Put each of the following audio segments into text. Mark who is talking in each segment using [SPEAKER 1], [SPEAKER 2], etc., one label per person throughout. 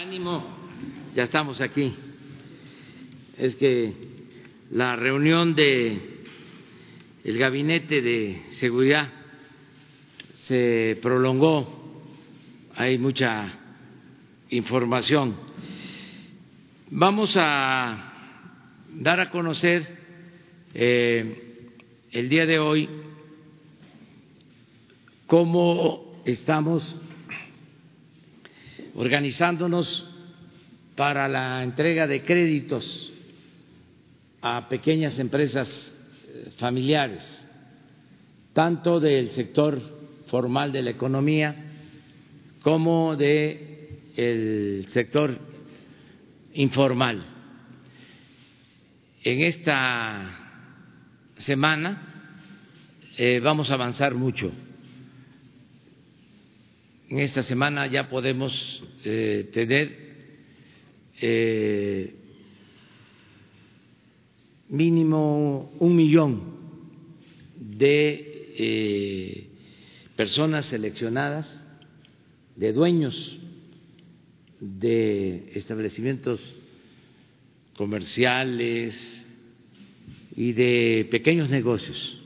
[SPEAKER 1] Ánimo, ya estamos aquí. Es que la reunión de el gabinete de seguridad se prolongó, hay mucha información. Vamos a dar a conocer eh, el día de hoy cómo estamos organizándonos para la entrega de créditos a pequeñas empresas eh, familiares, tanto del sector formal de la economía como del sector informal. En esta semana eh, vamos a avanzar mucho en esta semana ya podemos eh, tener eh, mínimo un millón de eh, personas seleccionadas, de dueños de establecimientos comerciales y de pequeños negocios.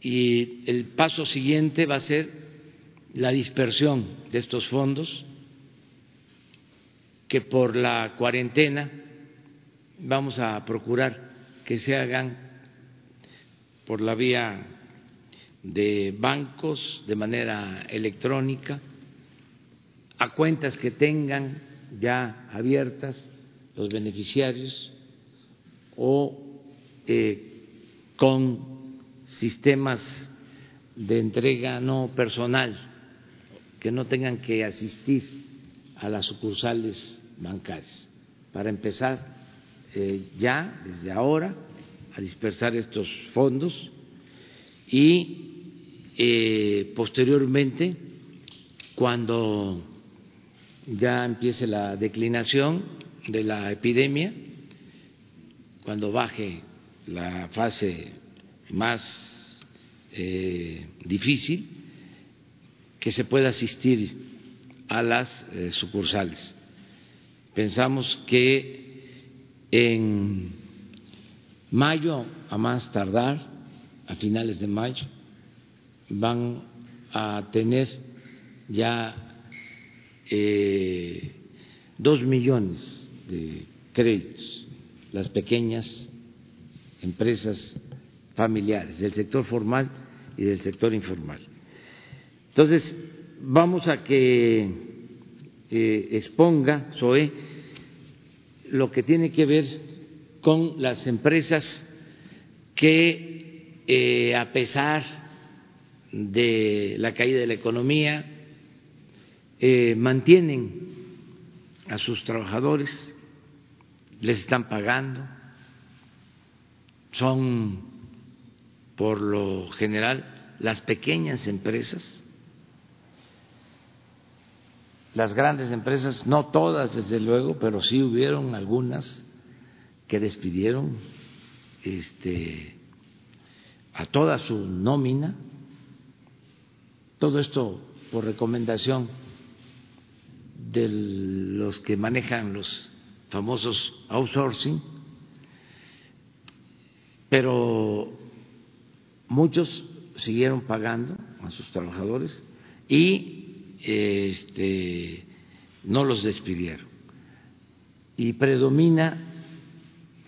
[SPEAKER 1] Y el paso siguiente va a ser la dispersión de estos fondos que por la cuarentena vamos a procurar que se hagan por la vía de bancos de manera electrónica a cuentas que tengan ya abiertas los beneficiarios o eh, con sistemas de entrega no personal que no tengan que asistir a las sucursales bancarias, para empezar eh, ya, desde ahora, a dispersar estos fondos y eh, posteriormente, cuando ya empiece la declinación de la epidemia, cuando baje la fase más eh, difícil, que se pueda asistir a las eh, sucursales. Pensamos que en mayo, a más tardar, a finales de mayo, van a tener ya eh, dos millones de créditos las pequeñas empresas familiares del sector formal y del sector informal. Entonces, vamos a que eh, exponga Zoe lo que tiene que ver con las empresas que, eh, a pesar de la caída de la economía, eh, mantienen a sus trabajadores, les están pagando, son por lo general las pequeñas empresas las grandes empresas, no todas desde luego, pero sí hubieron algunas que despidieron este, a toda su nómina, todo esto por recomendación de los que manejan los famosos outsourcing, pero muchos siguieron pagando a sus trabajadores y este, no los despidieron. Y predomina,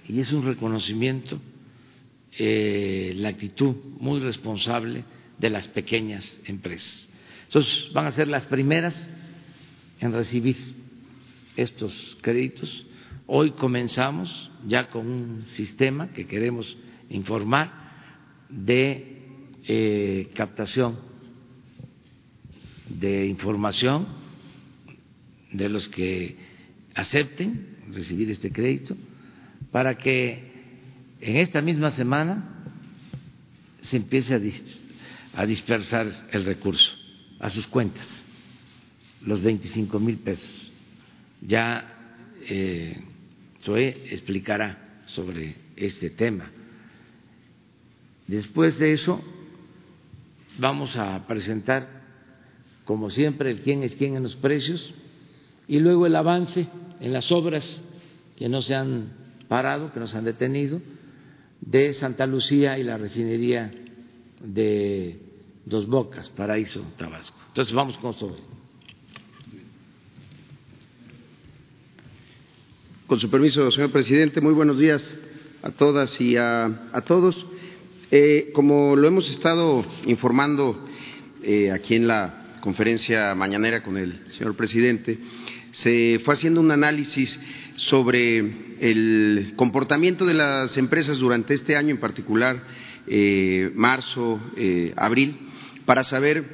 [SPEAKER 1] y es un reconocimiento, eh, la actitud muy responsable de las pequeñas empresas. Entonces, van a ser las primeras en recibir estos créditos. Hoy comenzamos ya con un sistema que queremos informar de eh, captación de información de los que acepten recibir este crédito para que en esta misma semana se empiece a, dispersar el recurso a sus cuentas, los 25 mil pesos. Ya eh, explicará sobre este tema. Después de eso, vamos a presentar como siempre, el quién es quién en los precios, y luego el avance en las obras que no se han parado, que no se han detenido, de Santa Lucía y la refinería de Dos Bocas, Paraíso, Tabasco. Entonces vamos con sobre.
[SPEAKER 2] Con su permiso, señor presidente, muy buenos días a todas y a, todos. Eh, como lo hemos estado informando eh, aquí en la conferencia mañanera con el señor presidente, se fue haciendo un análisis sobre el comportamiento de las empresas durante este año en particular, eh, marzo, abril, para saber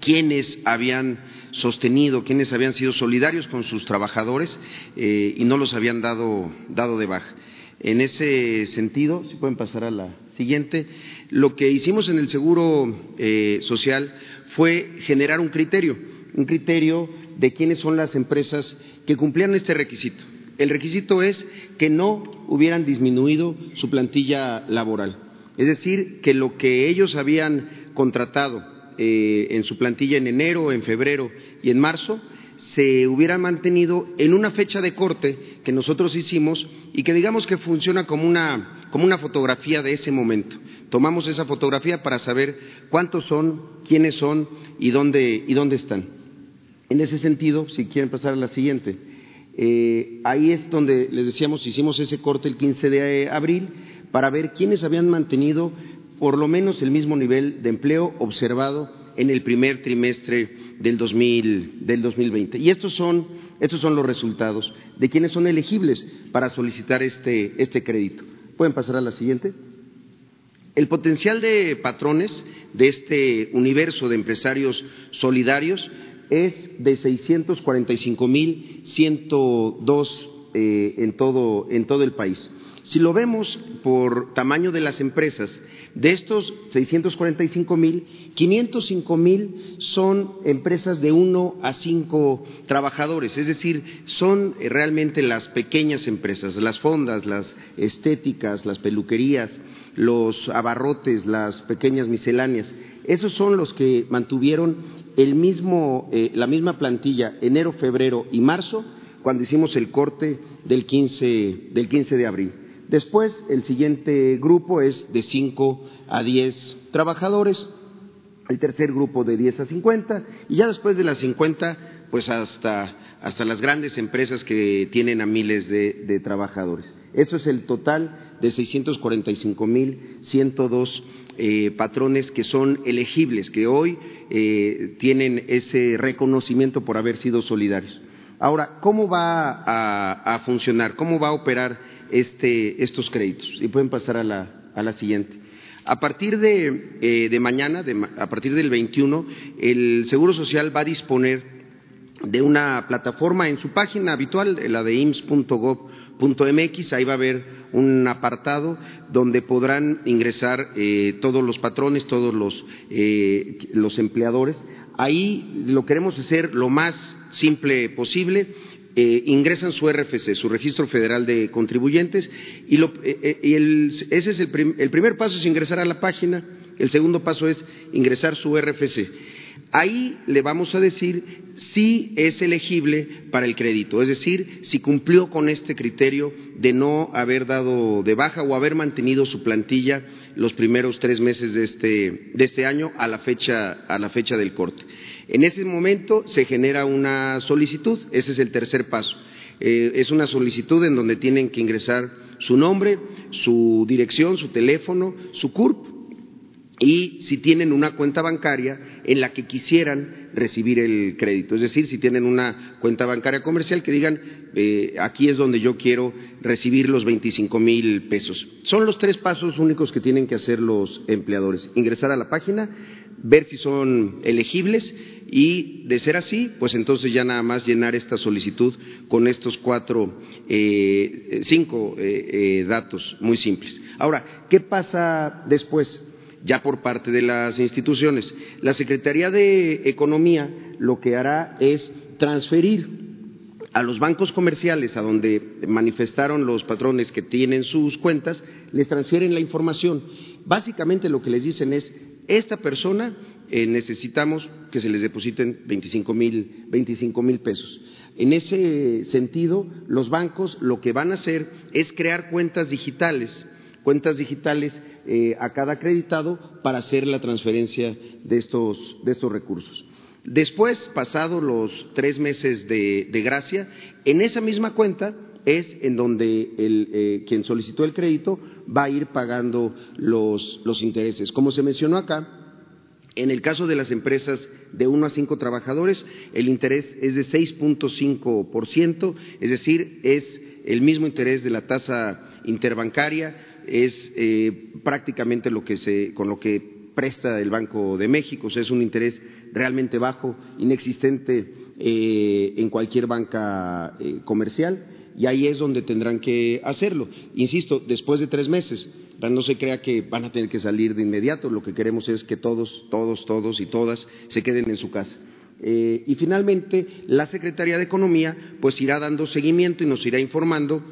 [SPEAKER 2] quiénes habían sostenido, quienes habían sido solidarios con sus trabajadores eh, y no los habían dado, dado de baja. En ese sentido, si pueden pasar a la siguiente, lo que hicimos en el Seguro eh, Social fue generar un criterio, un criterio de quiénes son las empresas que cumplían este requisito. El requisito es que no hubieran disminuido su plantilla laboral, es decir, que lo que ellos habían contratado eh, en su plantilla en enero, en febrero y en marzo, se hubiera mantenido en una fecha de corte que nosotros hicimos y que digamos que funciona como una, como una fotografía de ese momento. Tomamos esa fotografía para saber cuántos son, quiénes son y dónde, y dónde están. En ese sentido, si quieren pasar a la siguiente, eh, ahí es donde les decíamos, hicimos ese corte el 15 de abril para ver quiénes habían mantenido por lo menos el mismo nivel de empleo observado en el primer trimestre del, 2020. Y estos son, estos son los resultados de quienes son elegibles para solicitar este, este crédito. ¿Pueden pasar a la siguiente? El potencial de patrones de este universo de empresarios solidarios es de 645.102 eh, en, todo, en todo el país. Si lo vemos por tamaño de las empresas, de estos 645 mil, 505 mil son empresas de uno a cinco trabajadores, es decir, son realmente las pequeñas empresas, las fondas, las estéticas, las peluquerías, los abarrotes, las pequeñas misceláneas. Esos son los que mantuvieron el mismo, eh, la misma plantilla enero, febrero y marzo cuando hicimos el corte del 15, del 15 de abril. Después, el siguiente grupo es de 5 a 10 trabajadores, el tercer grupo de 10 a 50, y ya después de las 50, pues hasta, hasta las grandes empresas que tienen a miles de, trabajadores. Eso es el total de 645.102 eh, patrones que son elegibles, que hoy eh, tienen ese reconocimiento por haber sido solidarios. Ahora, ¿cómo va a funcionar? ¿Cómo va a operar este, estos créditos. Y pueden pasar a la, a la siguiente. A partir de, eh, mañana, a partir del 21, el Seguro Social va a disponer de una plataforma en su página habitual, la de ims.gov.mx, ahí va a haber un apartado donde podrán ingresar eh, todos los patrones, todos los, eh, los empleadores. Ahí lo queremos hacer lo más simple posible eh, ingresan su RFC, su Registro Federal de Contribuyentes, y, eh, eh, ese es el, primer paso es ingresar a la página, el segundo paso es ingresar su RFC. Ahí le vamos a decir si es elegible para el crédito, es decir, si cumplió con este criterio de no haber dado de baja o haber mantenido su plantilla los primeros tres meses de este, de este año a la fecha, a la fecha del corte. En ese momento se genera una solicitud, ese es el tercer paso. Eh, es una solicitud en donde tienen que ingresar su nombre, su dirección, su teléfono, su CURP y si tienen una cuenta bancaria en la que quisieran recibir el crédito. Es decir, si tienen una cuenta bancaria comercial que digan, eh, aquí es donde yo quiero recibir los 25 mil pesos. Son los tres pasos únicos que tienen que hacer los empleadores. Ingresar a la página, ver si son elegibles y de ser así, pues entonces ya nada más llenar esta solicitud con estos cuatro, eh, cinco eh, eh, datos muy simples. Ahora, ¿qué pasa después? Ya por parte de las instituciones. La Secretaría de Economía lo que hará es transferir a los bancos comerciales, a donde manifestaron los patrones que tienen sus cuentas, les transfieren la información. Básicamente lo que les dicen es, esta persona eh, necesitamos que se les depositen 25 mil 25 mil pesos. En ese sentido, los bancos lo que van a hacer es crear cuentas digitales, cuentas digitales eh, a cada acreditado para hacer la transferencia de estos, de estos recursos. Después, pasados los tres meses de, gracia, en esa misma cuenta es en donde el, eh, quien solicitó el crédito va a ir pagando los, los intereses. Como se mencionó acá, en el caso de las empresas de uno a cinco trabajadores, el interés es de 6.5%, es decir, es el mismo interés de la tasa interbancaria, es eh, prácticamente lo que se, con lo que presta el Banco de México, o sea, es un interés realmente bajo, inexistente eh, en cualquier banca comercial, y ahí es donde tendrán que hacerlo. Insisto, después de tres meses, no se crea que van a tener que salir de inmediato, lo que queremos es que todos, todos, todos y todas se queden en su casa. y finalmente, la Secretaría de Economía pues irá dando seguimiento y nos irá informando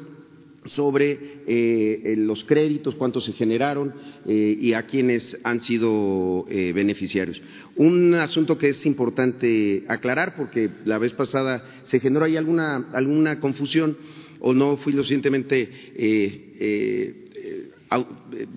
[SPEAKER 2] sobre eh, los créditos, cuántos se generaron eh, y a quienes han sido eh, beneficiarios. Un asunto que es importante aclarar, porque la vez pasada se generó ahí alguna, alguna confusión o no fui lo suficientemente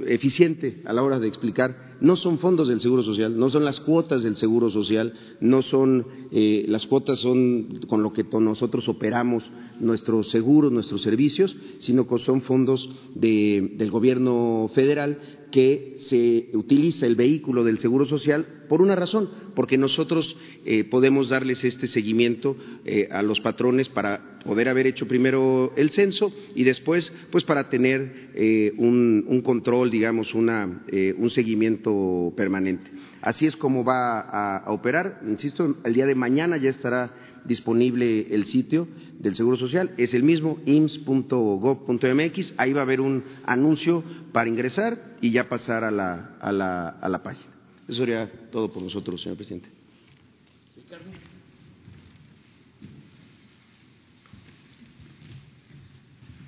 [SPEAKER 2] eficiente a la hora de explicar, no son fondos del Seguro Social, no son las cuotas del Seguro Social, no son eh, las cuotas son con lo que nosotros operamos nuestros seguros, nuestros servicios, sino que son fondos del Gobierno federal que se utiliza el vehículo del Seguro Social por una razón, porque nosotros eh, podemos darles este seguimiento eh, a los patrones para poder haber hecho primero el censo y después, pues para tener eh, un, control, digamos, una, un seguimiento permanente. Así es como va a, operar. Insisto, el día de mañana ya estará disponible el sitio del Seguro Social, es el mismo ims.gov.mx, ahí va a haber un anuncio para ingresar y ya pasar a la, a la, a la página. Eso sería todo por nosotros, señor presidente.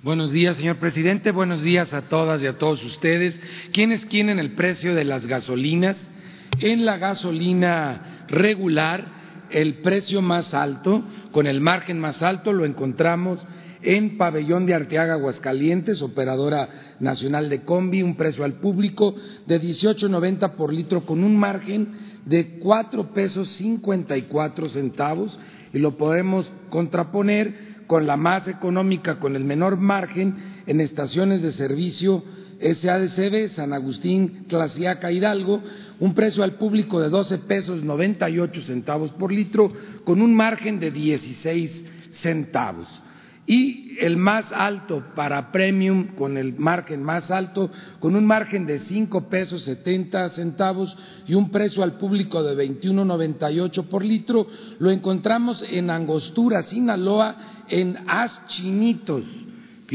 [SPEAKER 3] Buenos días, señor presidente. Buenos días a todas y a todos ustedes. ¿Quiénes quieren el precio de las gasolinas? En la gasolina regular el precio más alto, con el margen más alto, lo encontramos en Pabellón de Arteaga, Aguascalientes, operadora nacional de combi, un precio al público de 18.90 por litro con un margen de cuatro pesos 54 centavos y lo podemos contraponer con la más económica, con el menor margen en estaciones de servicio SADCB, San Agustín, Clasiaca, Hidalgo, un precio al público de 12 pesos 98 centavos por litro, con un margen de 16 centavos. Y el más alto para premium, con el margen más alto, con un margen de 5 pesos 70 centavos y un precio al público de 21.98 por litro, lo encontramos en Angostura, Sinaloa, en As Chinitos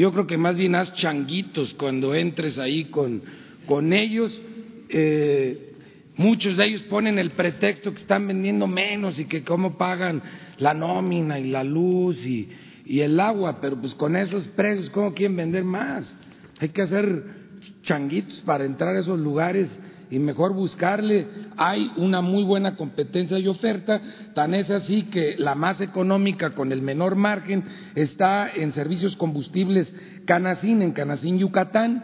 [SPEAKER 3] yo creo que más bien haz changuitos cuando entres ahí con, con ellos. Eh, muchos de ellos ponen el pretexto que están vendiendo menos y que cómo pagan la nómina y la luz y, el agua, pero pues con esos precios, ¿cómo quieren vender más? Hay que hacer changuitos para entrar a esos lugares y mejor buscarle. Hay una muy buena competencia y oferta, tan es así que la más económica con el menor margen está en servicios combustibles Canacín, en Canacín, Yucatán,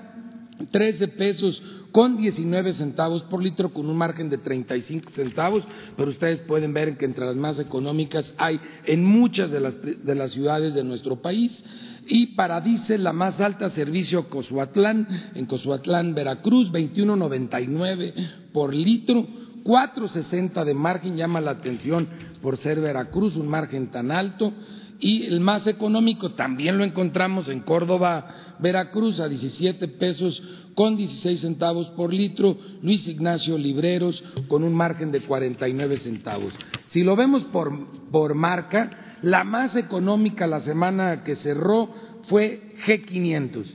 [SPEAKER 3] 13 pesos con 19 centavos por litro, con un margen de 35 centavos, pero ustedes pueden ver que entre las más económicas hay en muchas de las, de las ciudades de nuestro país. Y para diésel la más alta servicio Cozuatlán, en Cozuatlán, Veracruz, 21.99 por litro, 4.60 de margen, llama la atención por ser Veracruz, un margen tan alto, y el más económico también lo encontramos en Córdoba, Veracruz, a 17 pesos con 16 centavos por litro, Luis Ignacio Libreros con un margen de 49 centavos. Si lo vemos por, por marca, la más económica la semana que cerró fue G500.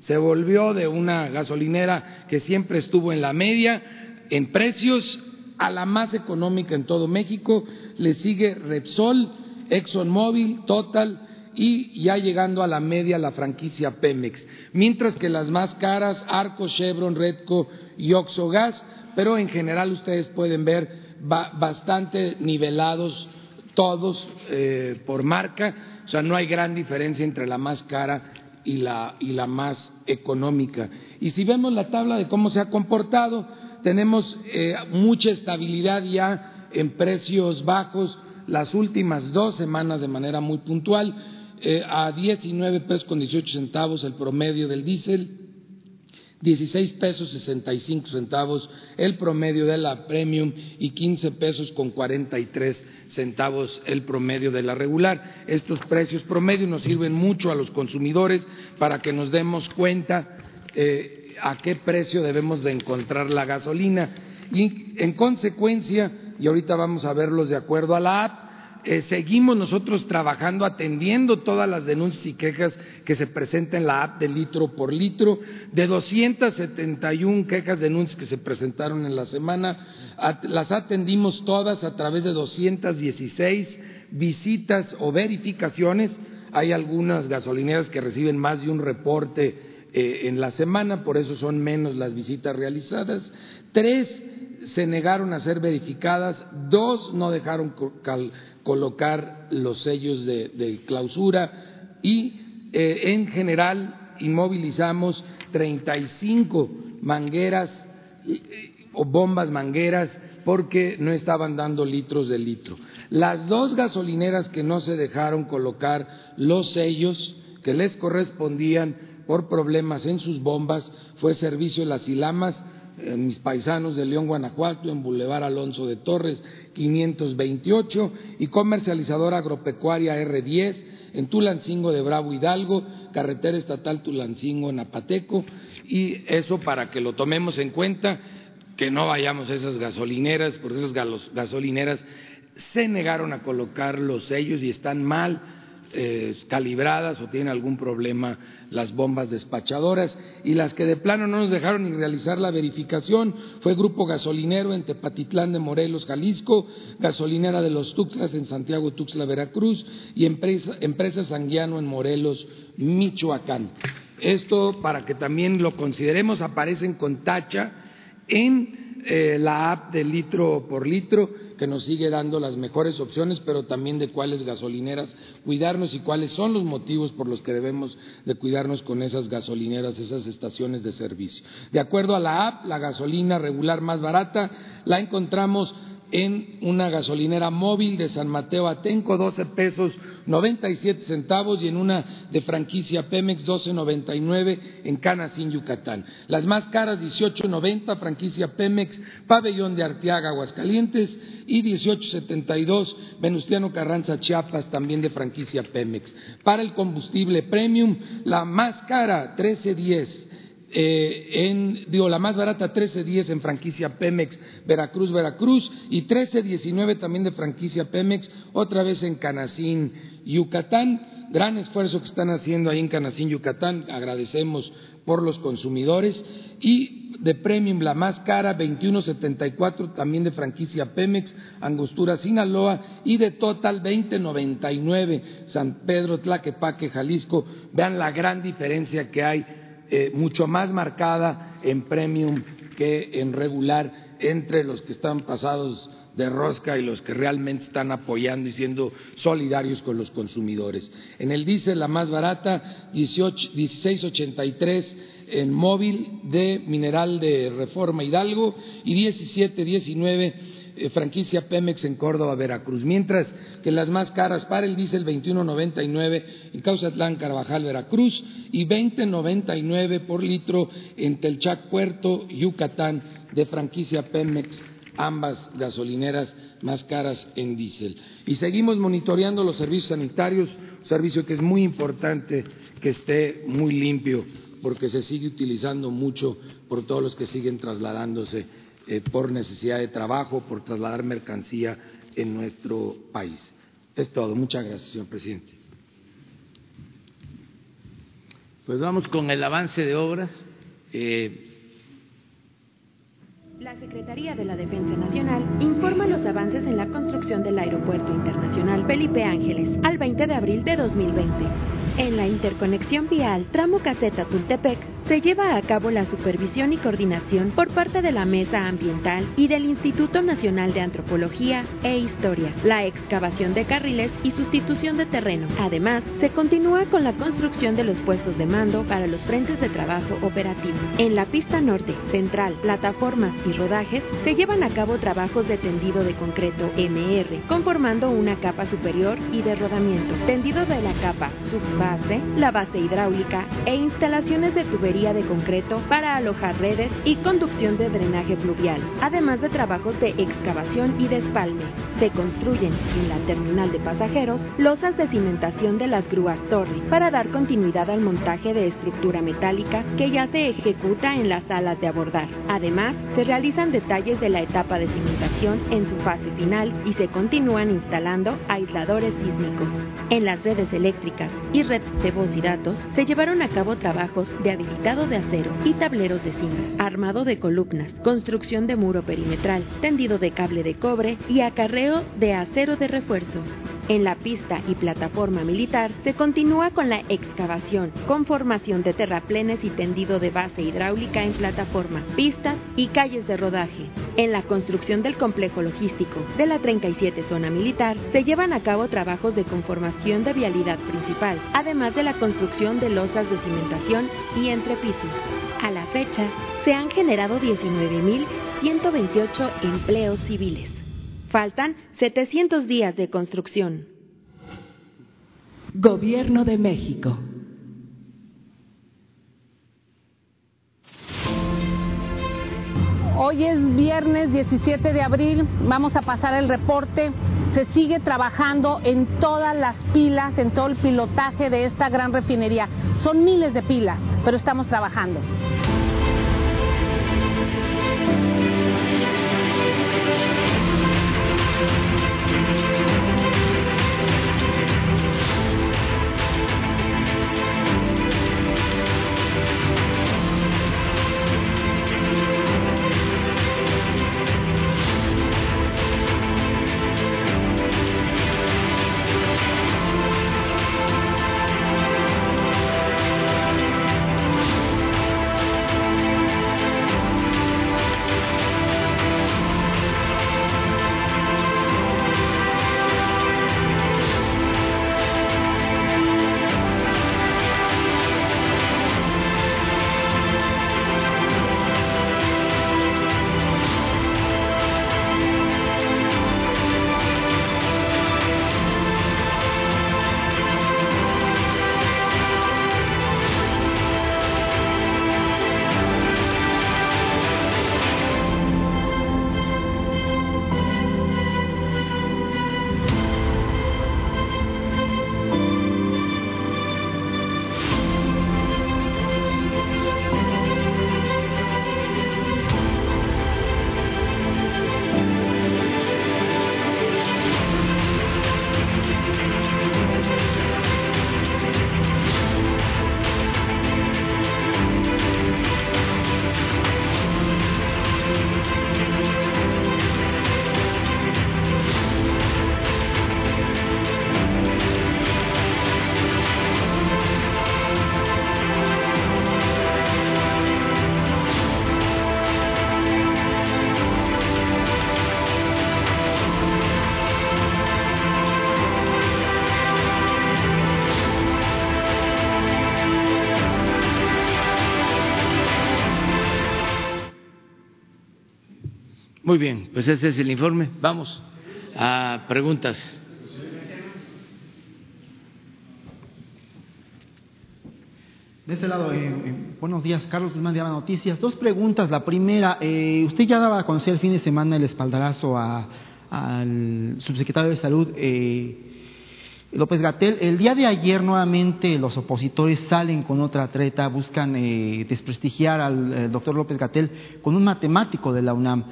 [SPEAKER 3] Se volvió de una gasolinera que siempre estuvo en la media en precios a la más económica en todo México. Le sigue Repsol, ExxonMobil, Total y ya llegando a la media la franquicia Pemex. Mientras que las más caras, Arco, Chevron, Redco y Oxogas, pero en general ustedes pueden ver bastante nivelados todos eh, por marca, o sea, no hay gran diferencia entre la más cara y la, y la más económica. Y si vemos la tabla de cómo se ha comportado, tenemos eh, mucha estabilidad ya en precios bajos las últimas dos semanas de manera muy puntual, eh, a 19 pesos con 18 centavos el promedio del diésel, 16 pesos 65 centavos el promedio de la premium y 15 pesos con 43 centavos el promedio de la regular. Estos precios promedios nos sirven mucho a los consumidores para que nos demos cuenta eh, a qué precio debemos de encontrar la gasolina y en consecuencia, y ahorita vamos a verlos de acuerdo a la app, eh, seguimos nosotros trabajando, atendiendo todas las denuncias y quejas que se presentan en la app de litro por litro. De 271 quejas, denuncias que se presentaron en la semana, las atendimos todas a través de 216 visitas o verificaciones. Hay algunas gasolineras que reciben más de un reporte eh, en la semana, por eso son menos las visitas realizadas. Tres se negaron a ser verificadas, dos no dejaron colocar los sellos de, clausura y eh, en general inmovilizamos 35 mangueras o bombas mangueras porque no estaban dando litros de litro. Las dos gasolineras que no se dejaron colocar los sellos que les correspondían por problemas en sus bombas fue Servicio Las Ilamas en mis paisanos de León, Guanajuato, en Boulevard Alonso de Torres 528 y comercializadora agropecuaria R10 en Tulancingo de Bravo Hidalgo, carretera estatal Tulancingo en Apateco y eso para que lo tomemos en cuenta, que no vayamos a esas gasolineras, porque esas gasolineras se negaron a colocar los sellos y están mal calibradas o tienen algún problema las bombas despachadoras y las que de plano no nos dejaron ni realizar la verificación fue Grupo Gasolinero en Tepatitlán de Morelos, Jalisco, Gasolinera de los Tuxtlas en Santiago Tuxtla, Veracruz y Empresa, empresa Sanguiano en Morelos, Michoacán. Esto para que también lo consideremos, aparecen con tacha en eh, la app de litro por litro, que nos sigue dando las mejores opciones, pero también de cuáles gasolineras cuidarnos y cuáles son los motivos por los que debemos de cuidarnos con esas gasolineras, esas estaciones de servicio. De acuerdo a la app, la gasolina regular más barata la encontramos en una gasolinera móvil de San Mateo Atenco, 12 pesos 97 centavos, y en una de franquicia Pemex, 12.99 en Canacín, Yucatán. Las más caras, 18.90, franquicia Pemex, Pabellón de Arteaga, Aguascalientes, y 18.72, Venustiano Carranza, Chiapas, también de franquicia Pemex. Para el combustible premium, la más cara, 13.10 eh, en, digo, la más barata 13.10 en franquicia Pemex, Veracruz, Veracruz, y 13.19 también de franquicia Pemex, otra vez en Canacín, Yucatán. Gran esfuerzo que están haciendo ahí en Canacín, Yucatán, agradecemos por los consumidores. Y de Premium, la más cara, 21.74, también de franquicia Pemex, Angostura, Sinaloa, y de Total, 20.99, San Pedro, Tlaquepaque, Jalisco. Vean la gran diferencia que hay eh, mucho más marcada en premium que en regular entre los que están pasados de rosca y los que realmente están apoyando y siendo solidarios con los consumidores. En el diésel la más barata, 1683 en móvil de mineral de Reforma Hidalgo y 1719 eh, franquicia Pemex en Córdoba, Veracruz, mientras que las más caras para el diésel 21.99 en Causatlán, Carvajal, Veracruz y 20.99 por litro en Telchac, Puerto, Yucatán, de franquicia Pemex ambas gasolineras más caras en diésel. Y seguimos monitoreando los servicios sanitarios, un servicio que es muy importante que esté muy limpio, porque se sigue utilizando mucho por todos los que siguen trasladándose eh, por necesidad de trabajo, por trasladar mercancía en nuestro país. Es todo. Muchas gracias, señor presidente.
[SPEAKER 1] Pues vamos con el avance de obras. Eh,
[SPEAKER 4] la Secretaría de la Defensa Nacional informa los avances en la construcción del Aeropuerto Internacional Felipe Ángeles al 20 de abril de 2020. En la interconexión vial tramo Caseta Tultepec, se lleva a cabo la supervisión y coordinación por parte de la Mesa Ambiental y del Instituto Nacional de Antropología e Historia, la excavación de carriles y sustitución de terreno. Además, se continúa con la construcción de los puestos de mando para los frentes de trabajo operativo. En la pista norte, central, plataformas y rodajes se llevan a cabo trabajos de tendido de concreto MR, conformando una capa superior y de rodamiento, tendido de la capa subbase, la base hidráulica e instalaciones de tubería de concreto para alojar redes y conducción de drenaje pluvial, además de trabajos de excavación y despalme. Se construyen en la terminal de pasajeros losas de cimentación de las grúas Torri para dar continuidad al montaje de estructura metálica que ya se ejecuta en las salas de abordar. Además, se realizan detalles de la etapa de cimentación en su fase final y se continúan instalando aisladores sísmicos. En las redes eléctricas y red de voz y datos se llevaron a cabo trabajos de de acero y tableros de zinc, armado de columnas, construcción de muro perimetral, tendido de cable de cobre y acarreo de acero de refuerzo. En la pista y plataforma militar se continúa con la excavación, conformación de terraplenes y tendido de base hidráulica en plataforma, pistas y calles de rodaje. En la construcción del complejo logístico de la 37 zona militar se llevan a cabo trabajos de conformación de vialidad principal, además de la construcción de losas de cimentación y entrepiso. A la fecha, se han generado 19.128 empleos civiles. Faltan 700 días de construcción.
[SPEAKER 5] Gobierno de México.
[SPEAKER 6] Hoy es viernes 17 de abril, vamos a pasar el reporte. Se sigue trabajando en todas las pilas, en todo el pilotaje de esta gran refinería. Son miles de pilas, pero estamos trabajando.
[SPEAKER 1] Muy bien, pues ese es el informe. Vamos a preguntas.
[SPEAKER 7] De este lado, eh, eh, buenos días, Carlos Guzmán de Noticias. Dos preguntas. La primera, eh, usted ya daba a conocer el fin de semana el espaldarazo al subsecretario de Salud, López Gatel. El día de ayer nuevamente los opositores salen con otra treta, buscan desprestigiar al doctor López Gatel con un matemático de la UNAM.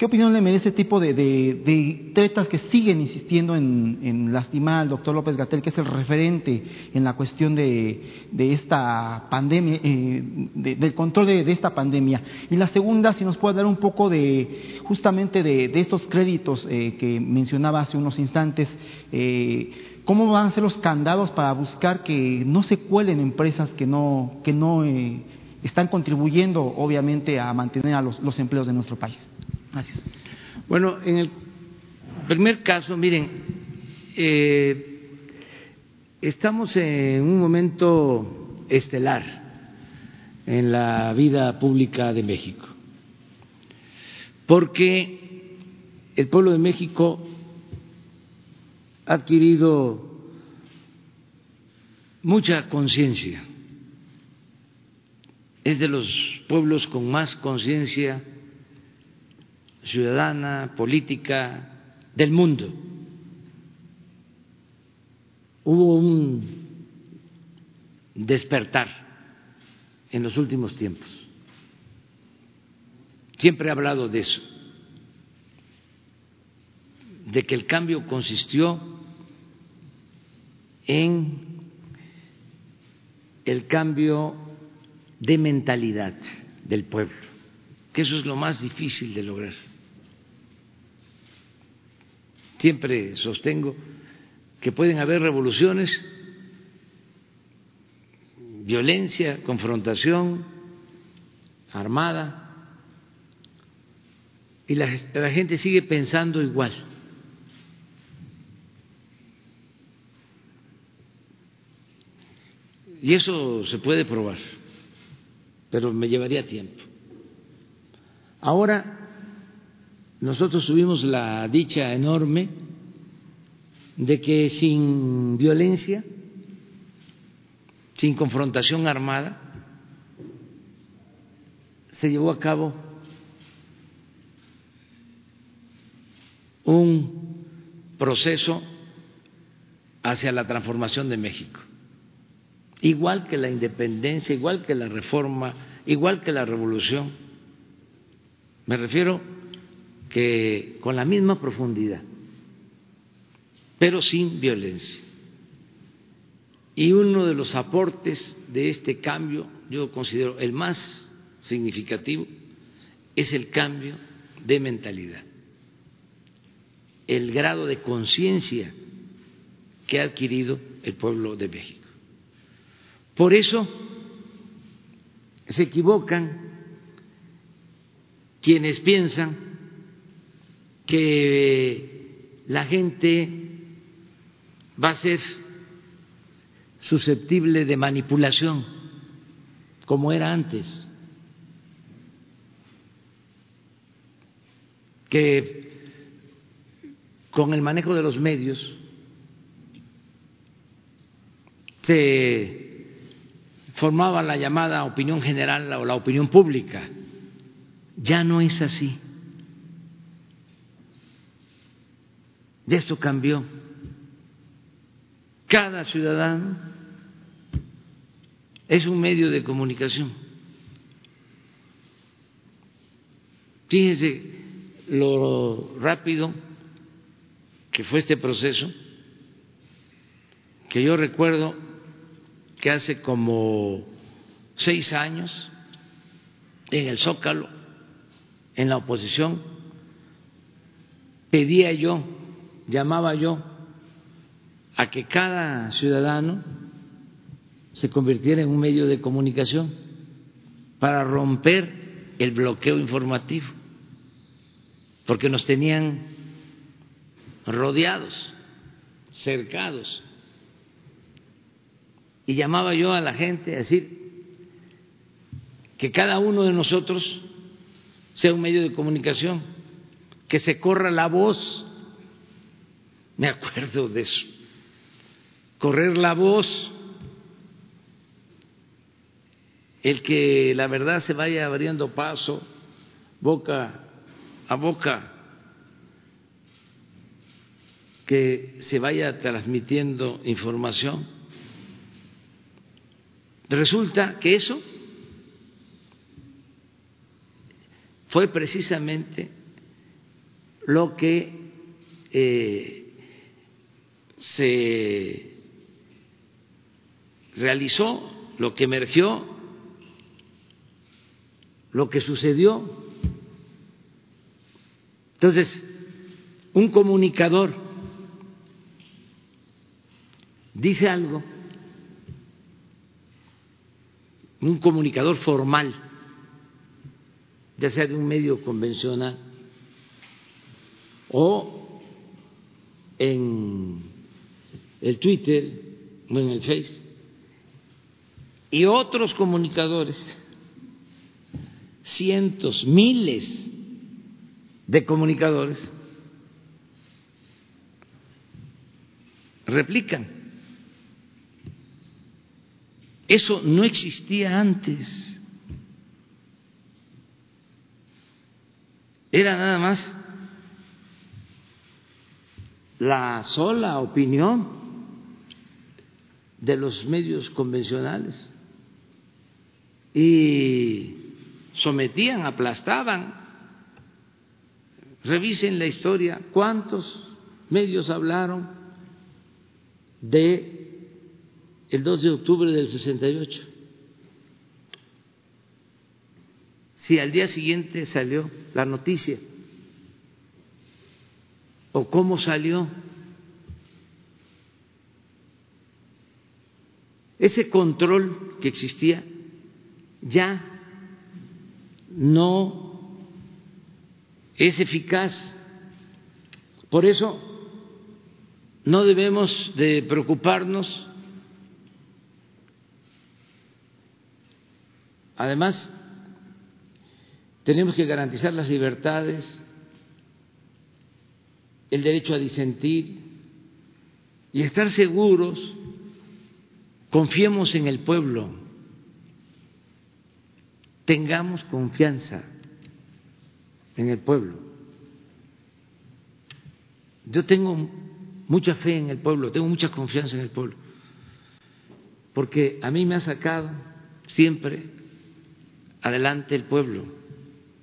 [SPEAKER 7] ¿Qué opinión le merece este tipo de, tretas que siguen insistiendo en, lastimar al doctor López Gatel, que es el referente en la cuestión de, esta pandemia, eh, del control de, esta pandemia? Y la segunda, si nos puede dar un poco de, justamente de, estos créditos eh, que mencionaba hace unos instantes, eh, ¿cómo van a ser los candados para buscar que no se cuelen empresas que no, están contribuyendo, obviamente, a mantener a los empleos de nuestro país? Gracias.
[SPEAKER 1] Bueno, en el primer caso, miren, eh, estamos en un momento estelar en la vida pública de México, porque el pueblo de México ha adquirido mucha conciencia, es de los pueblos con más conciencia ciudadana, política del mundo. Hubo un despertar en los últimos tiempos. Siempre he hablado de eso, de que el cambio consistió en el cambio de mentalidad del pueblo, que eso es lo más difícil de lograr. Siempre sostengo que pueden haber revoluciones, violencia, confrontación armada, y la, gente sigue pensando igual. Y eso se puede probar, pero me llevaría tiempo. Ahora nosotros tuvimos la dicha enorme de que sin violencia, sin confrontación armada, se llevó a cabo un proceso hacia la transformación de México. Igual que la independencia, igual que la reforma, igual que la revolución. Me refiero que con la misma profundidad, pero sin violencia. Y uno de los aportes de este cambio, yo considero el más significativo, es el cambio de mentalidad, el grado de conciencia que ha adquirido el pueblo de México. Por eso se equivocan quienes piensan que la gente va a ser susceptible de manipulación como era antes, que con el manejo de los medios se formaba la llamada opinión general o la opinión pública. Ya no es así. Y esto cambió. Cada ciudadano es un medio de comunicación. Fíjense lo rápido que fue este proceso, que yo recuerdo que hace como seis años en el Zócalo, en la oposición, pedía yo llamaba yo a que cada ciudadano se convirtiera en un medio de comunicación para romper el bloqueo informativo, porque nos tenían rodeados, cercados. Y llamaba yo a la gente a decir que cada uno de nosotros sea un medio de comunicación, que se corra la voz me acuerdo de eso. Correr la voz, el que la verdad se vaya abriendo paso boca a boca, que se vaya transmitiendo información. Resulta que eso fue precisamente lo que eh, se realizó, lo que emergió, lo que sucedió. Entonces, un comunicador dice algo, un comunicador formal, ya sea de un medio convencional o en el Twitter o en el Face, y otros comunicadores, cientos, miles de comunicadores, replican. Eso no existía antes. Era nada más la sola opinión de los medios convencionales y sometían, aplastaban. Revisen la historia, cuántos medios hablaron de el 2 de octubre del 68. Si al día siguiente salió la noticia o cómo salió ese control que existía ya no es eficaz. Por eso no debemos de preocuparnos. Además, tenemos que garantizar las libertades, el derecho a disentir y estar seguros, confiemos en el pueblo, tengamos confianza en el pueblo. Yo tengo mucha fe en el pueblo, tengo mucha confianza en el pueblo, porque a mí me ha sacado siempre adelante el pueblo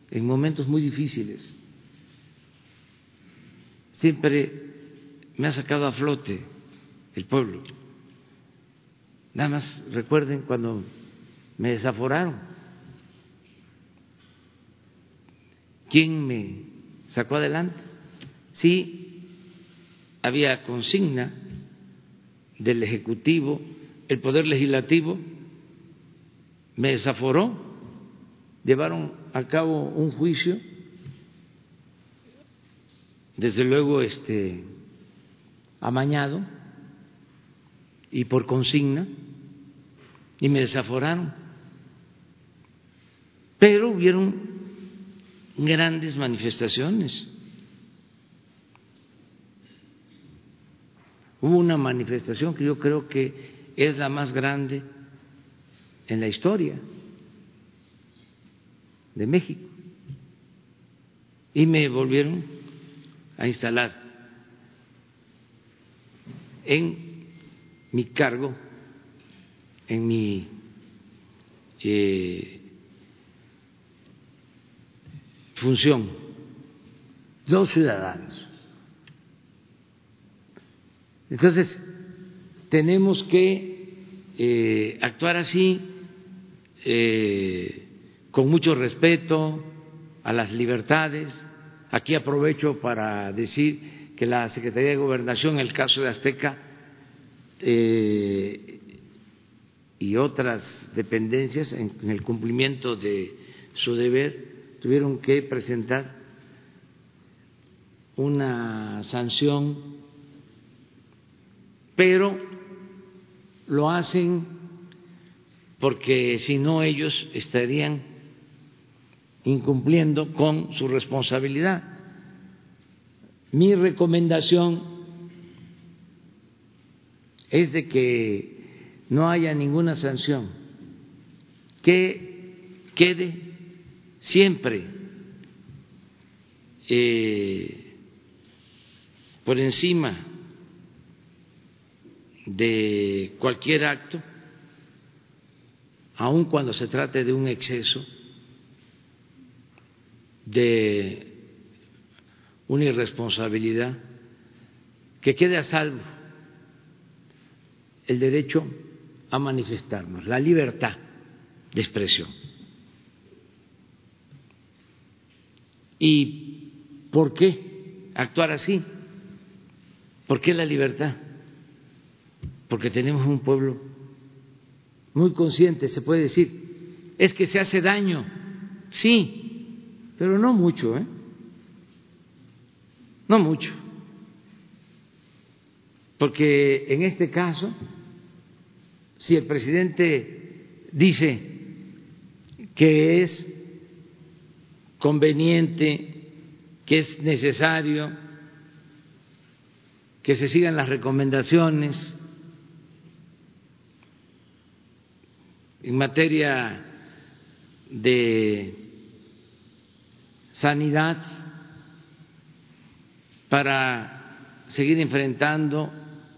[SPEAKER 1] en momentos muy difíciles, siempre me ha sacado a flote el pueblo. Nada más recuerden cuando me desaforaron. ¿Quién me sacó adelante? Sí, había consigna del Ejecutivo, el Poder Legislativo me desaforó, llevaron a cabo un juicio, desde luego este amañado y por consigna, y me desaforaron. Pero hubieron grandes manifestaciones hubo una manifestación que yo creo que es la más grande en la historia de México. Y me volvieron a instalar en mi cargo, en mi eh, función, dos ciudadanos entonces, tenemos que eh, actuar así, eh, con mucho respeto a las libertades. Aquí aprovecho para decir que la Secretaría de Gobernación, en el caso de Azteca, eh, y otras dependencias, en el cumplimiento de su deber, tuvieron que presentar una sanción pero lo hacen porque si no ellos estarían incumpliendo con su responsabilidad. Mi recomendación es de que no haya ninguna sanción, que quede siempre eh, por encima de cualquier acto, aun cuando se trate de un exceso, de una irresponsabilidad, que quede a salvo el derecho a manifestarnos, la libertad de expresión. ¿Y por qué actuar así? ¿Por qué la libertad? porque tenemos un pueblo muy consciente, se puede decir, es que se hace daño, sí, pero no mucho, ¿eh? No mucho. Porque en este caso, si el presidente dice que es conveniente, que es necesario que se sigan las recomendaciones en materia de sanidad para seguir enfrentando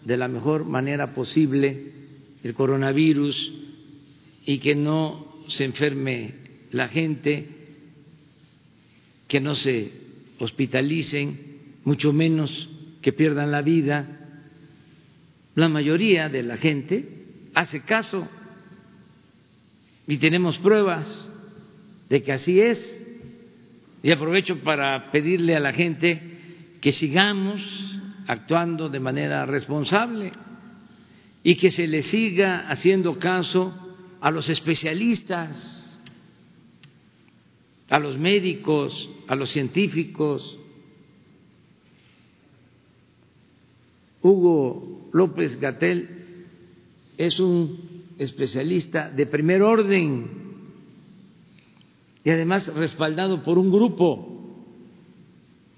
[SPEAKER 1] de la mejor manera posible el coronavirus y que no se enferme la gente, que no se hospitalicen, mucho menos que pierdan la vida. La mayoría de la gente hace caso y tenemos pruebas de que así es. Y aprovecho para pedirle a la gente que sigamos actuando de manera responsable y que se le siga haciendo caso a los especialistas, a los médicos, a los científicos. Hugo López Gatel es un especialista de primer orden y además respaldado por un grupo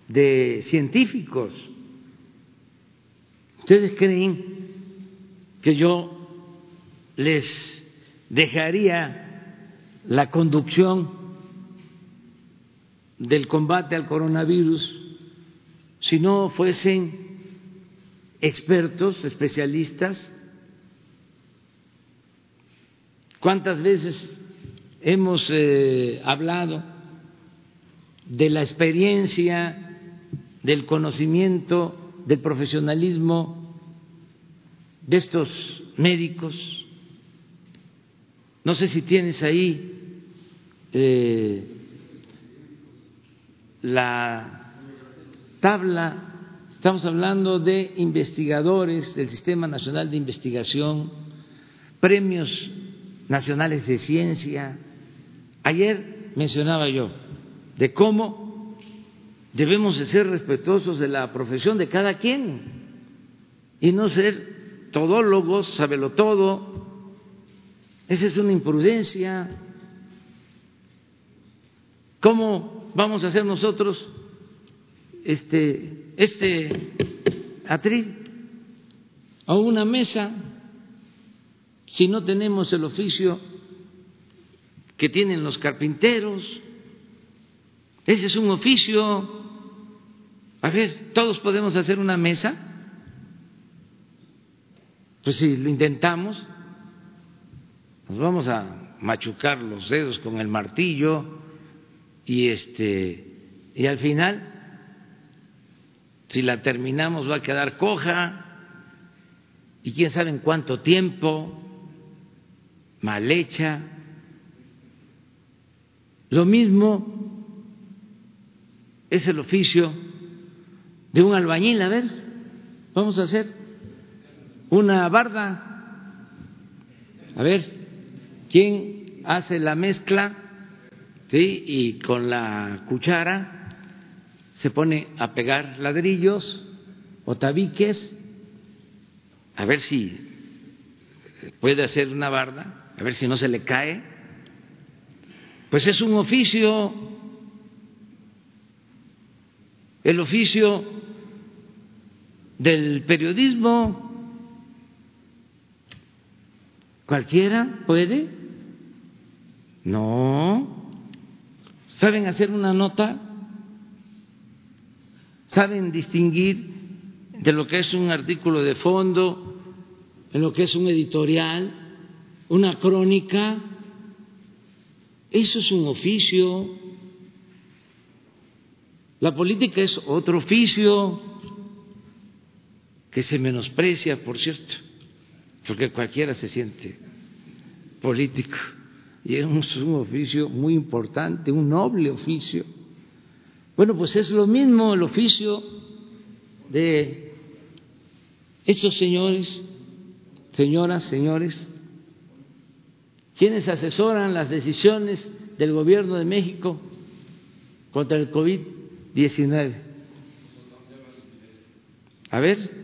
[SPEAKER 1] de científicos. ¿Ustedes creen que yo les dejaría la conducción del combate al coronavirus si no fuesen expertos, especialistas. ¿Cuántas veces hemos eh, hablado de la experiencia, del conocimiento, del profesionalismo de estos médicos? No sé si tienes ahí eh, la tabla. Estamos hablando de investigadores del Sistema Nacional de Investigación, premios nacionales de ciencia. Ayer mencionaba yo de cómo debemos de ser respetuosos de la profesión de cada quien y no ser todólogos, sabelo todo, esa es una imprudencia. ¿Cómo vamos a hacer nosotros este, este atril a una mesa si no tenemos el oficio que tienen los carpinteros? Ese es un oficio. A ver, ¿todos podemos hacer una mesa? Pues si lo intentamos, nos vamos a machucar los dedos con el martillo y este y al final si la terminamos va a quedar coja. Y quién sabe en cuánto tiempo mal hecha. Lo mismo es el oficio de un albañil. A ver vamos a hacer una barda a ver ¿Quién hace la mezcla? ¿Sí? Y con la cuchara se pone a pegar ladrillos o tabiques, a ver si puede hacer una barda, a ver si no se le cae. Pues es un oficio, el oficio del periodismo. Cualquiera puede no. ¿Saben hacer una nota? ¿Saben distinguir de lo que es un artículo de fondo, en lo que es un editorial, una crónica? Eso es un oficio. La política es otro oficio que se menosprecia, por cierto, porque cualquiera se siente político y es un oficio muy importante, un noble oficio. Bueno, pues es lo mismo el oficio de estos señores señoras, señores, quienes asesoran las decisiones del gobierno de México contra el COVID-19. A ver.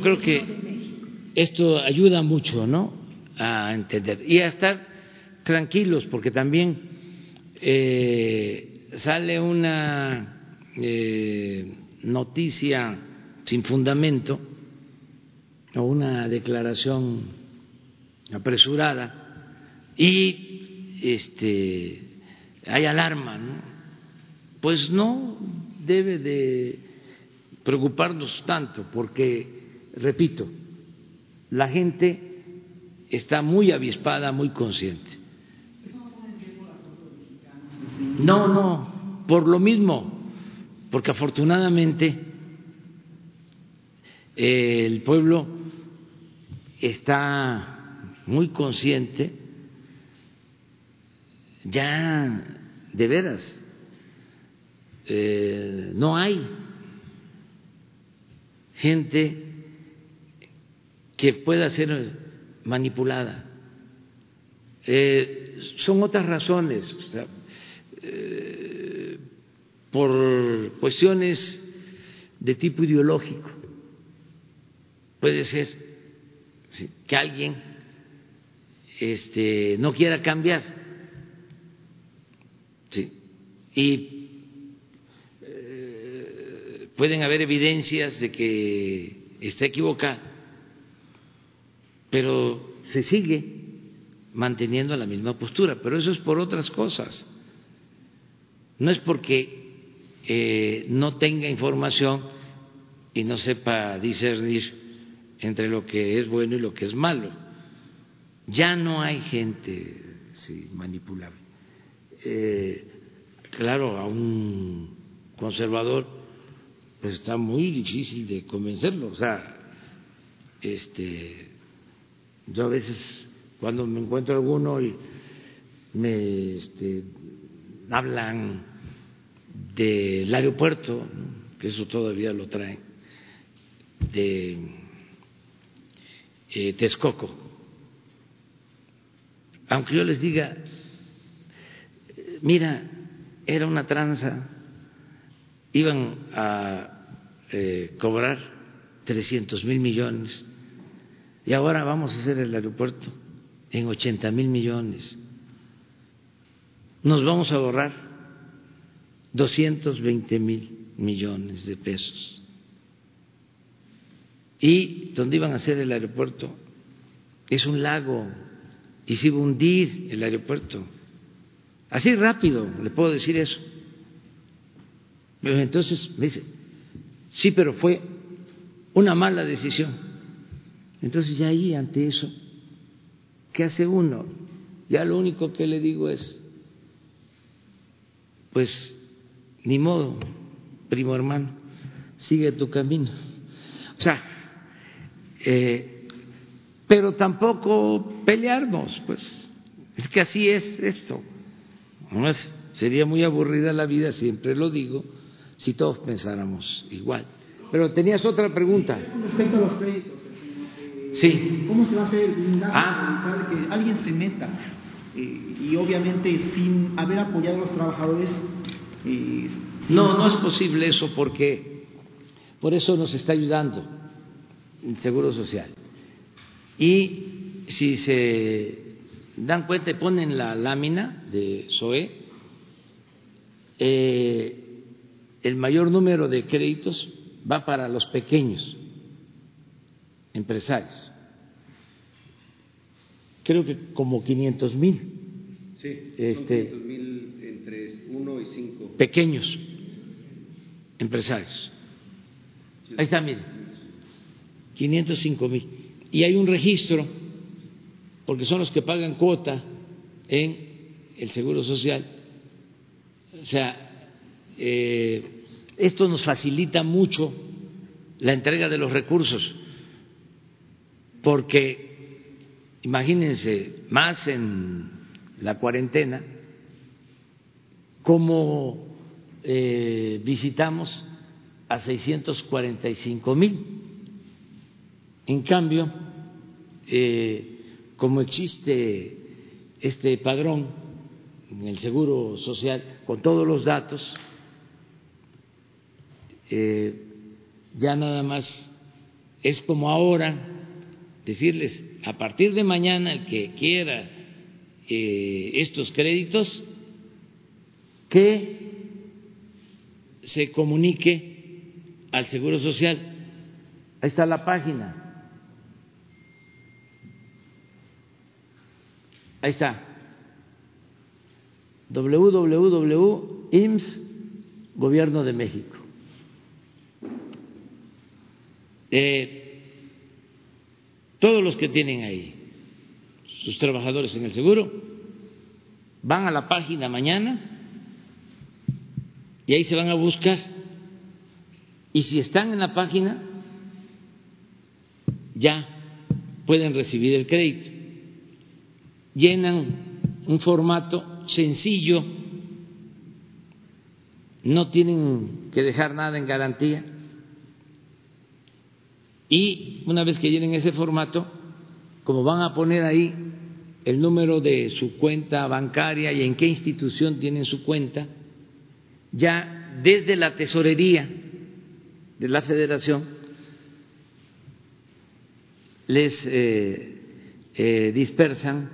[SPEAKER 1] Creo que esto ayuda mucho, ¿no? A entender y a estar tranquilos, porque también eh, sale una eh, noticia sin fundamento o una declaración apresurada y este hay alarma, ¿no? Pues no debe de preocuparnos tanto, porque repito, la gente está muy avispada, muy consciente. No, no, por lo mismo, porque afortunadamente el pueblo está muy consciente, ya de veras, eh, no hay gente que pueda ser manipulada. Eh, son otras razones, eh, por cuestiones de tipo ideológico. Puede ser que alguien este, no quiera cambiar. Y eh, pueden haber evidencias de que está equivocado pero se sigue manteniendo la misma postura, pero eso es por otras cosas. No es porque eh, no tenga información y no sepa discernir entre lo que es bueno y lo que es malo. Ya no hay gente manipulable. Eh, claro, a un conservador pues está muy difícil de convencerlo. O sea, este, yo a veces, cuando me encuentro alguno y me este, hablan del aeropuerto, que eso todavía lo traen, de eh, Texcoco, aunque yo les diga, mira, era una tranza, iban a eh, cobrar 300 mil millones y ahora vamos a hacer el aeropuerto en 80 mil millones. Nos vamos a ahorrar 220 mil millones de pesos. Y donde iban a hacer el aeropuerto es un lago y se iba a hundir el aeropuerto. Así rápido le puedo decir eso. Entonces me dice, sí, pero fue una mala decisión. Entonces ya ahí ante eso, ¿qué hace uno? Ya lo único que le digo es, pues ni modo, primo hermano, sigue tu camino. O sea, eh, pero tampoco pelearnos, pues es que así es esto. sería muy aburrida la vida, siempre lo digo, si todos pensáramos igual. Pero tenías otra pregunta.
[SPEAKER 7] Respecto a los créditos,
[SPEAKER 1] sí.
[SPEAKER 7] ¿cómo se va a hacer el blindaje
[SPEAKER 1] Ah.
[SPEAKER 7] para evitar que alguien se meta? eh, y obviamente sin haber apoyado a los trabajadores. eh,
[SPEAKER 1] No, no es posible eso porque por eso nos está ayudando el Seguro Social. Y si se dan cuenta y ponen la lámina de SOE, eh, el mayor número de créditos va para los pequeños empresarios. Creo que como 500 mil
[SPEAKER 2] Sí,
[SPEAKER 1] Este-
[SPEAKER 2] son mil entre uno y cinco.
[SPEAKER 1] pequeños empresarios. Ahí está, mire, 505 mil. Y hay un registro, porque son los que pagan cuota en el Seguro Social. O sea, eh, esto nos facilita mucho la entrega de los recursos, porque imagínense, más en la cuarentena, como eh, visitamos a 645 mil. En cambio, eh, como existe este padrón en el Seguro Social con todos los datos, eh, ya nada más es como ahora decirles, a partir de mañana el que quiera eh, estos créditos, que se comunique al Seguro Social. Ahí está la página. Ahí está. www.ims Gobierno de México. Eh, todos los que tienen ahí sus trabajadores en el seguro van a la página mañana y ahí se van a buscar. Y si están en la página, ya pueden recibir el crédito. Llenan un formato sencillo, no tienen que dejar nada en garantía. Y una vez que llenen ese formato, como van a poner ahí el número de su cuenta bancaria y en qué institución tienen su cuenta, ya desde la tesorería de la federación les eh, eh, dispersan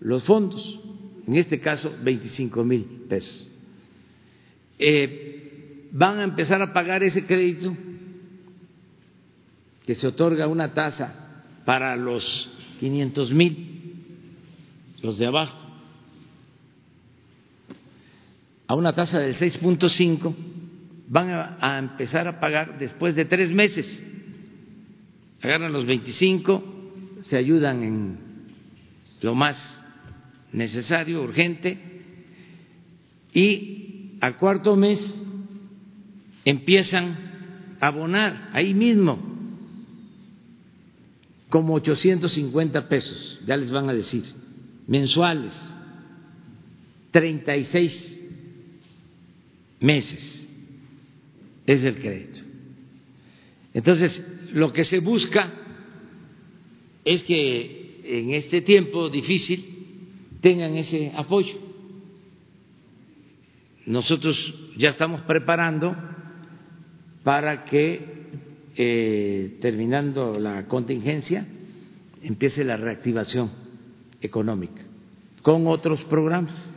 [SPEAKER 1] los fondos, en este caso 25 mil pesos. Eh, van a empezar a pagar ese crédito que se otorga una tasa para los 500 mil, los de abajo, a una tasa del 6.5, van a, empezar a pagar después de tres meses. Agarran los 25, se ayudan en lo más necesario, urgente, y al cuarto mes empiezan a abonar ahí mismo como 850 pesos, ya les van a decir, mensuales, 36 meses es el crédito. Entonces, lo que se busca es que en este tiempo difícil tengan ese apoyo. Nosotros ya estamos preparando para que eh, terminando la contingencia, empiece la reactivación económica con otros programas.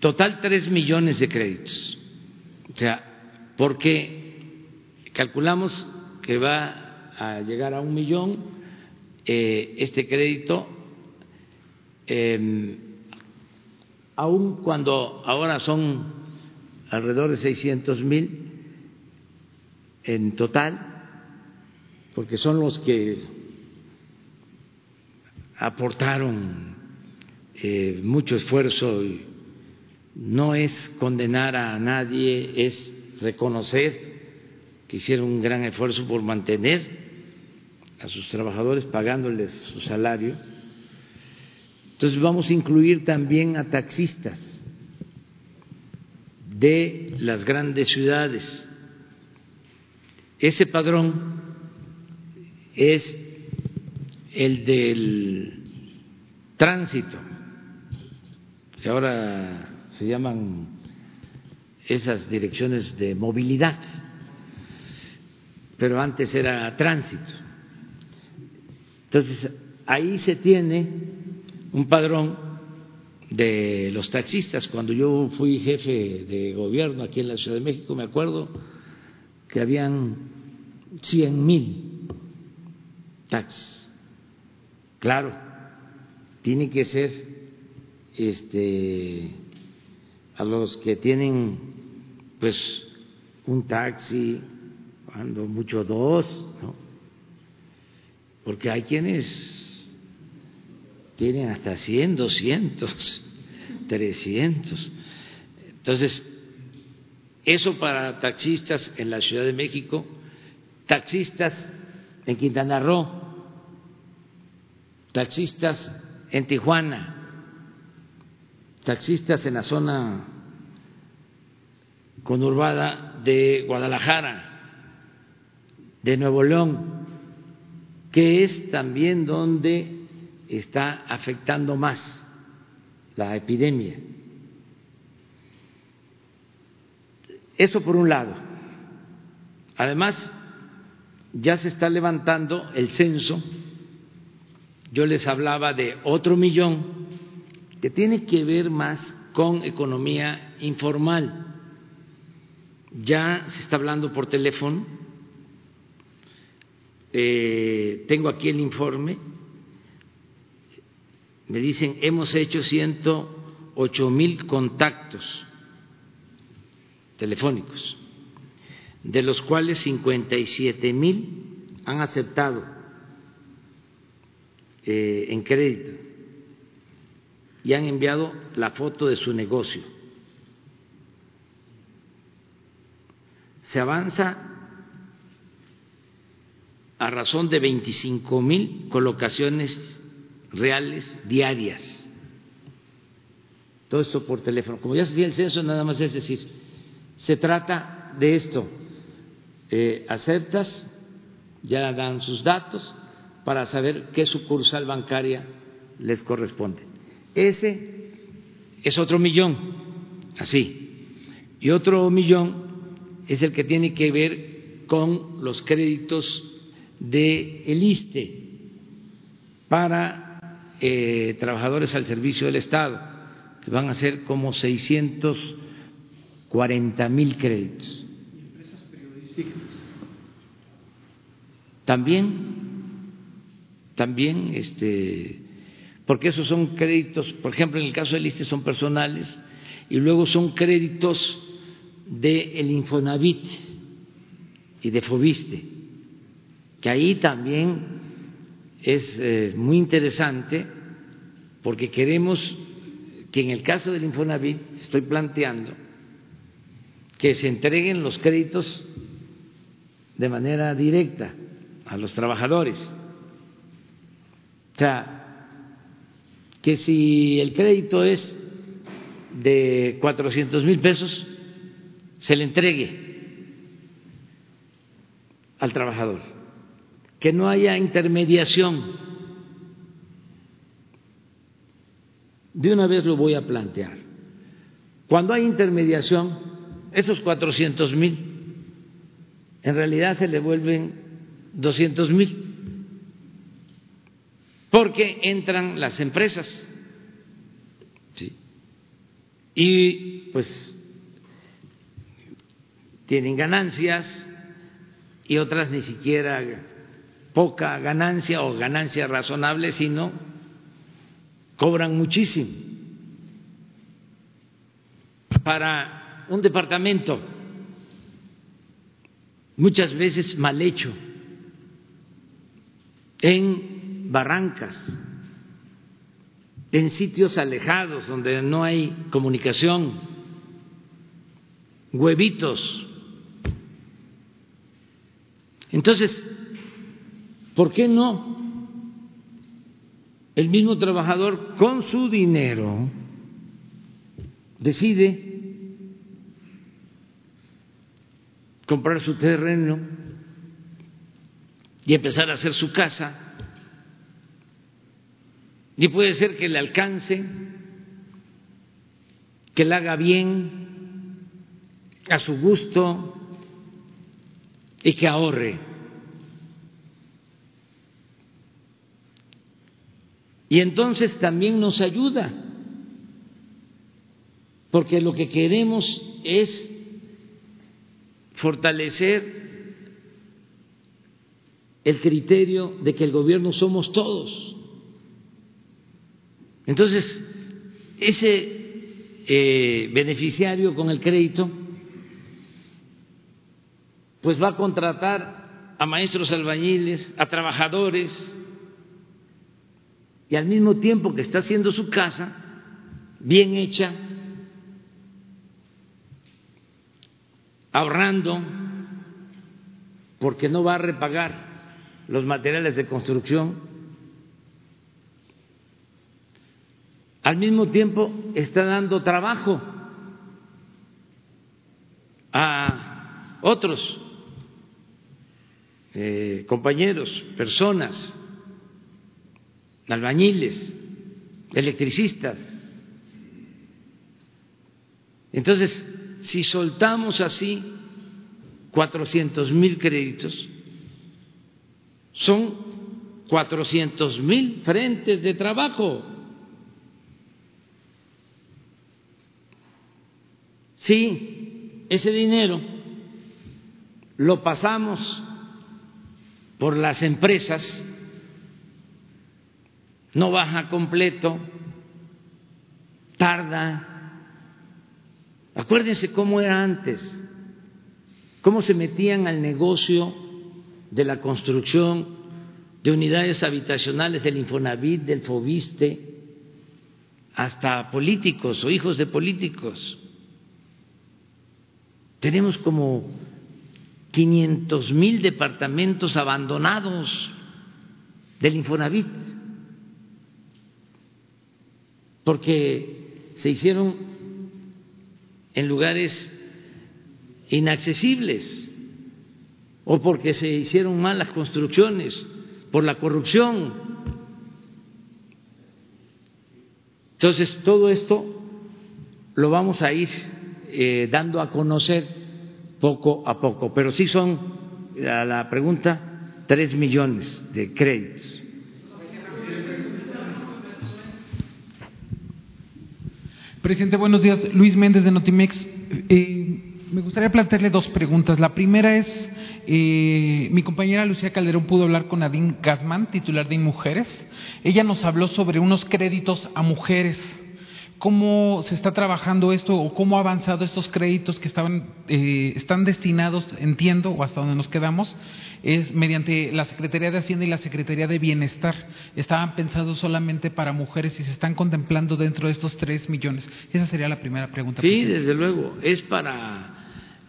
[SPEAKER 1] Total tres millones de créditos. O sea, porque calculamos que va a llegar a un millón eh, este crédito eh, aun cuando ahora son alrededor de 600 mil en total, porque son los que aportaron eh, mucho esfuerzo y no es condenar a nadie, es reconocer que hicieron un gran esfuerzo por mantener a sus trabajadores pagándoles su salario. Entonces vamos a incluir también a taxistas de las grandes ciudades. Ese padrón es el del tránsito, que ahora se llaman esas direcciones de movilidad, pero antes era tránsito. Entonces, ahí se tiene un padrón de los taxistas. Cuando yo fui jefe de gobierno aquí en la Ciudad de México, me acuerdo que habían cien mil taxis. Claro, tiene que ser este a los que tienen pues un taxi, cuando mucho dos, ¿no? Porque hay quienes tienen hasta 100, 200, 300. Entonces, eso para taxistas en la Ciudad de México, taxistas en Quintana Roo, taxistas en Tijuana, taxistas en la zona conurbada de Guadalajara, de Nuevo León, que es también donde está afectando más la epidemia. Eso por un lado. Además, ya se está levantando el censo. Yo les hablaba de otro millón que tiene que ver más con economía informal. Ya se está hablando por teléfono, eh, tengo aquí el informe, me dicen, hemos hecho 108 mil contactos telefónicos, de los cuales 57 mil han aceptado eh, en crédito y han enviado la foto de su negocio. Se avanza a razón de 25 mil colocaciones reales diarias. Todo esto por teléfono. Como ya se decía el censo, nada más es decir, se trata de esto. Eh, aceptas, ya dan sus datos para saber qué sucursal bancaria les corresponde. Ese es otro millón, así. Y otro millón es el que tiene que ver con los créditos de ISTE para eh, trabajadores al servicio del Estado, que van a ser como 640 mil créditos. También, también, este porque esos son créditos, por ejemplo, en el caso del ISTE son personales y luego son créditos del Infonavit y de Fobiste, que ahí también es eh, muy interesante porque queremos que en el caso del Infonavit, estoy planteando, que se entreguen los créditos de manera directa a los trabajadores. O sea, que si el crédito es de 400 mil pesos, se le entregue al trabajador, que no haya intermediación. De una vez lo voy a plantear. Cuando hay intermediación, esos 400 mil en realidad se le vuelven 200 mil porque entran las empresas y pues tienen ganancias y otras ni siquiera poca ganancia o ganancia razonable, sino cobran muchísimo. para un departamento, muchas veces mal hecho, en barrancas, en sitios alejados donde no hay comunicación, huevitos. Entonces, ¿por qué no el mismo trabajador con su dinero decide comprar su terreno y empezar a hacer su casa? Y puede ser que le alcance, que le haga bien, a su gusto y que ahorre. Y entonces también nos ayuda, porque lo que queremos es fortalecer el criterio de que el gobierno somos todos. Entonces, ese eh, beneficiario con el crédito, pues va a contratar a maestros albañiles, a trabajadores, y al mismo tiempo que está haciendo su casa bien hecha, ahorrando, porque no va a repagar los materiales de construcción, al mismo tiempo está dando trabajo a otros eh, compañeros, personas, albañiles, electricistas. Entonces, si soltamos así cuatrocientos mil créditos, son cuatrocientos mil frentes de trabajo. Si ese dinero lo pasamos por las empresas, no baja completo, tarda. Acuérdense cómo era antes, cómo se metían al negocio de la construcción de unidades habitacionales del Infonavit, del Fobiste, hasta políticos o hijos de políticos. Tenemos como 500 mil departamentos abandonados del Infonavit, porque se hicieron en lugares inaccesibles o porque se hicieron malas construcciones por la corrupción. Entonces, todo esto lo vamos a ir eh, dando a conocer poco a poco, pero sí son, a la pregunta, tres millones de créditos.
[SPEAKER 5] Presidente, buenos días. Luis Méndez de Notimex. Eh, me gustaría plantearle dos preguntas. La primera es, eh, mi compañera Lucía Calderón pudo hablar con Nadine Gasman, titular de Mujeres. Ella nos habló sobre unos créditos a mujeres cómo se está trabajando esto o cómo ha avanzado estos créditos que estaban, eh, están destinados, entiendo, o hasta donde nos quedamos, es mediante la Secretaría de Hacienda y la Secretaría de Bienestar. Estaban pensados solamente para mujeres y se están contemplando dentro de estos tres millones. Esa sería la primera pregunta.
[SPEAKER 1] Sí, desde luego, es para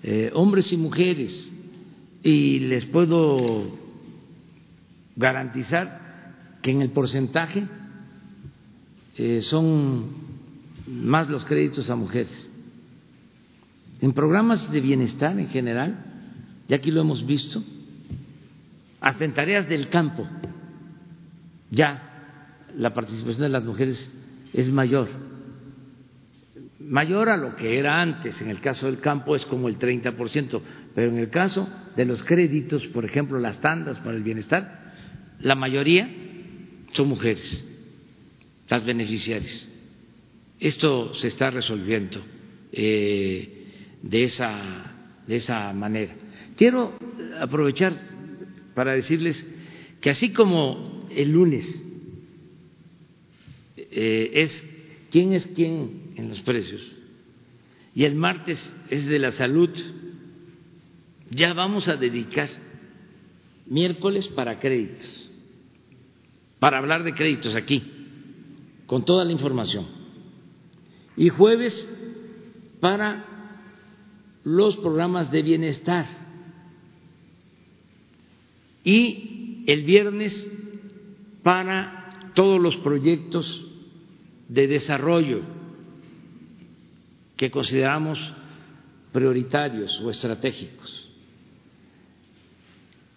[SPEAKER 1] eh, hombres y mujeres y les puedo garantizar que en el porcentaje eh, son más los créditos a mujeres. En programas de bienestar en general, y aquí lo hemos visto, hasta en tareas del campo, ya la participación de las mujeres es mayor. Mayor a lo que era antes, en el caso del campo es como el 30%, pero en el caso de los créditos, por ejemplo, las tandas para el bienestar, la mayoría son mujeres, las beneficiarias. Esto se está resolviendo eh, de, esa, de esa manera. Quiero aprovechar para decirles que así como el lunes eh, es quién es quién en los precios y el martes es de la salud. Ya vamos a dedicar miércoles para créditos, para hablar de créditos aquí, con toda la información. Y jueves para los programas de bienestar. Y el viernes para todos los proyectos de desarrollo que consideramos prioritarios o estratégicos.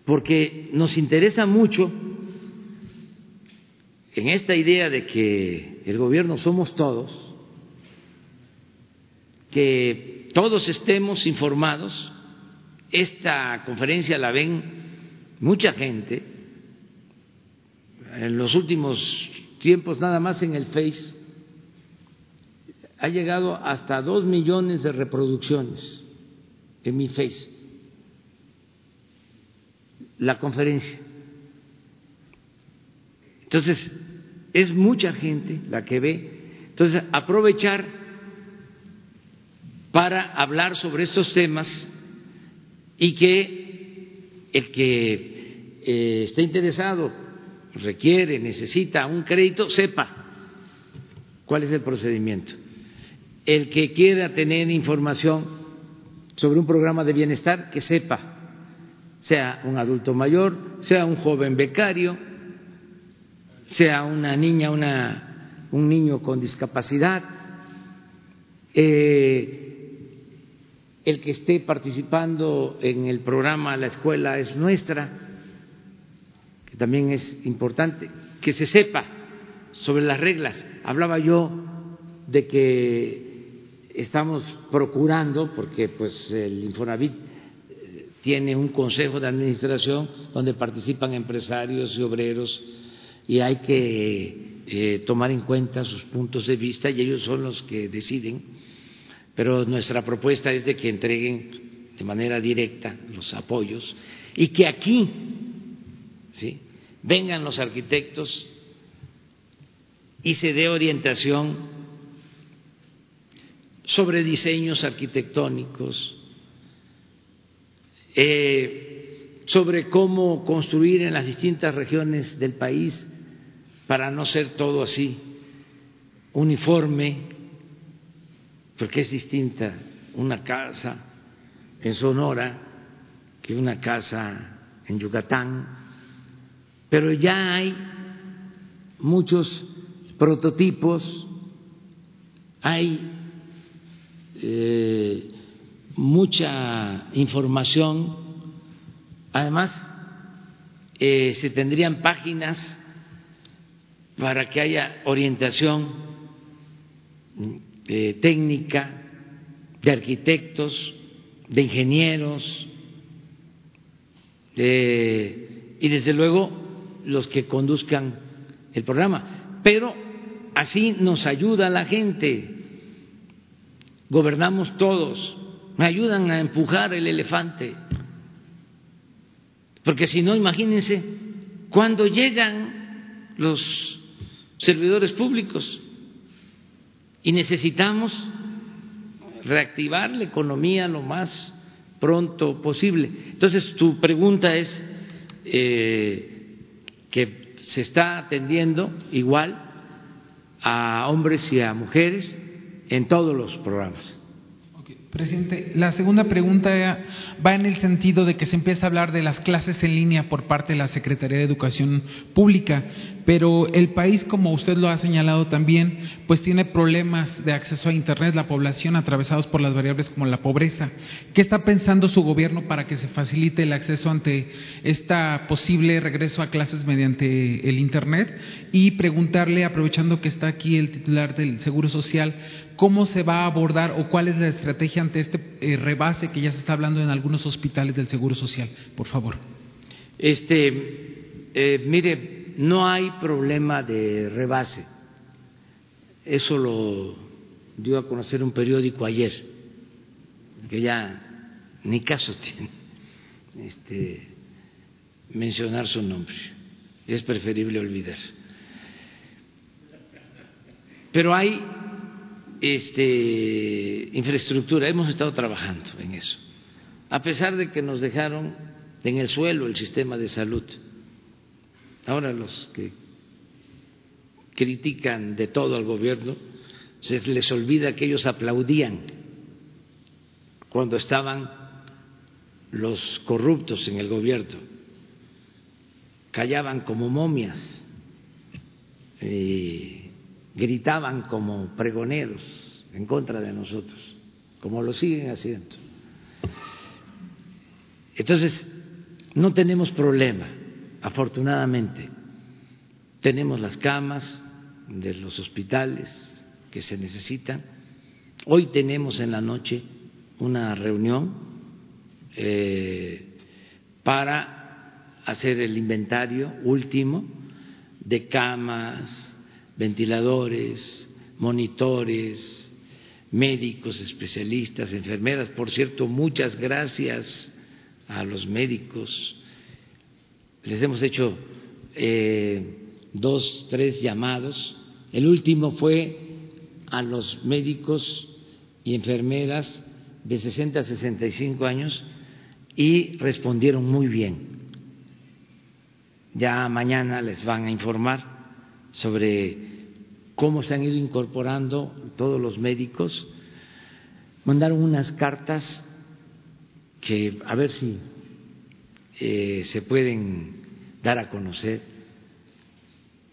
[SPEAKER 1] Porque nos interesa mucho en esta idea de que el gobierno somos todos, que todos estemos informados. Esta conferencia la ven mucha gente. En los últimos tiempos, nada más en el Face, ha llegado hasta dos millones de reproducciones en mi Face. La conferencia. Entonces, es mucha gente la que ve. Entonces, aprovechar para hablar sobre estos temas y que el que eh, esté interesado, requiere, necesita un crédito, sepa cuál es el procedimiento. El que quiera tener información sobre un programa de bienestar, que sepa, sea un adulto mayor, sea un joven becario, sea una niña, una, un niño con discapacidad, eh, el que esté participando en el programa La escuela es nuestra, que también es importante, que se sepa sobre las reglas. Hablaba yo de que estamos procurando, porque pues el Infonavit eh, tiene un consejo de administración donde participan empresarios y obreros y hay que eh, tomar en cuenta sus puntos de vista y ellos son los que deciden pero nuestra propuesta es de que entreguen de manera directa los apoyos y que aquí ¿sí? vengan los arquitectos y se dé orientación sobre diseños arquitectónicos, eh, sobre cómo construir en las distintas regiones del país para no ser todo así uniforme, porque es distinta una casa en Sonora que una casa en Yucatán, pero ya hay muchos prototipos, hay eh, mucha información, además eh, se tendrían páginas para que haya orientación de técnica, de arquitectos, de ingenieros, y desde luego los que conduzcan el programa. Pero así nos ayuda la gente, gobernamos todos, me ayudan a empujar el elefante. Porque si no, imagínense, cuando llegan los servidores públicos, y necesitamos reactivar la economía lo más pronto posible. Entonces, tu pregunta es eh, que se está atendiendo igual a hombres y a mujeres en todos los programas.
[SPEAKER 5] Presidente, la segunda pregunta va en el sentido de que se empieza a hablar de las clases en línea por parte de la Secretaría de Educación Pública, pero el país, como usted lo ha señalado también, pues tiene problemas de acceso a Internet, la población atravesados por las variables como la pobreza. ¿Qué está pensando su gobierno para que se facilite el acceso ante este posible regreso a clases mediante el Internet? Y preguntarle, aprovechando que está aquí el titular del Seguro Social, ¿cómo se va a abordar o cuál es la estrategia ante este eh, rebase que ya se está hablando en algunos hospitales del Seguro Social? Por favor.
[SPEAKER 1] Este, eh, mire, no hay problema de rebase. Eso lo dio a conocer un periódico ayer, que ya ni caso tiene este, mencionar su nombre. Es preferible olvidar. Pero hay este, infraestructura, hemos estado trabajando en eso, a pesar de que nos dejaron en el suelo el sistema de salud. Ahora los que critican de todo al gobierno, se les olvida que ellos aplaudían cuando estaban los corruptos en el gobierno, callaban como momias, eh, gritaban como pregoneros en contra de nosotros, como lo siguen haciendo. Entonces, no tenemos problema, afortunadamente. Tenemos las camas de los hospitales que se necesitan. Hoy tenemos en la noche una reunión eh, para hacer el inventario último de camas, ventiladores, monitores, médicos, especialistas, enfermeras. Por cierto, muchas gracias a los médicos. Les hemos hecho eh, dos, tres llamados. El último fue a los médicos y enfermeras de 60 a 65 años y respondieron muy bien. Ya mañana les van a informar sobre cómo se han ido incorporando todos los médicos. Mandaron unas cartas que a ver si eh, se pueden dar a conocer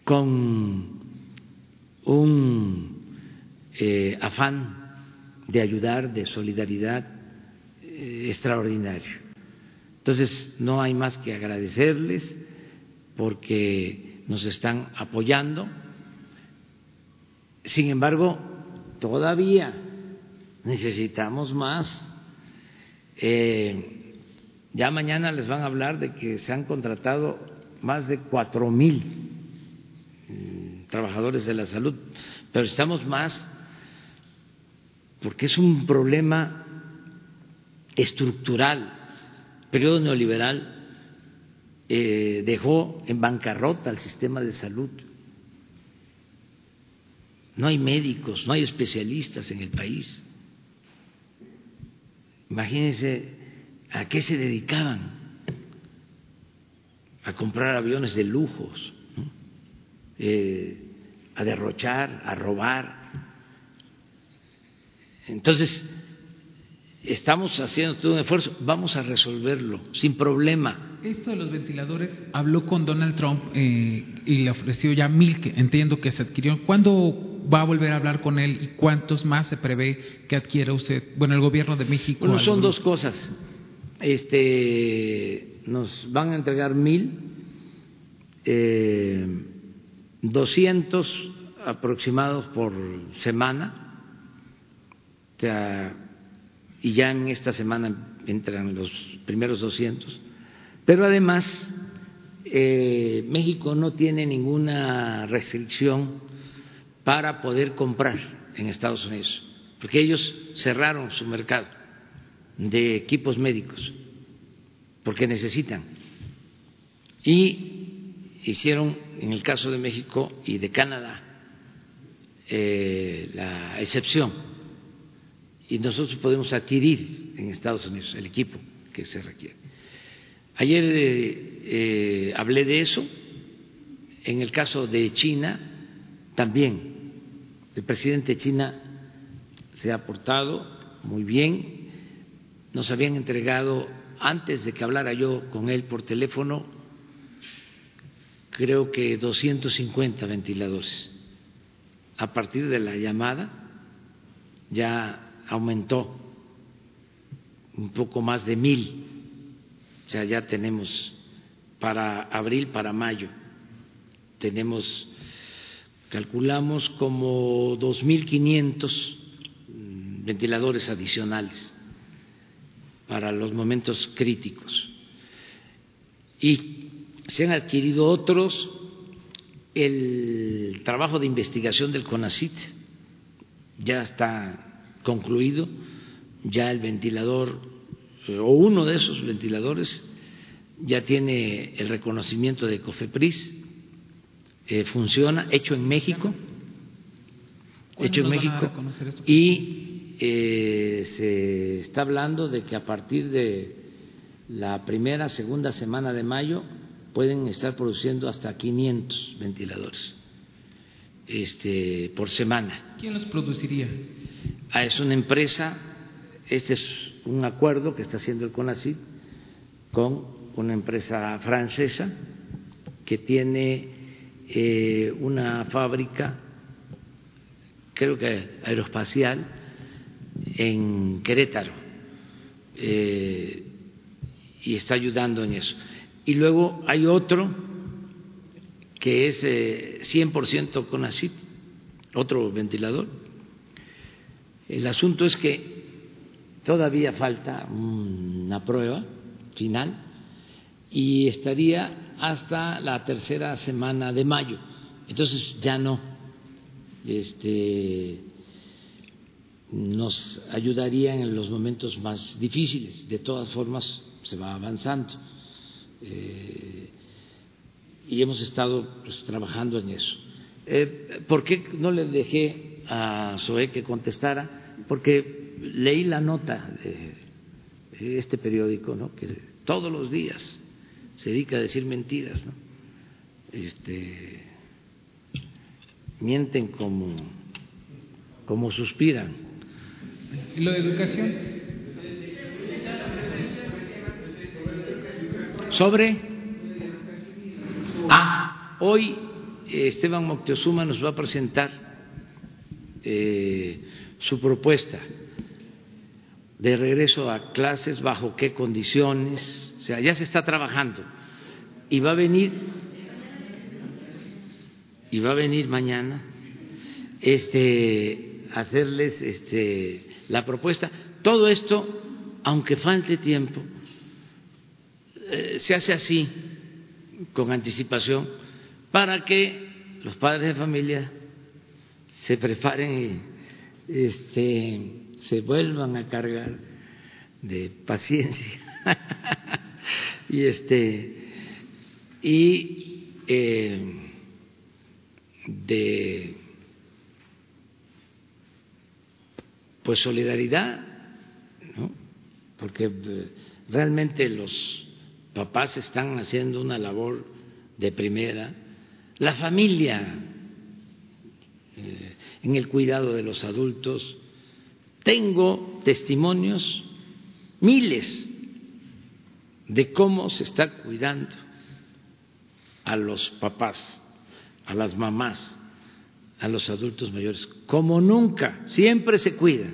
[SPEAKER 1] con un eh, afán de ayudar, de solidaridad eh, extraordinario. Entonces, no hay más que agradecerles porque nos están apoyando. Sin embargo, todavía necesitamos más. Eh, ya mañana les van a hablar de que se han contratado más de cuatro mil mm, trabajadores de la salud, pero estamos más porque es un problema estructural. Periodo neoliberal eh, dejó en bancarrota al sistema de salud. No hay médicos, no hay especialistas en el país. Imagínense a qué se dedicaban. A comprar aviones de lujos, eh, a derrochar, a robar, entonces, estamos haciendo todo un esfuerzo, vamos a resolverlo sin problema.
[SPEAKER 5] Esto de los ventiladores, habló con Donald Trump eh, y le ofreció ya mil, que entiendo que se adquirió. ¿Cuándo va a volver a hablar con él y cuántos más se prevé que adquiera usted, bueno, el gobierno de México?
[SPEAKER 1] Bueno, son dos cosas. Este, nos van a entregar mil, eh, doscientos aproximados por semana y ya en esta semana entran los primeros 200. Pero además, eh, México no tiene ninguna restricción para poder comprar en Estados Unidos, porque ellos cerraron su mercado de equipos médicos, porque necesitan. Y hicieron, en el caso de México y de Canadá, eh, la excepción y nosotros podemos adquirir en Estados Unidos el equipo que se requiere. Ayer eh, eh, hablé de eso. En el caso de China, también el presidente de China se ha portado muy bien. Nos habían entregado, antes de que hablara yo con él por teléfono, creo que 250 ventiladores. A partir de la llamada, ya aumentó un poco más de mil, o sea, ya tenemos para abril, para mayo, tenemos, calculamos como dos mil quinientos ventiladores adicionales para los momentos críticos. Y se han adquirido otros, el trabajo de investigación del CONACIT ya está concluido, ya el ventilador eh, o uno de esos ventiladores ya tiene el reconocimiento de COFEPRIS, eh, funciona, hecho en México, hecho en México y eh, se está hablando de que a partir de la primera, segunda semana de mayo pueden estar produciendo hasta 500 ventiladores este, por semana.
[SPEAKER 5] ¿Quién los produciría?
[SPEAKER 1] Ah, Es una empresa, este es un acuerdo que está haciendo el CONACYT con una empresa francesa que tiene eh, una fábrica, creo que aeroespacial, en Querétaro eh, y está ayudando en eso. Y luego hay otro que es eh, 100% CONACYT, otro ventilador. El asunto es que todavía falta una prueba final y estaría hasta la tercera semana de mayo. Entonces ya no este, nos ayudaría en los momentos más difíciles. De todas formas, se va avanzando. Eh, y hemos estado pues, trabajando en eso. Eh, ¿Por qué no le dejé a Zoé que contestara? Porque leí la nota de este periódico, ¿no? que todos los días se dedica a decir mentiras, ¿no? este, mienten como, como suspiran.
[SPEAKER 5] ¿Y lo de educación?
[SPEAKER 1] Sobre. Ah, hoy Esteban Moctezuma nos va a presentar eh, su propuesta de regreso a clases, bajo qué condiciones, o sea, ya se está trabajando y va a venir y va a venir mañana este hacerles este la propuesta. Todo esto, aunque falte tiempo, eh, se hace así con anticipación para que los padres de familia se preparen este, se vuelvan a cargar de paciencia y este y eh, de pues solidaridad ¿no? porque eh, realmente los papás están haciendo una labor de primera la familia eh, en el cuidado de los adultos tengo testimonios miles de cómo se está cuidando a los papás, a las mamás, a los adultos mayores, como nunca, siempre se cuida,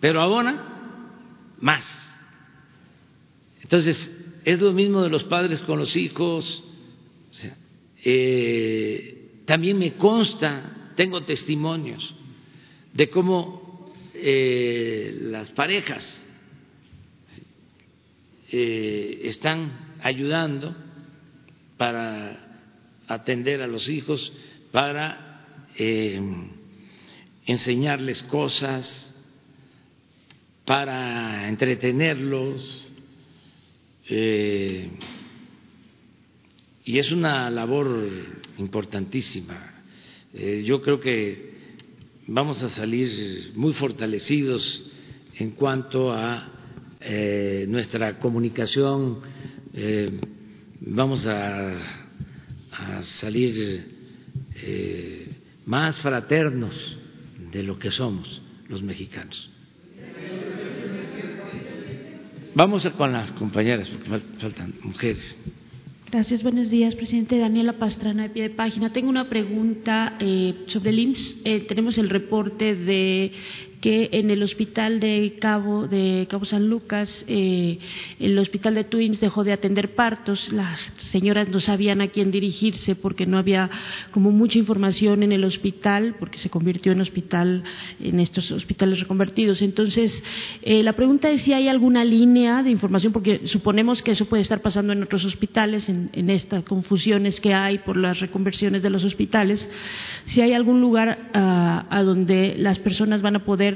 [SPEAKER 1] pero ahora más. Entonces, es lo mismo de los padres con los hijos, eh, también me consta, tengo testimonios de cómo eh, las parejas eh, están ayudando para atender a los hijos, para eh, enseñarles cosas, para entretenerlos. Y es una labor importantísima. Yo creo que vamos a salir muy fortalecidos en cuanto a eh, nuestra comunicación, eh, vamos a, salir eh, más fraternos de lo que somos los mexicanos. Vamos a con las compañeras, porque fal- faltan mujeres.
[SPEAKER 8] Gracias, buenos días, presidente Daniela Pastrana de pie de página. Tengo una pregunta eh, sobre el IMSS. Eh, tenemos el reporte de que en el hospital de Cabo de Cabo San Lucas, eh, el hospital de Twins dejó de atender partos. Las señoras no sabían a quién dirigirse porque no había como mucha información en el hospital, porque se convirtió en hospital en estos hospitales reconvertidos. Entonces, eh, la pregunta es si hay alguna línea de información, porque suponemos que eso puede estar pasando en otros hospitales, en, estas confusiones que hay por las reconversiones de los hospitales, si hay algún lugar ah, a donde las personas van a poder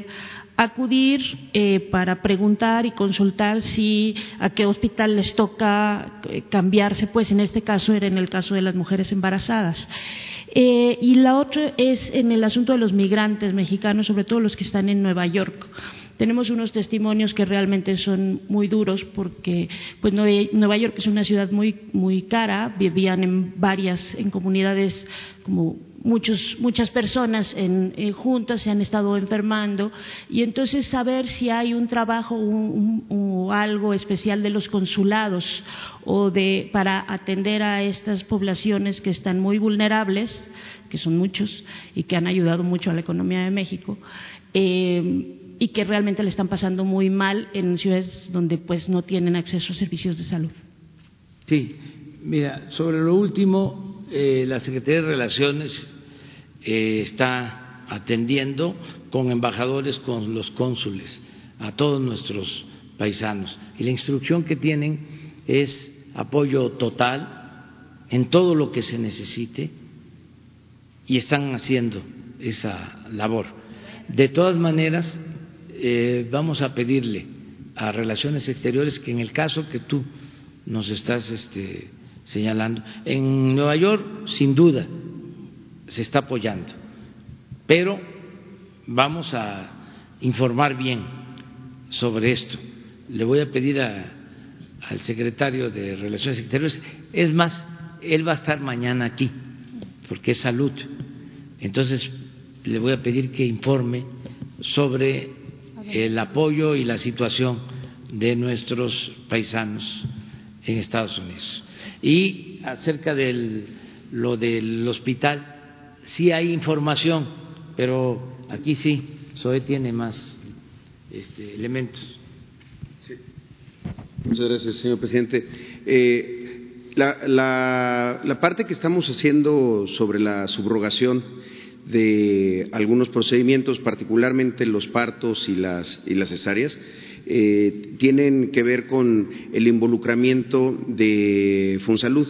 [SPEAKER 8] acudir eh, para preguntar y consultar si a qué hospital les toca eh, cambiarse, pues en este caso era en el caso de las mujeres embarazadas. Eh, y la otra es en el asunto de los migrantes mexicanos, sobre todo los que están en Nueva York. Tenemos unos testimonios que realmente son muy duros porque pues Nueva York es una ciudad muy muy cara, vivían en varias en comunidades como muchos, muchas personas en, juntas se han estado enfermando y entonces saber si hay un trabajo o algo especial de los consulados o de para atender a estas poblaciones que están muy vulnerables, que son muchos y que han ayudado mucho a la economía de México. Eh, y que realmente le están pasando muy mal en ciudades donde pues no tienen acceso a servicios de salud.
[SPEAKER 1] Sí, mira, sobre lo último, eh, la Secretaría de Relaciones eh, está atendiendo con embajadores, con los cónsules, a todos nuestros paisanos. Y la instrucción que tienen es apoyo total en todo lo que se necesite y están haciendo esa labor. De todas maneras, eh, vamos a pedirle a Relaciones Exteriores que en el caso que tú nos estás este, señalando, en Nueva York, sin duda, se está apoyando. Pero vamos a informar bien sobre esto. Le voy a pedir al secretario de Relaciones Exteriores, es más, él va a estar mañana aquí, porque es salud. Entonces, le voy a pedir que informe sobre el apoyo y la situación de nuestros paisanos en Estados Unidos. Y acerca de lo del hospital, sí hay información, pero aquí sí, SOE tiene más este, elementos.
[SPEAKER 2] Muchas gracias, señor presidente. Eh, la, la, parte que estamos haciendo sobre la subrogación de algunos procedimientos, particularmente los partos y las, y las cesáreas, eh, tienen que ver con el involucramiento de Funsalud.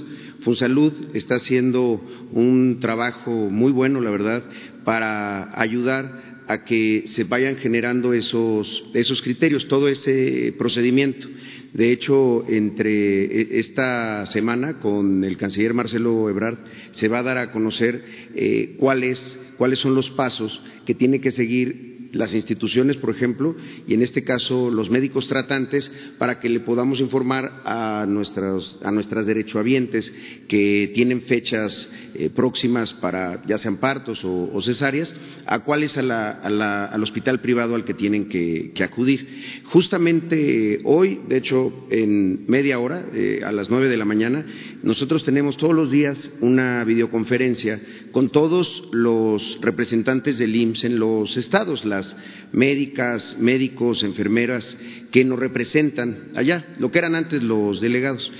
[SPEAKER 2] Funsalud está haciendo un trabajo muy bueno, la verdad, para ayudar a que se vayan generando esos, esos criterios, todo ese procedimiento. De hecho, entre e, esta semana con el canciller Marcelo Ebrard se va a dar a conocer eh, cuáles, cuáles son los pasos que tiene que seguir las instituciones, por ejemplo, y en este caso los médicos tratantes, para que le podamos informar a, nuestras, a nuestras derechohabientes que tienen fechas eh, próximas para ya sean partos o, cesáreas, a cuál es al hospital privado al que tienen que, acudir. Justamente hoy, de hecho, en media hora, eh, a las nueve de la mañana, nosotros tenemos todos los días una videoconferencia con todos los representantes del IMSS en los estados, las médicas, médicos, enfermeras que nos representan allá, lo que eran antes los delegados.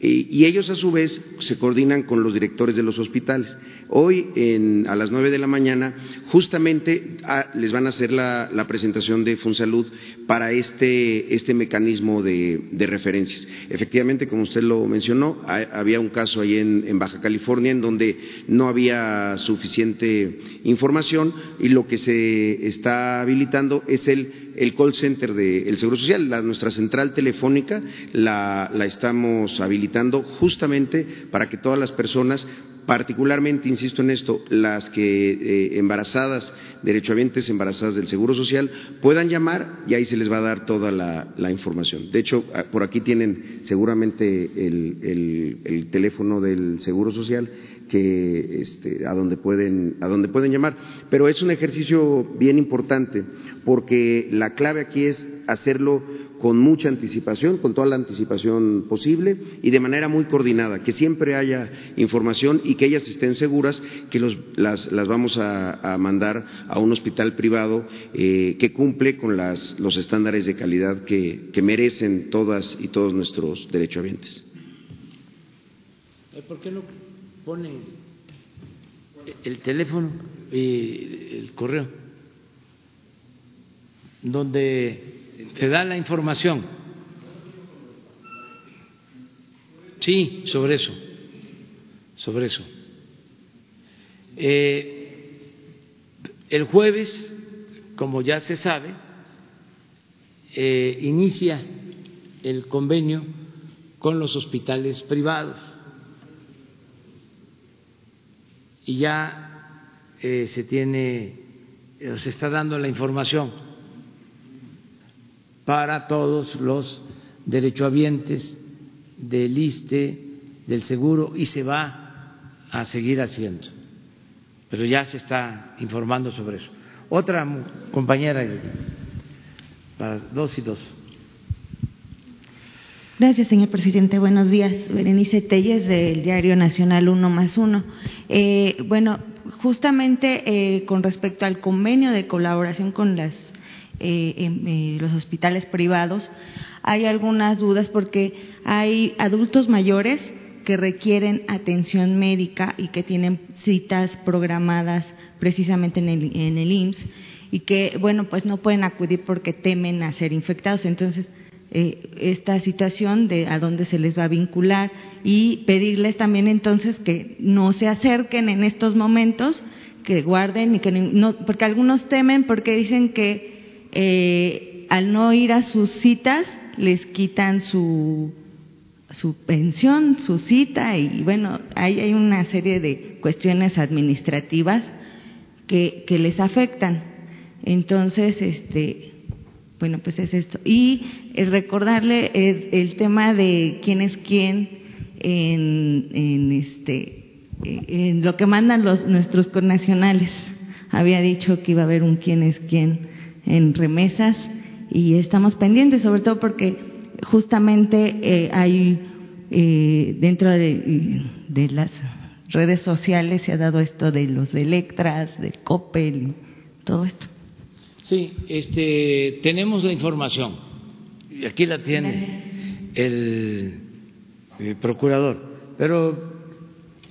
[SPEAKER 2] Y ellos a su vez se coordinan con los directores de los hospitales. Hoy a las nueve de la mañana justamente ah, les van a hacer la, presentación de Funsalud para este, este mecanismo de, referencias. Efectivamente, como usted lo mencionó, había un caso ahí en, Baja California en donde no había suficiente información y lo que se está habilitando es el el call center del Seguro Social, nuestra central telefónica la, estamos habilitando justamente para que todas las personas particularmente, insisto en esto, las que eh, embarazadas, derechohabientes embarazadas del Seguro Social, puedan llamar y ahí se les va a dar toda la, información. De hecho, ah, por aquí tienen seguramente el, teléfono del Seguro Social que este, a donde pueden a donde pueden llamar, pero es un ejercicio bien importante porque la clave aquí es hacerlo con mucha anticipación, con toda la anticipación posible y de manera muy coordinada, que siempre haya información y que ellas estén seguras que las, vamos a, mandar a un hospital privado eh, que cumple con los estándares de calidad que, merecen todas y todos nuestros derechohabientes.
[SPEAKER 1] ¿Por qué no ponen el teléfono y el correo? Donde se da la información. Sí, sobre eso, sobre eso. Eh, el jueves como ya se sabe, eh, inicia el convenio con los hospitales privados y ya eh, se tiene, se está dando la información para todos los derechohabientes del ISTE, del seguro, y se va a seguir haciendo. Pero ya se está informando sobre eso. Otra compañera, para dos y dos.
[SPEAKER 9] Gracias, señor presidente. Buenos días. Berenice Telles, del Diario Nacional Uno más Uno. Eh, bueno, justamente eh, con respecto al convenio de colaboración con las, eh, em, los hospitales privados, hay algunas dudas porque hay adultos mayores que requieren atención médica y que tienen citas programadas precisamente en el, en el IMSS y que, bueno, pues no pueden acudir porque temen a ser infectados. Entonces, eh, esta situación de a dónde se les va a vincular y pedirles también entonces que no se acerquen en estos momentos, que guarden y que no, porque algunos temen porque dicen que eh, al no ir a sus citas les quitan su su pensión, su cita y bueno, ahí hay una serie de cuestiones administrativas que, que les afectan. Entonces, este, bueno, pues es esto. Y eh, recordarle el, tema de quién es quién en, en, este, eh, en lo que mandan los, nuestros connacionales. Había dicho que iba a haber un quién es quién en remesas y estamos pendientes, sobre todo porque justamente eh, hay eh, dentro de, de, las redes sociales se ha dado esto de los Electras, del Coppel, y todo esto.
[SPEAKER 1] Sí, este, tenemos la información y aquí la tiene el, procurador, pero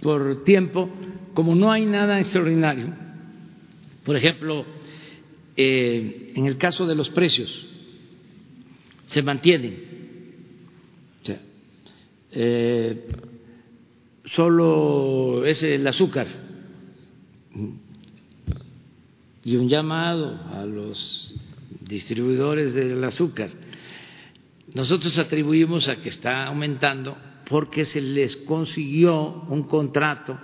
[SPEAKER 1] por tiempo, como no hay nada extraordinario, por ejemplo, eh, en el caso de los precios, se mantienen. Eh, solo es el azúcar y un llamado a los distribuidores del azúcar. Nosotros atribuimos a que está aumentando porque se les consiguió un contrato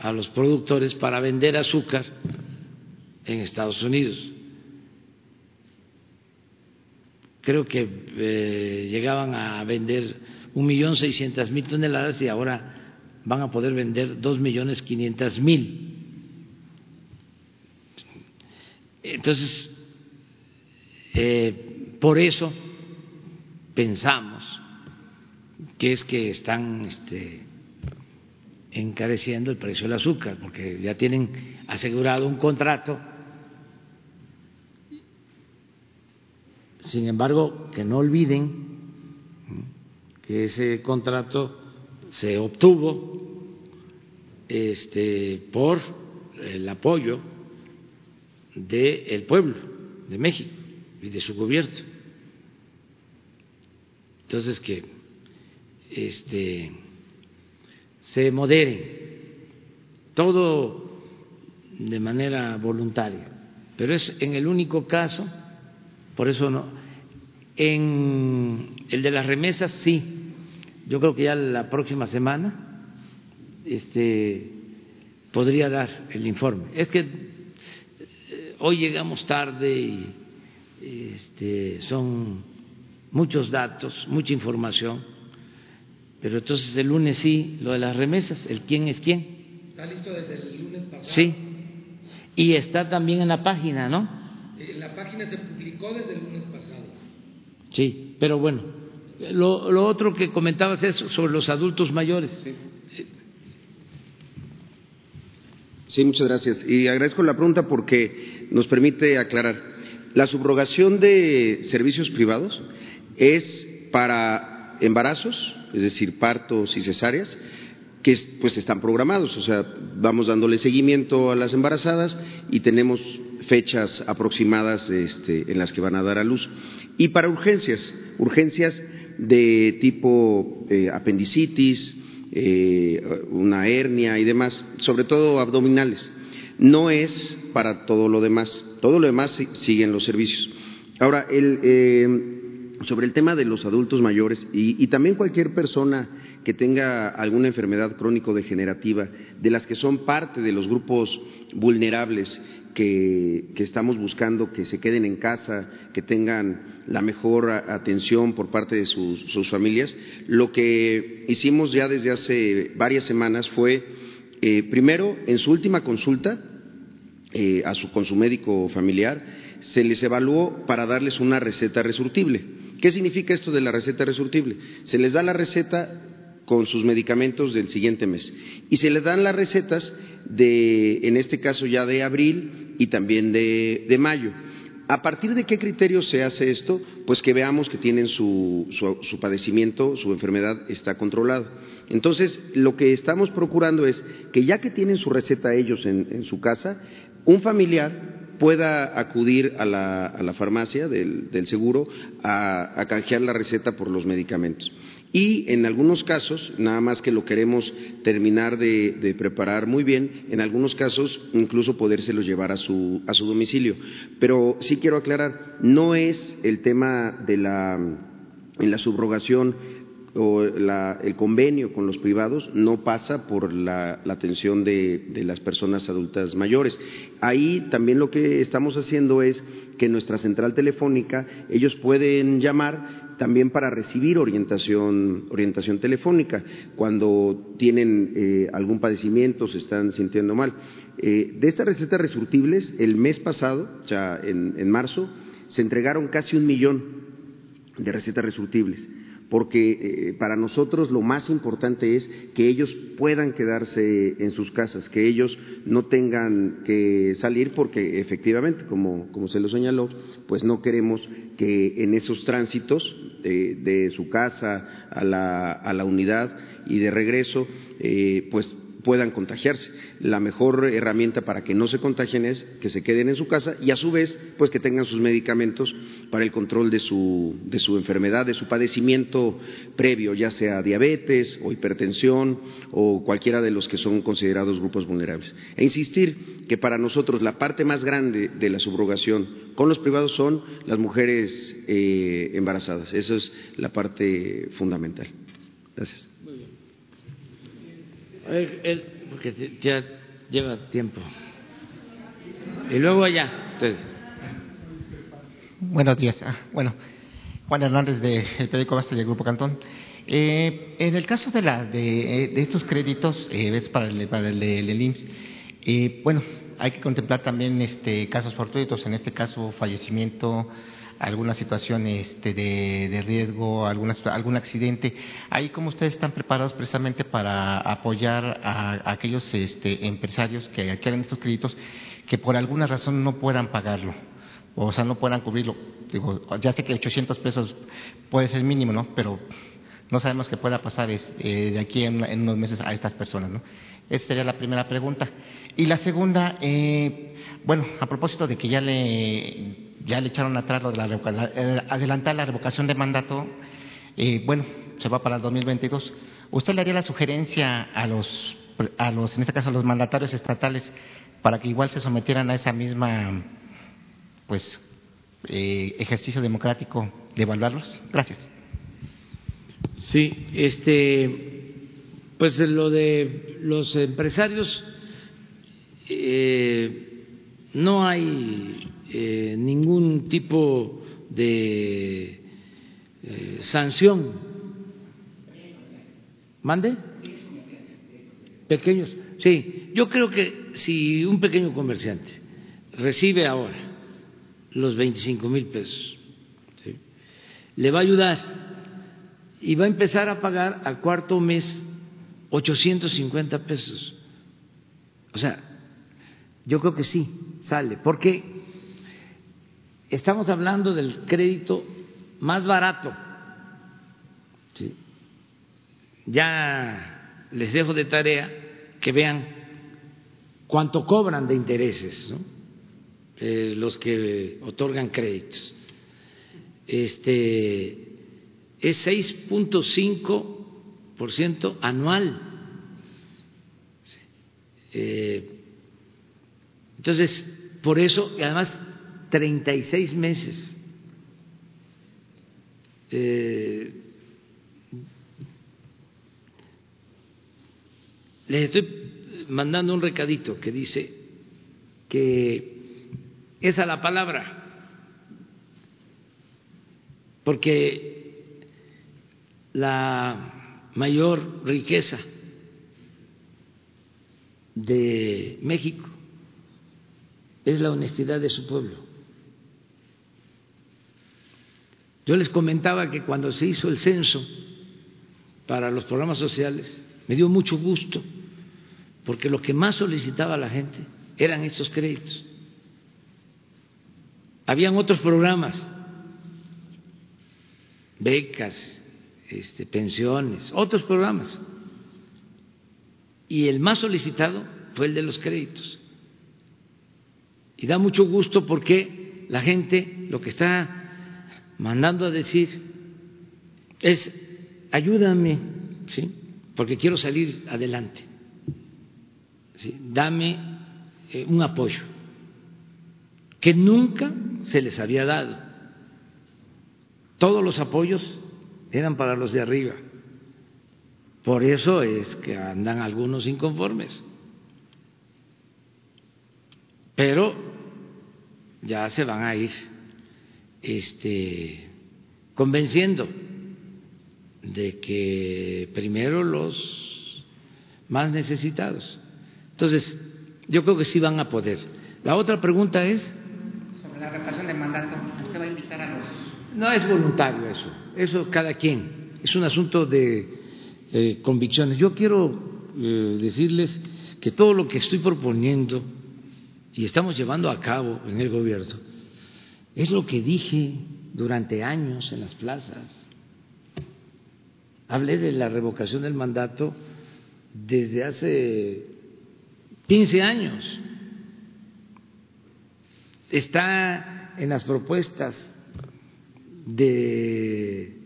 [SPEAKER 1] a los productores para vender azúcar en Estados Unidos. Creo que eh, llegaban a vender un millón seiscientas mil toneladas y ahora van a poder vender dos millones quinientas mil Entonces, eh, por eso pensamos que es que están este, encareciendo el precio del azúcar, porque ya tienen asegurado un contrato. Sin embargo, que no olviden que ese contrato se obtuvo este, por el apoyo del pueblo de México y de su gobierno. Entonces que este se modere todo de manera voluntaria, pero es en el único caso, por eso no, en el de las remesas sí, yo creo que ya la próxima semana este podría dar el informe. Es que hoy llegamos tarde y este, son muchos datos, mucha información, pero entonces el lunes sí, lo de las remesas, el quién es quién.
[SPEAKER 3] Está listo desde el lunes pasado.
[SPEAKER 1] Sí, y está también en la página, ¿no?
[SPEAKER 3] Eh, la página se publicó desde el lunes pasado.
[SPEAKER 1] Sí, pero bueno, lo, lo otro que comentabas es sobre los adultos mayores. Sí.
[SPEAKER 2] Sí, muchas gracias. Y agradezco la pregunta porque nos permite aclarar. La subrogación de servicios privados es para embarazos, es decir, partos y cesáreas, que pues están programados, o sea, vamos dándole seguimiento a las embarazadas y tenemos fechas aproximadas este, en las que van a dar a luz. Y para urgencias, urgencias de tipo eh, apendicitis, eh, una hernia y demás, sobre todo abdominales. No es para todo lo demás. todo lo demás siguen los servicios. Ahora, el, eh, sobre el tema de los adultos mayores y, también cualquier persona que tenga alguna enfermedad crónico-degenerativa, de las que son parte de los grupos vulnerables que, estamos buscando que se queden en casa, que tengan la mejor atención por parte de sus, familias, lo que hicimos ya desde hace varias semanas fue, eh, primero, en su última consulta eh, a su, con su médico familiar, se les evaluó para darles una receta resurtible. ¿Qué significa esto de la receta resurtible? Se les da la receta con sus medicamentos del siguiente mes y se les dan las recetas de, en este caso ya de abril y también de, mayo. ¿A partir de qué criterio se hace esto? Pues que veamos que tienen su, su, padecimiento, su enfermedad está controlado. Entonces, lo que estamos procurando es que ya que tienen su receta ellos en, en su casa, un familiar pueda acudir a la, a la farmacia del, del seguro a, canjear la receta por los medicamentos. Y en algunos casos, nada más que lo queremos terminar de, preparar muy bien, en algunos casos incluso podérselos llevar a su, a su domicilio. Pero sí quiero aclarar, no es el tema de la, en la subrogación o el convenio con los privados no pasa por la, atención de, las personas adultas mayores. Ahí también lo que estamos haciendo es que nuestra central telefónica ellos pueden llamar también para recibir orientación, orientación telefónica cuando tienen eh, algún padecimiento, se están sintiendo mal. Eh, de estas recetas resurtibles, el mes pasado, ya en marzo, se entregaron casi un millón de recetas resurtibles porque eh, para nosotros lo más importante es que ellos puedan quedarse en sus casas, que ellos no tengan que salir porque efectivamente, como, se lo señaló, pues no queremos que en esos tránsitos de, su casa a la, a la, unidad y de regreso, eh, pues puedan contagiarse. La mejor herramienta para que no se contagien es que se queden en su casa y a su vez, pues que tengan sus medicamentos para el control de su, de su enfermedad, de su padecimiento previo, ya sea diabetes o hipertensión o cualquiera de los que son considerados grupos vulnerables. E insistir que para nosotros la parte más grande de la subrogación con los privados son las mujeres eh, embarazadas. Esa es la parte fundamental. Gracias
[SPEAKER 1] porque ya lleva tiempo. Y luego allá, ustedes.
[SPEAKER 10] Buenos días. Ah, bueno, Juan Hernández del periódico Basta del Grupo Cantón. Eh, en el caso de, la, de, de estos créditos, eh, para el, para el, el, IMSS, eh, bueno, hay que contemplar también este, casos fortuitos, en este caso fallecimiento alguna situación este, de, riesgo, algún accidente. Ahí, como ustedes están preparados precisamente para apoyar a, aquellos este, empresarios que adquieren estos créditos que por alguna razón no puedan pagarlo, o sea, no puedan cubrirlo. Digo, ya sé que 800 pesos puede ser mínimo, ¿no? Pero no sabemos qué pueda pasar eh, de aquí en, unos meses a estas personas, ¿no? Esa sería la primera pregunta. Y la segunda, eh, bueno, a propósito de que ya le ya le echaron atrás lo de la, eh, adelantar la revocación de mandato, eh, bueno, se va para el 2022. ¿Usted le haría la sugerencia a los, a los, en este caso a los mandatarios estatales, para que igual se sometieran a esa misma, pues, eh, ejercicio democrático de evaluarlos? Gracias.
[SPEAKER 1] Sí, este, pues lo de los empresarios, no hay eh, ningún tipo de eh, sanción. ¿Mande? Pequeños. Sí, yo creo que si un pequeño comerciante recibe ahora los 25 mil pesos, le va a ayudar y va a empezar a pagar al cuarto mes 850 pesos. O sea, yo creo que sí, sale, porque estamos hablando del crédito más barato. Ya les dejo de tarea que vean cuánto cobran de intereses eh, los que otorgan créditos. Este es 6.5% anual. Eh, entonces, por eso, y además 36 meses. Eh, les estoy mandando un recadito que dice que esa la palabra, porque la mayor riqueza de México es la honestidad de su pueblo. Yo les comentaba que cuando se hizo el censo para los programas sociales, me dio mucho gusto, porque lo que más solicitaba la gente eran estos créditos. Habían otros programas, becas, este, pensiones, otros programas, y el más solicitado fue el de los créditos. Y da mucho gusto porque la gente lo que está mandando a decir es ayúdame, ¿sí? porque quiero salir adelante. ¿sí? Dame eh, un apoyo que nunca se les había dado. Todos los apoyos eran para los de arriba. Por eso es que andan algunos inconformes. Pero ya se van a ir este, convenciendo de que primero los más necesitados. Entonces, yo creo que sí van a poder. La otra pregunta es...
[SPEAKER 10] Sobre la repasación del mandato, ¿usted va a invitar a los...?
[SPEAKER 1] No es voluntario eso, eso cada quien. Es un asunto de eh, convicciones. Yo quiero eh, decirles que todo lo que estoy proponiendo y estamos llevando a cabo en el gobierno es lo que dije durante años en las plazas. Hablé de la revocación del mandato desde hace 15 años. Está en las propuestas de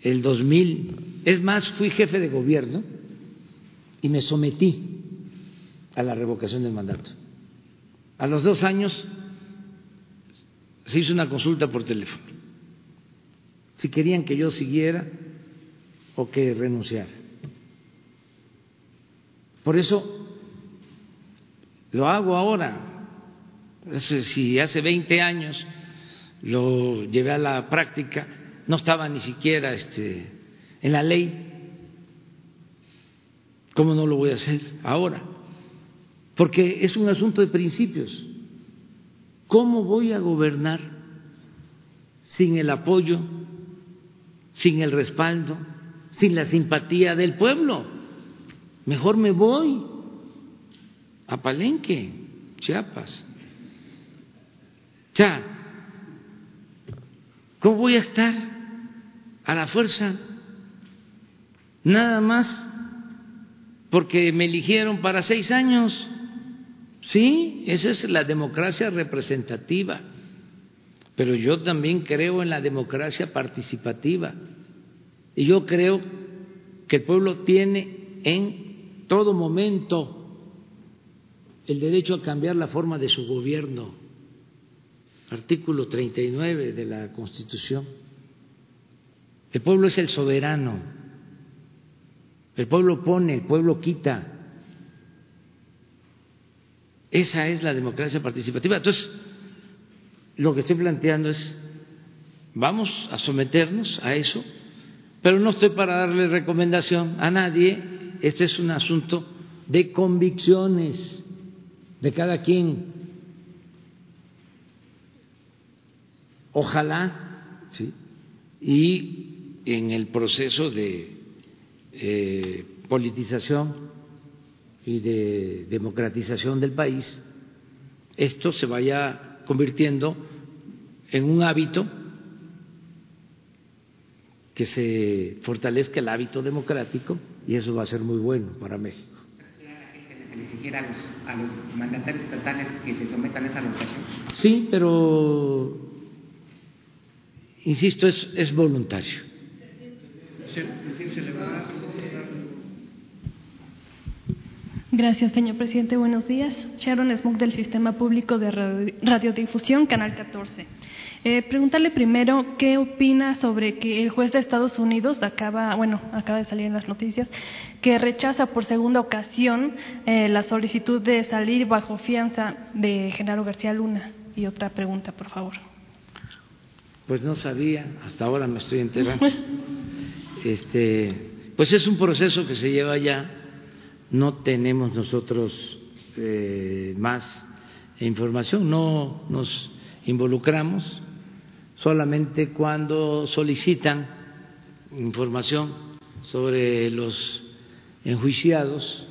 [SPEAKER 1] el 2000. Es más, fui jefe de gobierno y me sometí a la revocación del mandato. A los dos años se hizo una consulta por teléfono, si querían que yo siguiera o que renunciara. Por eso lo hago ahora. Si hace 20 años lo llevé a la práctica, no estaba ni siquiera este, en la ley, ¿cómo no lo voy a hacer ahora? porque es un asunto de principios. ¿Cómo voy a gobernar sin el apoyo, sin el respaldo, sin la simpatía del pueblo? Mejor me voy a Palenque, Chiapas. O ¿cómo voy a estar a la fuerza? Nada más porque me eligieron para seis años. Sí, esa es la democracia representativa, pero yo también creo en la democracia participativa y yo creo que el pueblo tiene en todo momento el derecho a cambiar la forma de su gobierno. Artículo 39 de la Constitución. El pueblo es el soberano. El pueblo pone, el pueblo quita. Esa es la democracia participativa. Entonces, lo que estoy planteando es, vamos a someternos a eso, pero no estoy para darle recomendación a nadie, este es un asunto de convicciones de cada quien. Ojalá, y en el proceso de eh, politización y de democratización del país, esto se vaya convirtiendo en un hábito que se fortalezca el hábito democrático y eso va a ser muy bueno para México.
[SPEAKER 10] a los, a los mandatarios estatales que se sometan a esa votación?
[SPEAKER 1] Sí, pero insisto, es, es voluntario.
[SPEAKER 11] Gracias, señor presidente. Buenos días. Sharon Smook del Sistema Público de Radiodifusión, Canal 14. Eh, preguntarle primero qué opina sobre que el juez de Estados Unidos acaba, bueno, acaba de salir en las noticias, que rechaza por segunda ocasión eh, la solicitud de salir bajo fianza de Genaro García Luna. Y otra pregunta, por favor.
[SPEAKER 1] Pues no sabía, hasta ahora me estoy enterando. este, pues es un proceso que se lleva ya, no tenemos nosotros eh, más información, no nos involucramos solamente cuando solicitan información sobre los enjuiciados,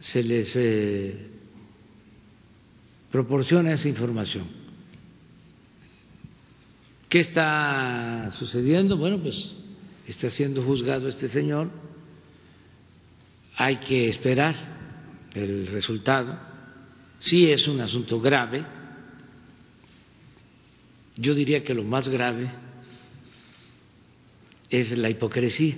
[SPEAKER 1] se les eh, proporciona esa información. ¿Qué está sucediendo? Bueno, pues está siendo juzgado este señor, hay que esperar el resultado. Sí es un asunto grave, yo diría que lo más grave es la hipocresía,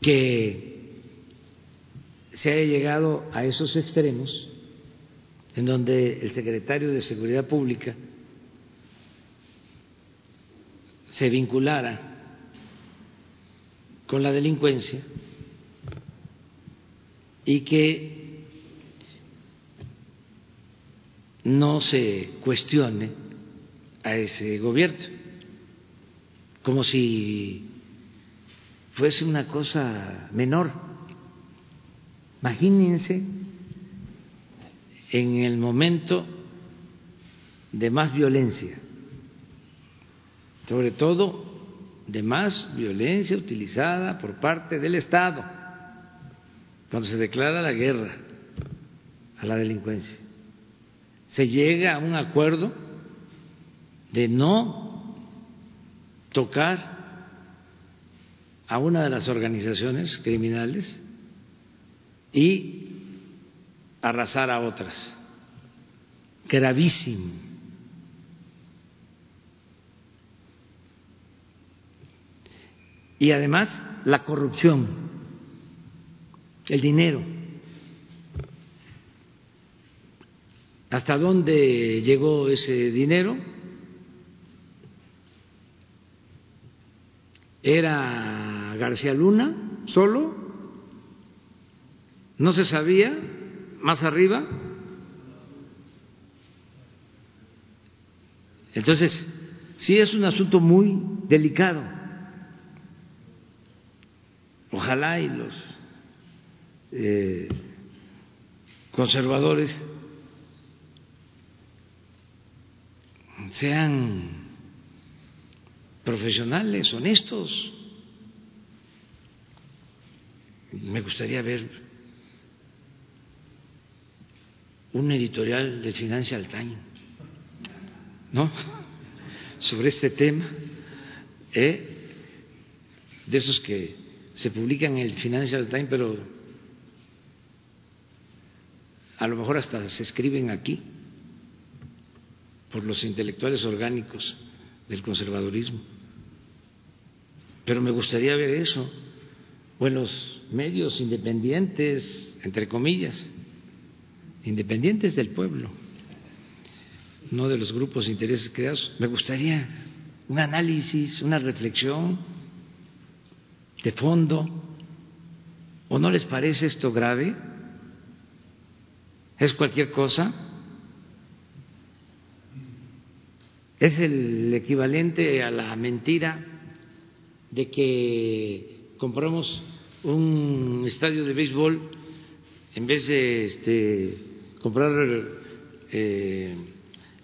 [SPEAKER 1] que se haya llegado a esos extremos en donde el secretario de Seguridad Pública se vinculara con la delincuencia y que no se cuestione a ese gobierno, como si fuese una cosa menor. Imagínense en el momento de más violencia, sobre todo de más violencia utilizada por parte del Estado, cuando se declara la guerra a la delincuencia se llega a un acuerdo de no tocar a una de las organizaciones criminales y arrasar a otras. Gravísimo. Y además la corrupción, el dinero. ¿Hasta dónde llegó ese dinero? ¿Era García Luna solo? ¿No se sabía más arriba? Entonces, sí es un asunto muy delicado. Ojalá y los eh, conservadores sean profesionales, honestos. Me gustaría ver un editorial del Financial Times, ¿no? Sobre este tema, ¿eh? de esos que se publican en el Financial Times, pero a lo mejor hasta se escriben aquí por los intelectuales orgánicos del conservadurismo. Pero me gustaría ver eso, buenos medios independientes, entre comillas, independientes del pueblo, no de los grupos de intereses creados. Me gustaría un análisis, una reflexión de fondo. ¿O no les parece esto grave? ¿Es cualquier cosa? Es el equivalente a la mentira de que compramos un estadio de béisbol en vez de este, comprar eh,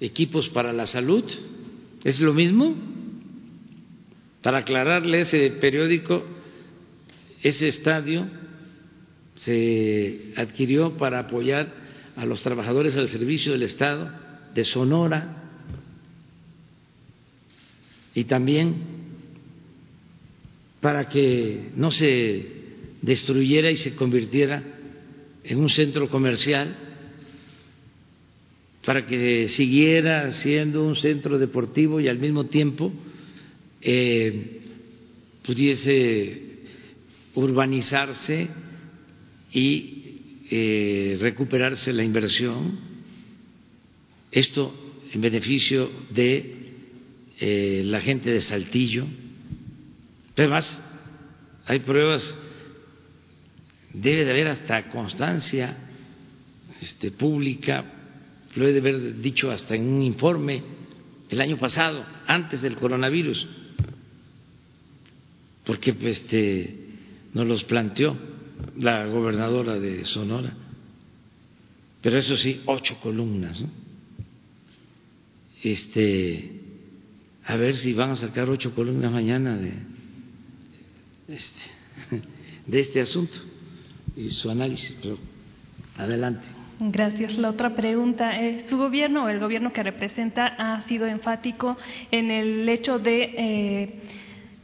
[SPEAKER 1] equipos para la salud. ¿Es lo mismo? Para aclararle ese periódico, ese estadio se adquirió para apoyar a los trabajadores al servicio del Estado de Sonora y también para que no se destruyera y se convirtiera en un centro comercial, para que siguiera siendo un centro deportivo y al mismo tiempo eh, pudiese urbanizarse y eh, recuperarse la inversión. Esto en beneficio de eh, la gente de Saltillo. Además, hay pruebas, debe de haber hasta constancia este, pública, lo he de haber dicho hasta en un informe el año pasado, antes del coronavirus, porque este, nos los planteó la gobernadora de Sonora. Pero eso sí, ocho columnas. Este, a ver si van a sacar ocho columnas mañana de este, de este asunto y su análisis. Pero adelante.
[SPEAKER 11] Gracias. La otra pregunta es, ¿su gobierno el gobierno que representa ha sido enfático en el hecho de, eh,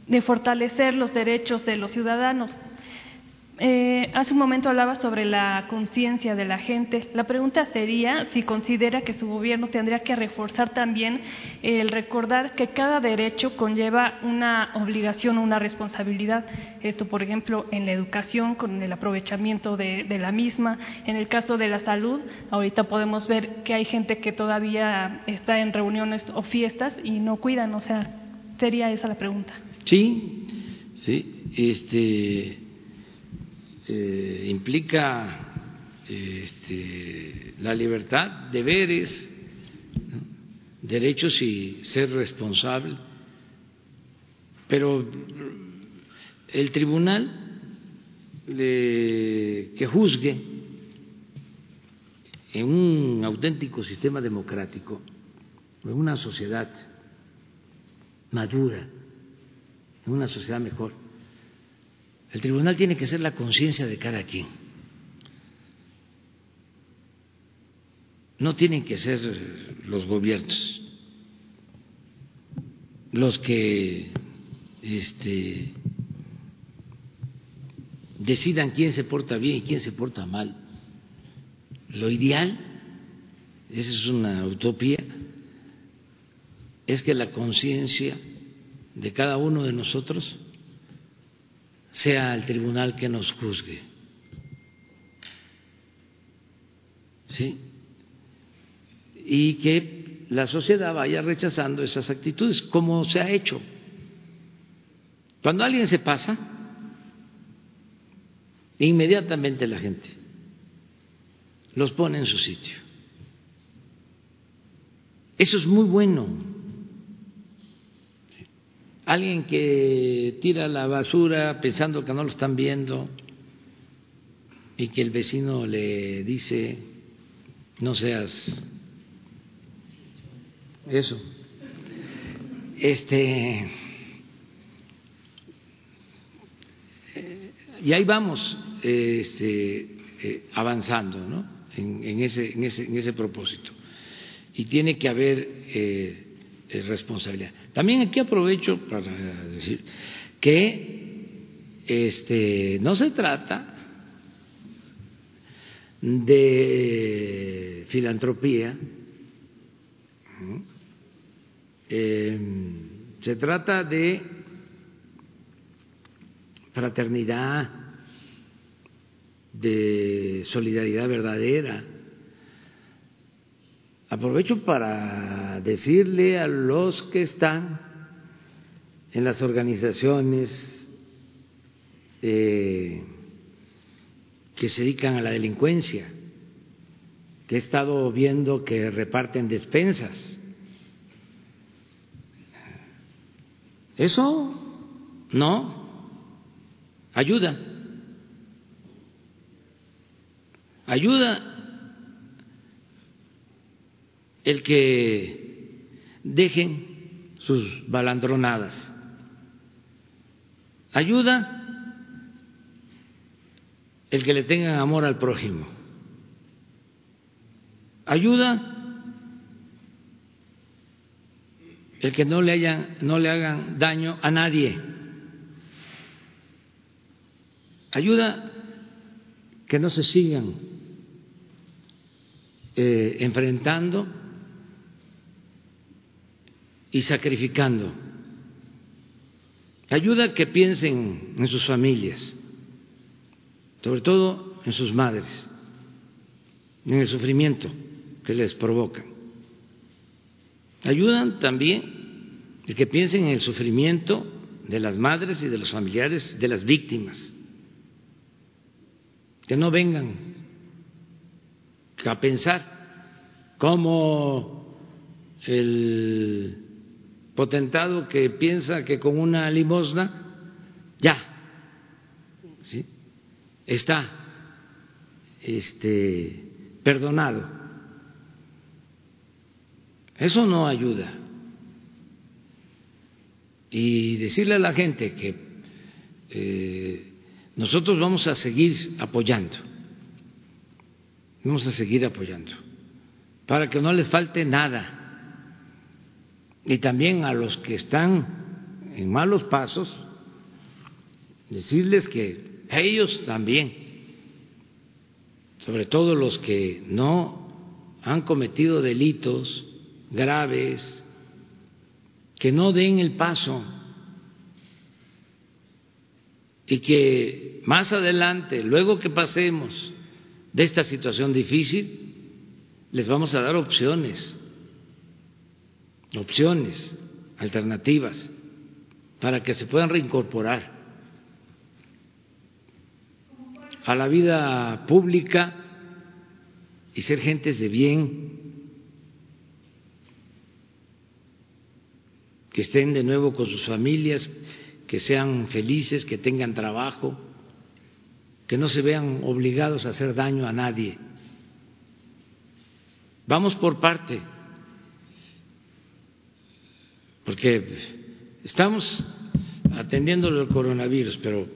[SPEAKER 11] de fortalecer los derechos de los ciudadanos? Eh, hace un momento hablaba sobre la conciencia de la gente. La pregunta sería si considera que su gobierno tendría que reforzar también el recordar que cada derecho conlleva una obligación o una responsabilidad. Esto, por ejemplo, en la educación, con el aprovechamiento de, de la misma. En el caso de la salud, ahorita podemos ver que hay gente que todavía está en reuniones o fiestas y no cuidan. O sea, sería esa la pregunta.
[SPEAKER 1] Sí, sí. Este eh, implica este, la libertad, deberes, derechos y ser responsable, pero el tribunal que juzgue en un auténtico sistema democrático, en una sociedad madura, en una sociedad mejor, el tribunal tiene que ser la conciencia de cada quien. No tienen que ser los gobiernos los que este, decidan quién se porta bien y quién se porta mal. Lo ideal, esa es una utopía, es que la conciencia de cada uno de nosotros sea el tribunal que nos juzgue. ¿Sí? Y que la sociedad vaya rechazando esas actitudes, como se ha hecho. Cuando alguien se pasa, inmediatamente la gente los pone en su sitio. Eso es muy bueno alguien que tira la basura pensando que no lo están viendo y que el vecino le dice no seas eso. Este y ahí vamos este, eh, avanzando ¿no? en, ese, en, ese, en ese propósito. Y tiene que haber eh, eh, responsabilidad. También aquí aprovecho para decir que este, no se trata de filantropía, eh, se trata de fraternidad, de solidaridad verdadera Aprovecho para decirle a los que están en las organizaciones eh, que se dedican a la delincuencia, que he estado viendo que reparten despensas. Eso no ayuda. Ayuda el que dejen sus balandronadas. Ayuda el que le tengan amor al prójimo. Ayuda el que no le, no le hagan daño a nadie. Ayuda que no se sigan eh, enfrentando y sacrificando. Ayuda a que piensen en sus familias, sobre todo en sus madres, en el sufrimiento que les provocan. Ayudan también el que piensen en el sufrimiento de las madres y de los familiares de las víctimas, que no vengan a pensar como el potentado que piensa que con una limosna ya ¿sí? está este, perdonado. Eso no ayuda. Y decirle a la gente que eh, nosotros vamos a seguir apoyando, vamos a seguir apoyando, para que no les falte nada. Y también a los que están en malos pasos, decirles que a ellos también, sobre todo los que no han cometido delitos graves, que no den el paso y que más adelante, luego que pasemos de esta situación difícil, les vamos a dar opciones, opciones, alternativas, para que se puedan reincorporar a la vida pública y ser gentes de bien, que estén de nuevo con sus familias, que sean felices, que tengan trabajo, que no se vean obligados a hacer daño a nadie. Vamos por parte, porque estamos atendiendo el coronavirus, pero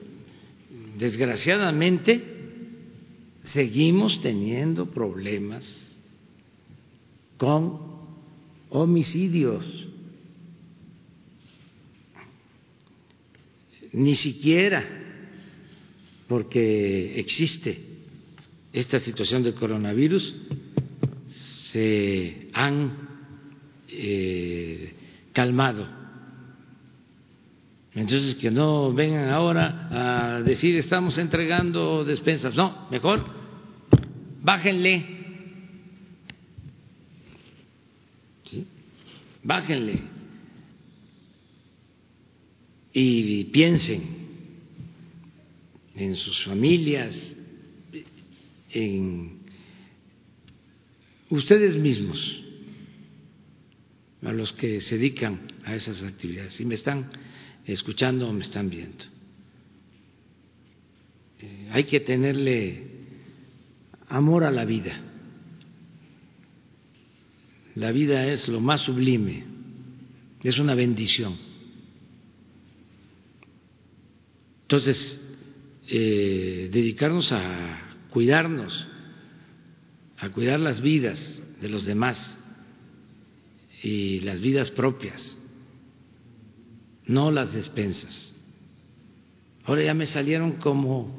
[SPEAKER 1] desgraciadamente seguimos teniendo problemas con homicidios. Ni siquiera porque existe esta situación del coronavirus se han eh, calmado entonces, que no vengan ahora a decir estamos entregando despensas. No, mejor bájenle. ¿Sí? Bájenle. Y piensen en sus familias, en ustedes mismos, a los que se dedican a esas actividades. Y me están escuchando o me están viendo. Eh, hay que tenerle amor a la vida. La vida es lo más sublime, es una bendición. Entonces, eh, dedicarnos a cuidarnos, a cuidar las vidas de los demás y las vidas propias no las despensas. Ahora ya me salieron como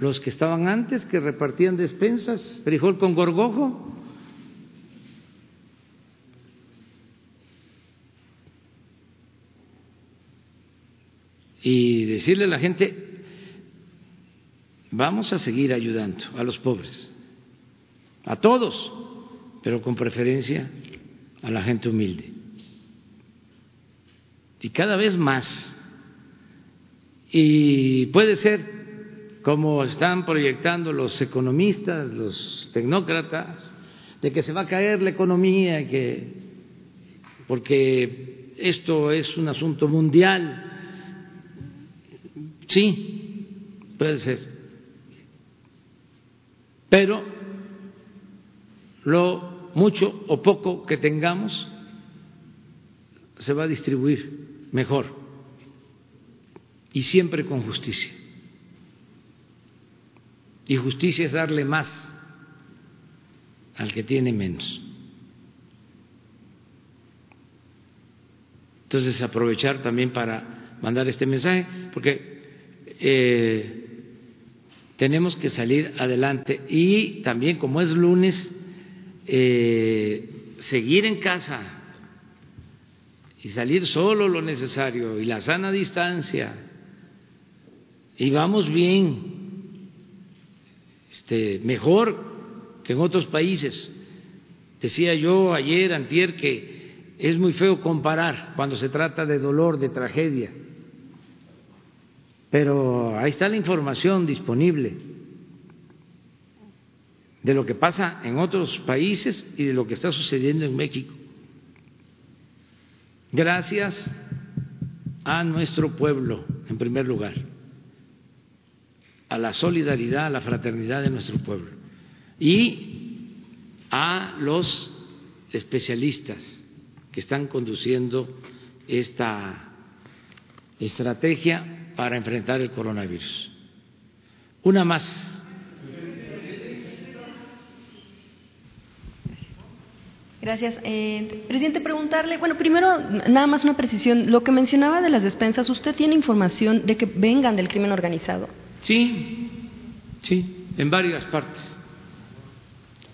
[SPEAKER 1] los que estaban antes, que repartían despensas, frijol con gorgojo. Y decirle a la gente, vamos a seguir ayudando a los pobres, a todos, pero con preferencia a la gente humilde y cada vez más. Y puede ser, como están proyectando los economistas, los tecnócratas, de que se va a caer la economía, que, porque esto es un asunto mundial. Sí, puede ser. Pero lo mucho o poco que tengamos se va a distribuir mejor y siempre con justicia. Y justicia es darle más al que tiene menos. Entonces aprovechar también para mandar este mensaje, porque eh, tenemos que salir adelante y también como es lunes, eh, seguir en casa y salir solo lo necesario y la sana distancia y vamos bien este, mejor que en otros países. Decía yo ayer, antier, que es muy feo comparar cuando se trata de dolor, de tragedia, pero ahí está la información disponible de lo que pasa en otros países y de lo que está sucediendo en México. Gracias a nuestro pueblo, en primer lugar, a la solidaridad, a la fraternidad de nuestro pueblo y a los especialistas que están conduciendo esta estrategia para enfrentar el coronavirus. Una más.
[SPEAKER 12] Gracias. Eh, presidente, preguntarle, bueno, primero, nada más una precisión. Lo que mencionaba de las despensas, ¿usted tiene información de que vengan del crimen organizado?
[SPEAKER 1] Sí, sí, en varias partes.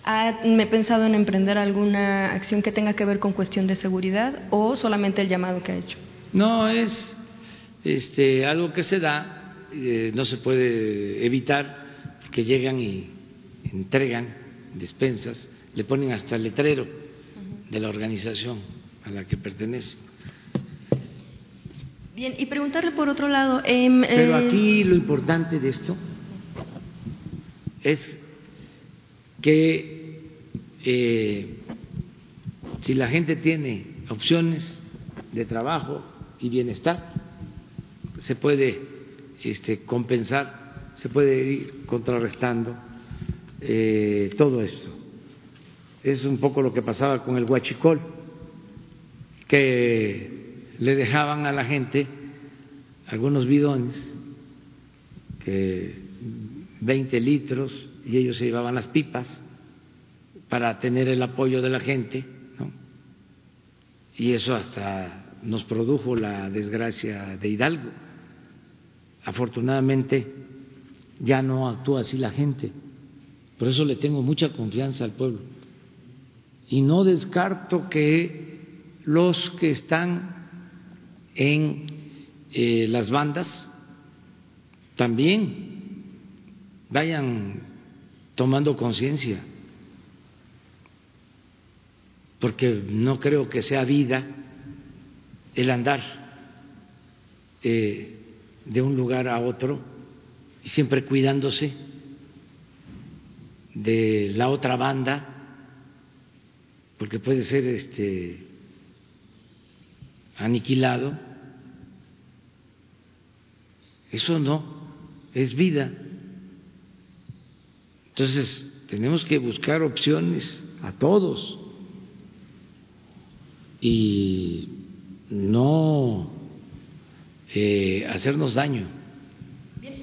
[SPEAKER 12] ¿Ha me pensado en emprender alguna acción que tenga que ver con cuestión de seguridad o solamente el llamado que ha hecho?
[SPEAKER 1] No, es este, algo que se da, eh, no se puede evitar que llegan y entregan despensas, le ponen hasta el letrero de la organización a la que pertenece.
[SPEAKER 12] Bien, y preguntarle por otro lado. Em,
[SPEAKER 1] Pero
[SPEAKER 12] eh,
[SPEAKER 1] aquí lo importante de esto es que eh, si la gente tiene opciones de trabajo y bienestar, se puede este, compensar, se puede ir contrarrestando eh, todo esto. Es un poco lo que pasaba con el huachicol, que le dejaban a la gente algunos bidones, que 20 litros, y ellos se llevaban las pipas para tener el apoyo de la gente, ¿no? y eso hasta nos produjo la desgracia de Hidalgo Afortunadamente ya no actúa así la gente. Por eso le tengo mucha confianza al pueblo. Y no descarto que los que están en eh, las bandas también vayan tomando conciencia, porque no creo que sea vida el andar eh, de un lugar a otro y siempre cuidándose de la otra banda, porque puede ser este aniquilado. Eso no es vida. Entonces, tenemos que buscar opciones a todos y no eh, hacernos daño.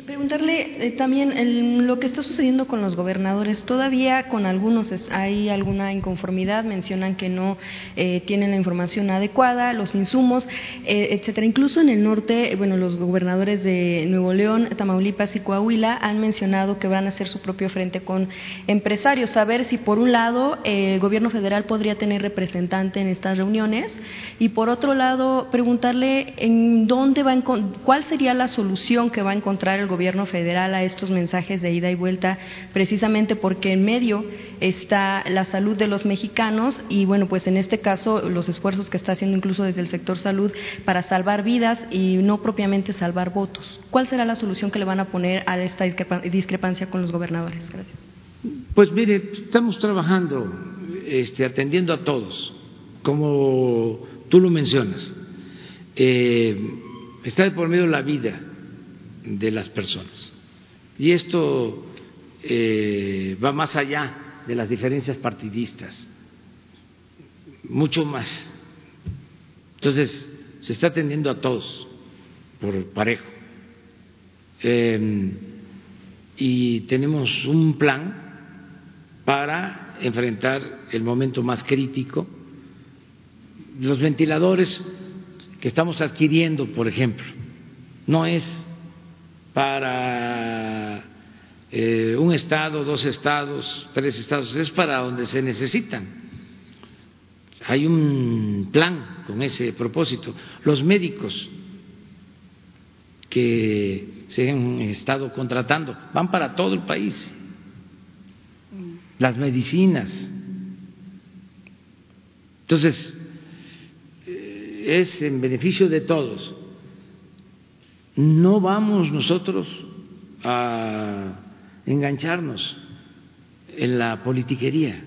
[SPEAKER 12] Preguntarle eh, también el- lo que está sucediendo con los gobernadores. Todavía con algunos hay alguna inconformidad. Mencionan que no eh, tienen la información adecuada, los insumos, eh, etcétera. Incluso en el norte, eh, bueno, los gobernadores de Nuevo León, Tamaulipas y Coahuila han mencionado que van a hacer su propio frente con empresarios. Saber si por un lado eh, el gobierno federal podría tener representante en estas reuniones y por otro lado preguntarle en dónde va cuál sería la solución que va a encontrar el gobierno federal a estos mensajes de ida y vuelta, precisamente porque en medio está la salud de los mexicanos y bueno, pues en este caso los esfuerzos que está haciendo incluso desde el sector salud para salvar vidas y no propiamente salvar votos. ¿Cuál será la solución que le van a poner a esta discrepa- discrepancia con los gobernadores? Gracias.
[SPEAKER 1] Pues mire, estamos trabajando, este, atendiendo a todos, como tú lo mencionas. Eh, está por medio la vida de las personas. Y esto eh, va más allá de las diferencias partidistas, mucho más. Entonces, se está atendiendo a todos por parejo. Eh, y tenemos un plan para enfrentar el momento más crítico. Los ventiladores que estamos adquiriendo, por ejemplo, no es para eh, un estado, dos estados, tres estados, es para donde se necesitan. Hay un plan con ese propósito. Los médicos que se han estado contratando van para todo el país las medicinas. Entonces, es en beneficio de todos. No vamos nosotros a engancharnos en la politiquería.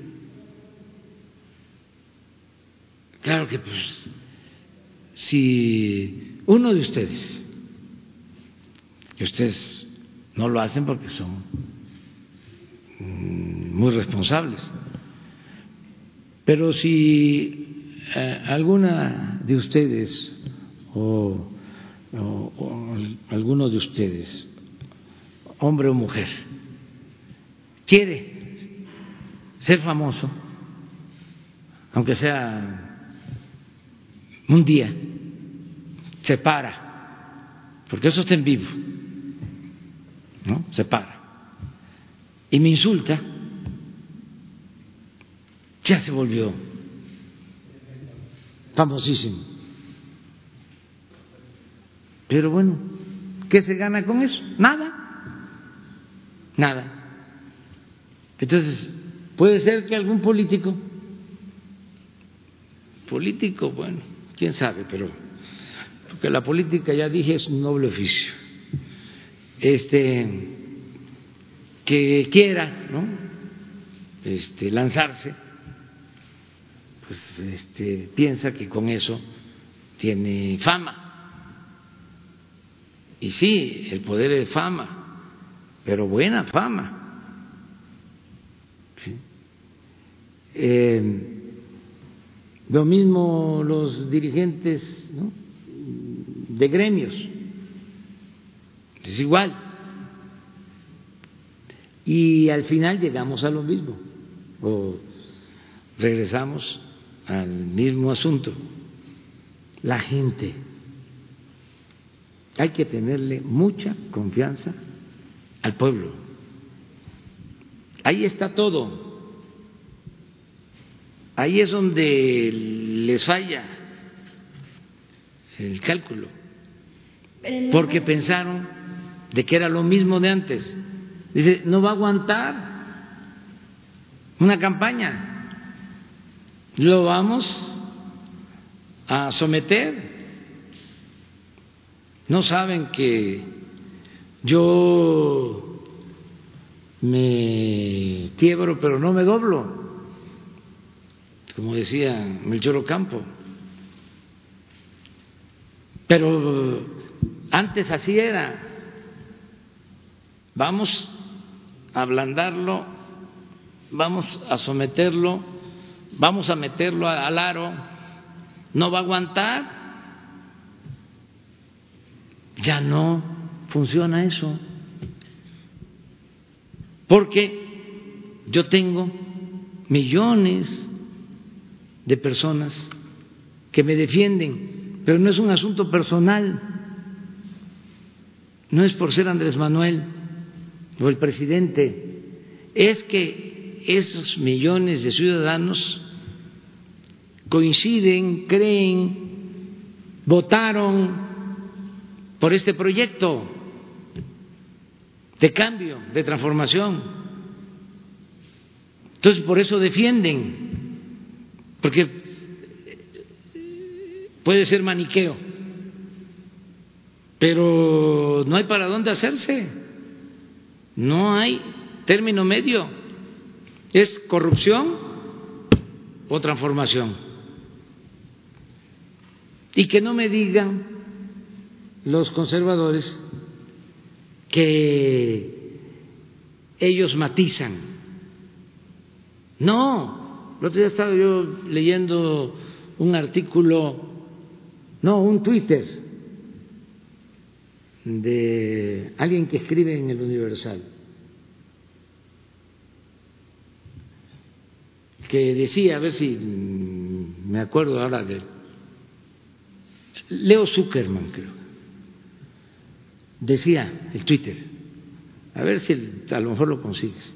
[SPEAKER 1] Claro que pues si uno de ustedes, y ustedes no lo hacen porque son muy responsables, pero si eh, alguna de ustedes o, o alguno de ustedes, hombre o mujer, quiere ser famoso, aunque sea un día se para, porque eso está en vivo, ¿no? Se para. Y me insulta, ya se volvió famosísimo. Pero bueno, ¿qué se gana con eso? Nada, nada. Entonces, puede ser que algún político, político, bueno, quién sabe, pero porque la política ya dije es un noble oficio. Este que quiera, ¿no? Este lanzarse pues este piensa que con eso tiene fama. Y sí, el poder es fama, pero buena fama. Eh, lo mismo los dirigentes de gremios, es igual. Y al final llegamos a lo mismo, o regresamos al mismo asunto. La gente, hay que tenerle mucha confianza al pueblo. Ahí está todo. Ahí es donde les falla el cálculo, porque pensaron de que era lo mismo de antes. Dice, no va a aguantar una campaña, lo vamos a someter. No saben que yo me quiebro, pero no me doblo como decía Melchor Ocampo. Pero antes así era. Vamos a ablandarlo, vamos a someterlo, vamos a meterlo al aro, no va a aguantar. Ya no funciona eso. Porque yo tengo millones de personas que me defienden, pero no es un asunto personal, no es por ser Andrés Manuel o el presidente, es que esos millones de ciudadanos coinciden, creen, votaron por este proyecto de cambio, de transformación. Entonces, por eso defienden porque puede ser maniqueo, pero no hay para dónde hacerse, no hay término medio, es corrupción o transformación. Y que no me digan los conservadores que ellos matizan. No, el otro día estaba yo leyendo un artículo, no, un Twitter de alguien que escribe en el Universal, que decía, a ver si me acuerdo ahora de Leo Zuckerman, creo, decía el Twitter, a ver si a lo mejor lo consigues.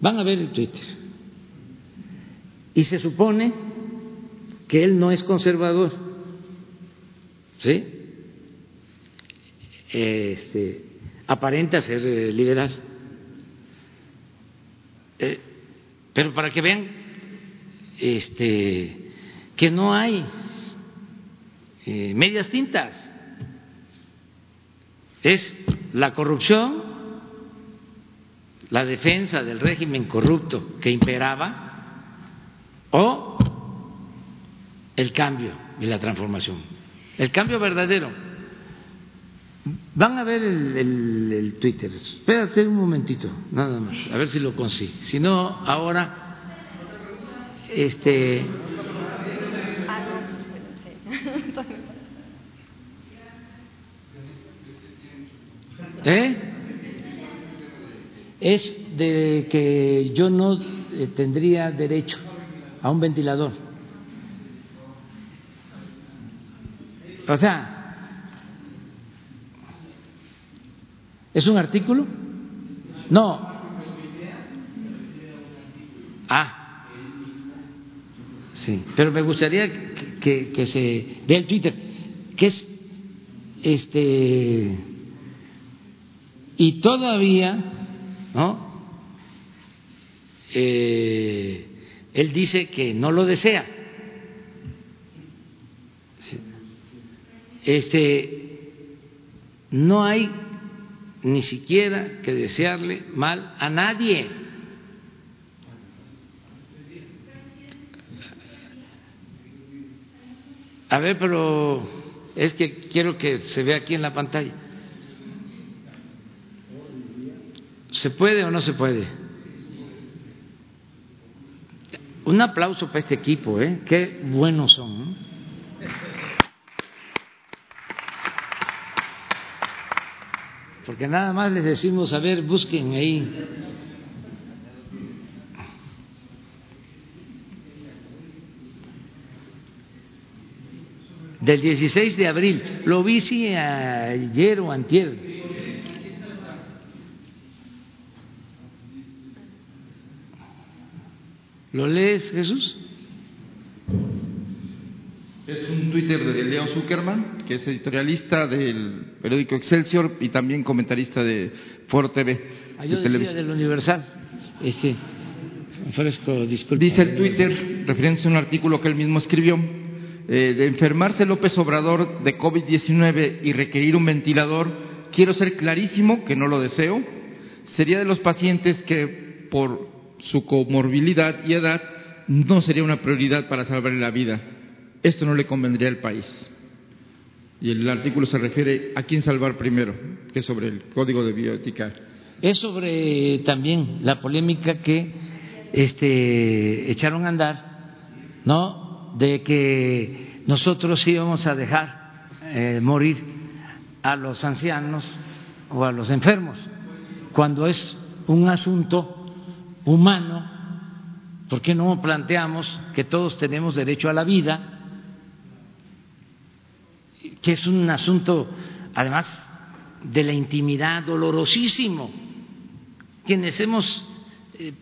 [SPEAKER 1] Van a ver el Twitter y se supone que él no es conservador, ¿sí? Este, aparenta ser eh, liberal. Eh, Pero para que vean este, que no hay eh, medias tintas. Es la corrupción, la defensa del régimen corrupto que imperaba o el cambio y la transformación. El cambio verdadero. Van a ver el, Twitter. Espérate un momentito, nada más, a ver si lo consigo. Si no, ahora, este. ¿Eh? Es de que yo no eh, tendría derecho a un ventilador. O sea, ¿es un artículo? No. Ah, sí, pero me gustaría que, se vea el Twitter, que es este y todavía, ¿no? Eh, él dice que no lo desea. Este, no hay ni siquiera que desearle mal a nadie. A ver, pero es que quiero que se vea aquí en la pantalla. ¿Se puede o no se puede? Un aplauso para este equipo, ¿eh? Qué buenos son. Porque nada más les decimos, a ver, busquen ahí. Del 16 de abril, lo vi si ayer o antier, ¿Lo lees, Jesús?
[SPEAKER 13] Es un Twitter de Leo Zuckerman, que es editorialista del periódico Excelsior y también comentarista de Foro TV.
[SPEAKER 1] Ah, yo de decía del Universal. Este, ofrezco disculpas.
[SPEAKER 13] Dice el Twitter, referencia a un artículo que él mismo escribió, eh, de enfermarse López Obrador de COVID-19 y requerir un ventilador, quiero ser clarísimo que no lo deseo. Sería de los pacientes que por su comorbilidad y edad no sería una prioridad para salvarle la vida. Esto no le convendría al país. Y el artículo se refiere a quién salvar primero, que es sobre el código de bioética.
[SPEAKER 1] Es sobre también la polémica que este, echaron a andar, ¿no? De que nosotros íbamos a dejar eh, morir a los ancianos o a los enfermos, cuando es un asunto humano, ¿por qué no planteamos que todos tenemos derecho a la vida? Que es un asunto, además, de la intimidad dolorosísimo. Quienes hemos eh,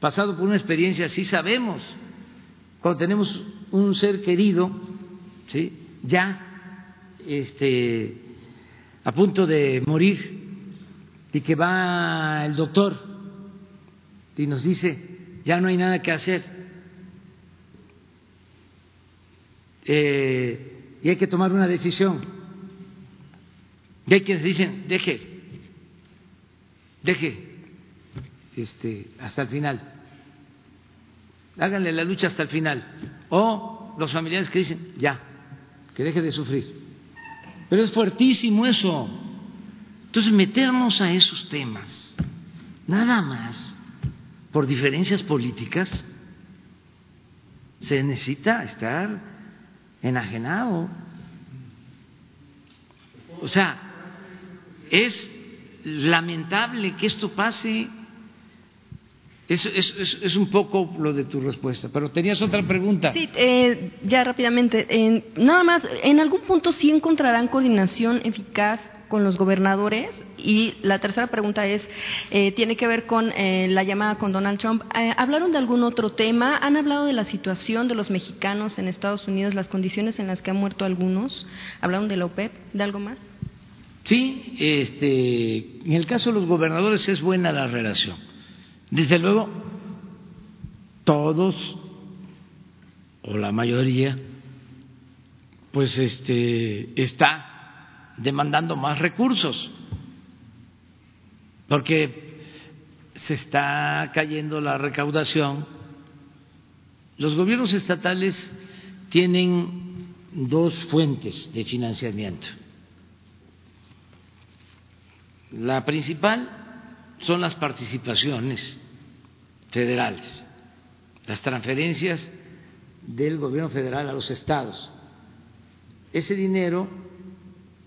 [SPEAKER 1] pasado por una experiencia así sabemos, cuando tenemos un ser querido, ¿sí? ya este, a punto de morir y que va el doctor y nos dice, ya no hay nada que hacer eh, y hay que tomar una decisión. Y hay quienes dicen, deje, deje este, hasta el final, háganle la lucha hasta el final. O los familiares que dicen, ya, que deje de sufrir. Pero es fuertísimo eso. Entonces, meternos a esos temas, nada más por diferencias políticas, se necesita estar enajenado. O sea, es lamentable que esto pase. Es, es, un poco lo de tu respuesta, pero tenías otra pregunta.
[SPEAKER 12] Sí, eh, ya rápidamente. nada más, ¿en algún punto sí encontrarán coordinación eficaz con los gobernadores? Y la tercera pregunta es, eh, tiene que ver con eh, la llamada con Donald Trump. Eh, ¿Hablaron de algún otro tema? ¿Han hablado de la situación de los mexicanos en Estados Unidos, las condiciones en las que han muerto algunos? ¿Hablaron de la OPEP? ¿De algo más?
[SPEAKER 1] Sí, este, en el caso de los gobernadores es buena la relación. Desde luego, todos o la mayoría pues este está demandando más recursos. Porque se está cayendo la recaudación. Los gobiernos estatales tienen dos fuentes de financiamiento. La principal son las participaciones federales, las transferencias del gobierno federal a los estados. Ese dinero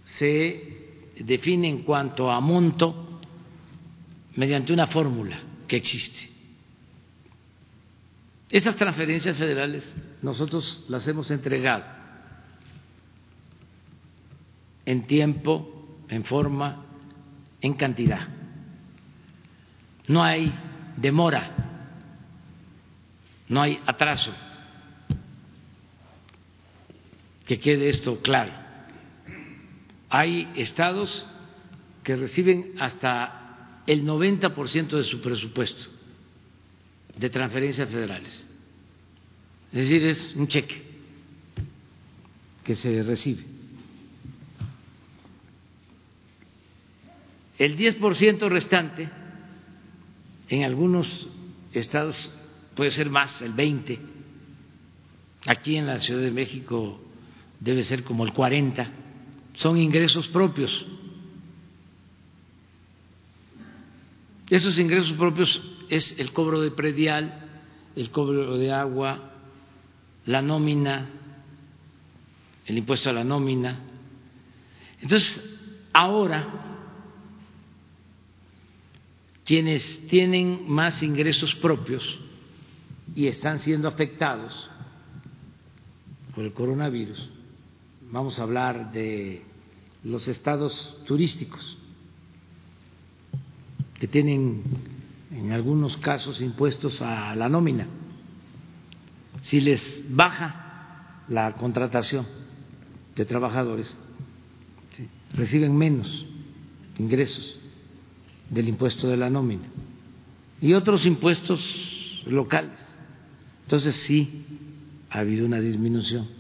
[SPEAKER 1] se define en cuanto a monto mediante una fórmula que existe. Esas transferencias federales nosotros las hemos entregado en tiempo, en forma, en cantidad. No hay demora, no hay atraso. Que quede esto claro. Hay estados que reciben hasta el 90% de su presupuesto de transferencias federales. Es decir, es un cheque que se recibe. El 10% restante, en algunos estados puede ser más, el 20%, aquí en la Ciudad de México debe ser como el 40%, son ingresos propios. Esos ingresos propios es el cobro de predial, el cobro de agua, la nómina, el impuesto a la nómina. Entonces, ahora quienes tienen más ingresos propios y están siendo afectados por el coronavirus, vamos a hablar de los estados turísticos, que tienen en algunos casos impuestos a la nómina. Si les baja la contratación de trabajadores, reciben menos ingresos del impuesto de la nómina y otros impuestos locales. Entonces sí ha habido una disminución.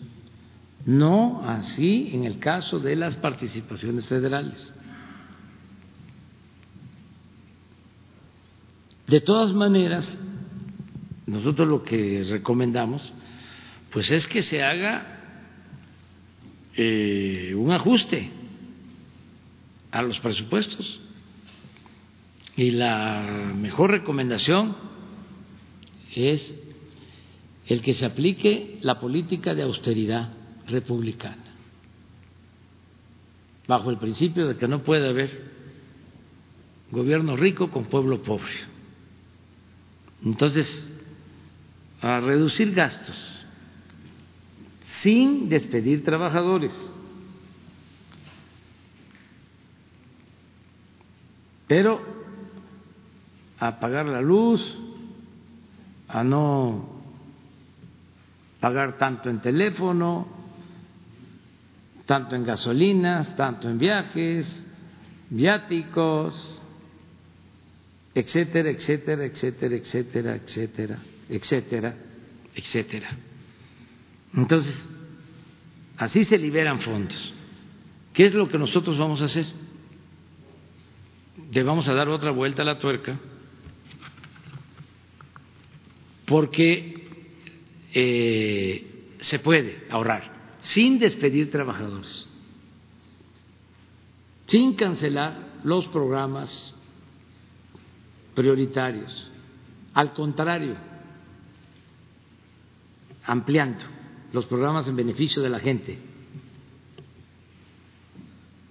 [SPEAKER 1] No así en el caso de las participaciones federales. De todas maneras, nosotros lo que recomendamos pues es que se haga eh, un ajuste a los presupuestos y la mejor recomendación es el que se aplique la política de austeridad republicana, bajo el principio de que no puede haber gobierno rico con pueblo pobre. Entonces, a reducir gastos sin despedir trabajadores, pero a pagar la luz, a no pagar tanto en teléfono, tanto en gasolinas, tanto en viajes, viáticos, etcétera, etcétera, etcétera, etcétera, etcétera, etcétera, etcétera. Entonces, así se liberan fondos. ¿Qué es lo que nosotros vamos a hacer? Le vamos a dar otra vuelta a la tuerca porque eh, se puede ahorrar sin despedir trabajadores, sin cancelar los programas prioritarios, al contrario, ampliando los programas en beneficio de la gente,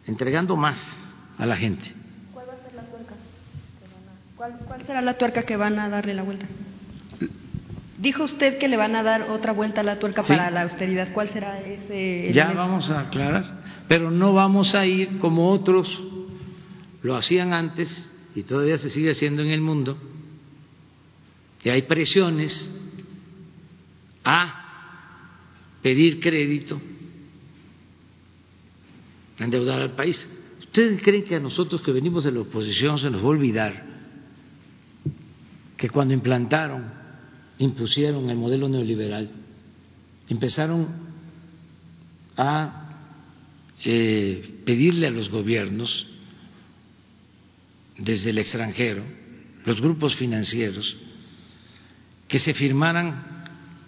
[SPEAKER 1] entregando más a la gente.
[SPEAKER 12] ¿Cuál va a ser la ¿Cuál será la tuerca que van a darle la vuelta? Dijo usted que le van a dar otra vuelta a la tuerca para la austeridad. ¿Cuál será ese?
[SPEAKER 1] Ya vamos a aclarar, pero no vamos a ir como otros lo hacían antes y todavía se sigue haciendo en el mundo, que hay presiones a pedir crédito, a endeudar al país. ¿Ustedes creen que a nosotros que venimos de la oposición se nos va a olvidar que cuando implantaron impusieron el modelo neoliberal, empezaron a eh, pedirle a los gobiernos desde el extranjero, los grupos financieros, que se firmaran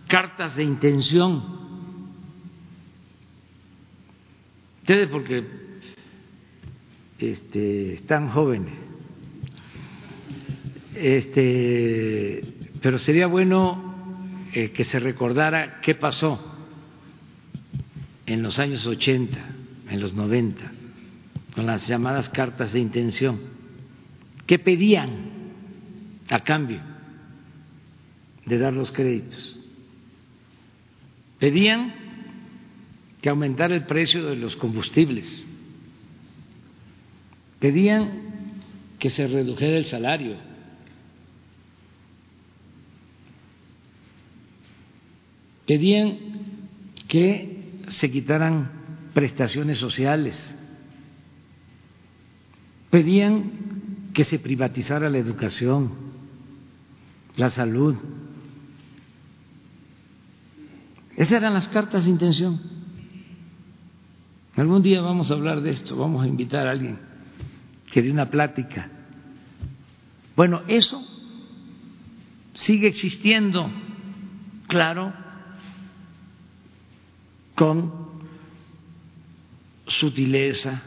[SPEAKER 1] cartas de intención. Ustedes porque este, están jóvenes, este, pero sería bueno eh, que se recordara qué pasó en los años 80, en los 90, con las llamadas cartas de intención, ¿qué pedían a cambio de dar los créditos? Pedían que aumentara el precio de los combustibles, pedían que se redujera el salario, pedían que se quitaran prestaciones sociales, pedían que se privatizara la educación, la salud. Esas eran las cartas de intención. Algún día vamos a hablar de esto, vamos a invitar a alguien que dé una plática. Bueno, eso sigue existiendo, claro, con sutileza,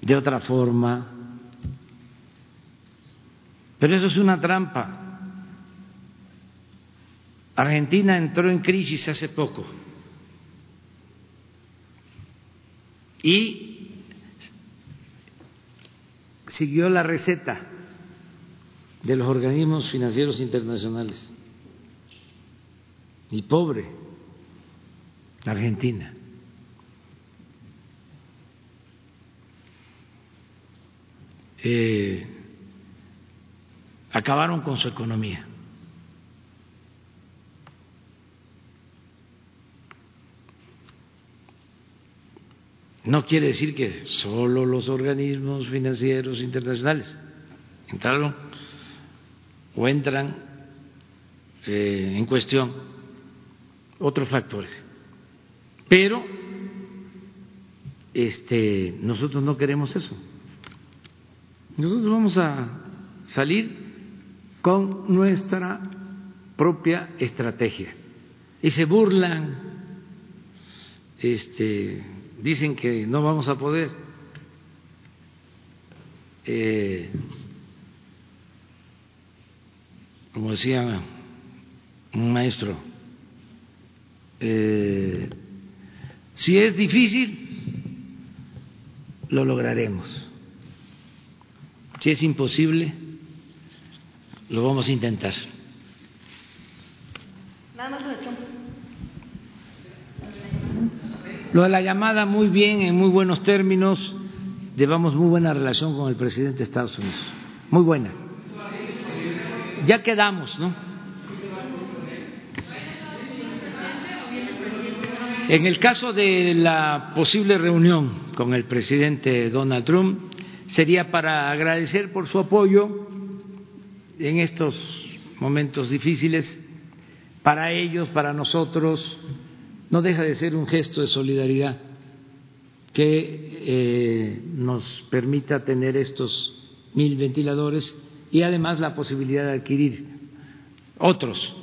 [SPEAKER 1] de otra forma. Pero eso es una trampa. Argentina entró en crisis hace poco y siguió la receta de los organismos financieros internacionales. Y pobre, Argentina. Eh, acabaron con su economía. No quiere decir que solo los organismos financieros internacionales entraron o entran eh, en cuestión otros factores. Pero este, nosotros no queremos eso. Nosotros vamos a salir con nuestra propia estrategia. Y se burlan, este, dicen que no vamos a poder. Eh, como decía un maestro, eh, si es difícil, lo lograremos. Si es imposible, lo vamos a intentar. Lo de la llamada, muy bien, en muy buenos términos. Llevamos muy buena relación con el presidente de Estados Unidos. Muy buena. Ya quedamos, ¿no? En el caso de la posible reunión con el presidente Donald Trump, sería para agradecer por su apoyo en estos momentos difíciles. Para ellos, para nosotros, no deja de ser un gesto de solidaridad que eh, nos permita tener estos mil ventiladores y además la posibilidad de adquirir otros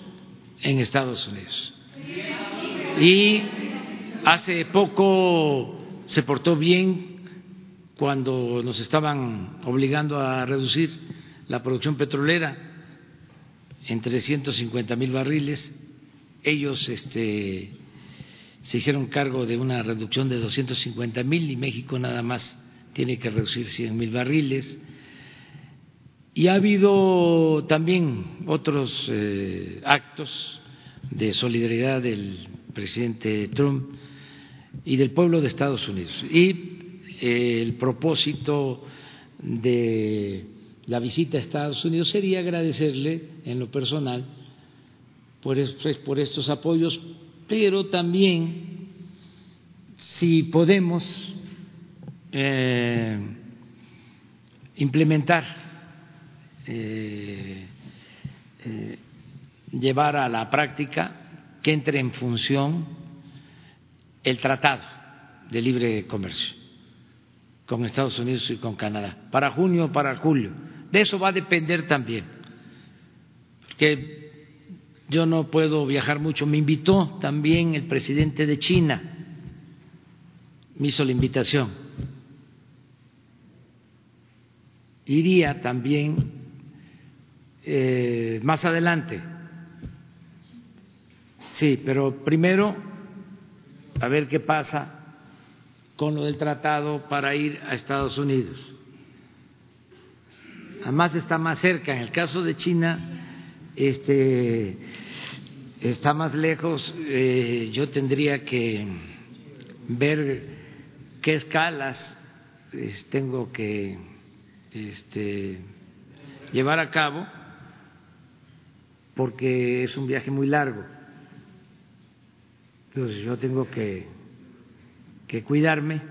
[SPEAKER 1] en Estados Unidos. Y Hace poco se portó bien cuando nos estaban obligando a reducir la producción petrolera en 350 mil barriles. Ellos este, se hicieron cargo de una reducción de 250 mil y México nada más tiene que reducir 100 mil barriles. Y ha habido también otros eh, actos de solidaridad del presidente Trump y del pueblo de Estados Unidos. Y eh, el propósito de la visita a Estados Unidos sería agradecerle en lo personal por, por estos apoyos, pero también si podemos eh, implementar eh, llevar a la práctica que entre en función el tratado de libre comercio con Estados Unidos y con Canadá, para junio o para julio. De eso va a depender también, porque yo no puedo viajar mucho. Me invitó también el presidente de China, me hizo la invitación. Iría también eh, más adelante. Sí, pero primero a ver qué pasa con lo del tratado para ir a Estados Unidos. Además está más cerca. En el caso de China, este, está más lejos. Eh, yo tendría que ver qué escalas tengo que este, llevar a cabo, porque es un viaje muy largo. Entonces yo tengo que que cuidarme.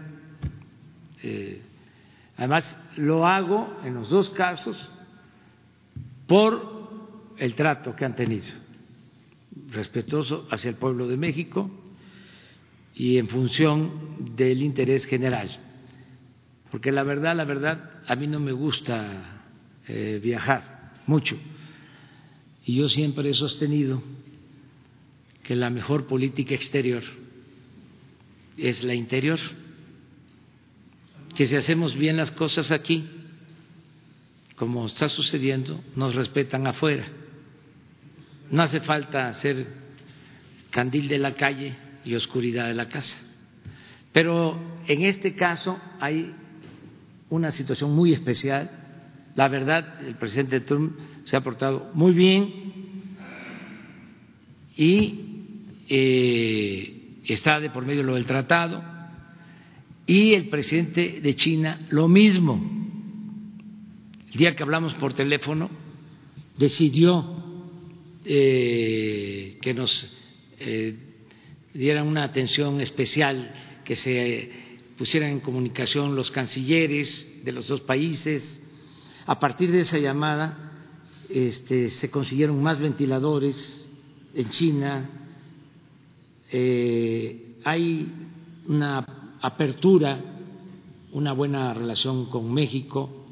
[SPEAKER 1] Eh, además, lo hago en los dos casos por el trato que han tenido, respetuoso hacia el pueblo de México y en función del interés general. Porque la verdad, la verdad, a mí no me gusta eh, viajar mucho. Y yo siempre he sostenido que la mejor política exterior es la interior, que si hacemos bien las cosas aquí, como está sucediendo, nos respetan afuera. No hace falta hacer candil de la calle y oscuridad de la casa. Pero en este caso hay una situación muy especial. La verdad, el presidente Trump se ha portado muy bien y eh, está de por medio lo del tratado, y el presidente de China lo mismo. El día que hablamos por teléfono, decidió eh, que nos eh, dieran una atención especial, que se pusieran en comunicación los cancilleres de los dos países. A partir de esa llamada este, se consiguieron más ventiladores en China, eh, hay una apertura, una buena relación con México.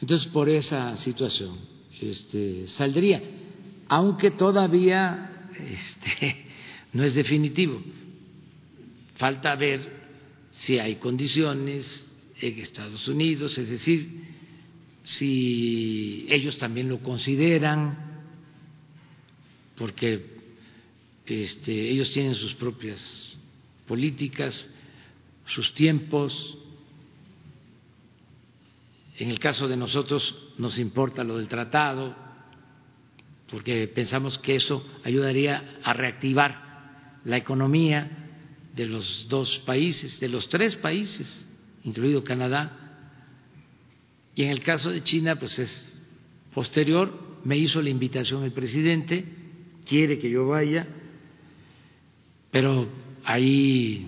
[SPEAKER 1] Entonces, por esa situación este, saldría, aunque todavía este, no es definitivo. Falta ver si hay condiciones en Estados Unidos, es decir, si ellos también lo consideran, porque este, ellos tienen sus propias políticas, sus tiempos. En el caso de nosotros nos importa lo del tratado, porque pensamos que eso ayudaría a reactivar la economía de los dos países, de los tres países, incluido Canadá. Y en el caso de China, pues es posterior, me hizo la invitación el presidente, quiere que yo vaya, pero ahí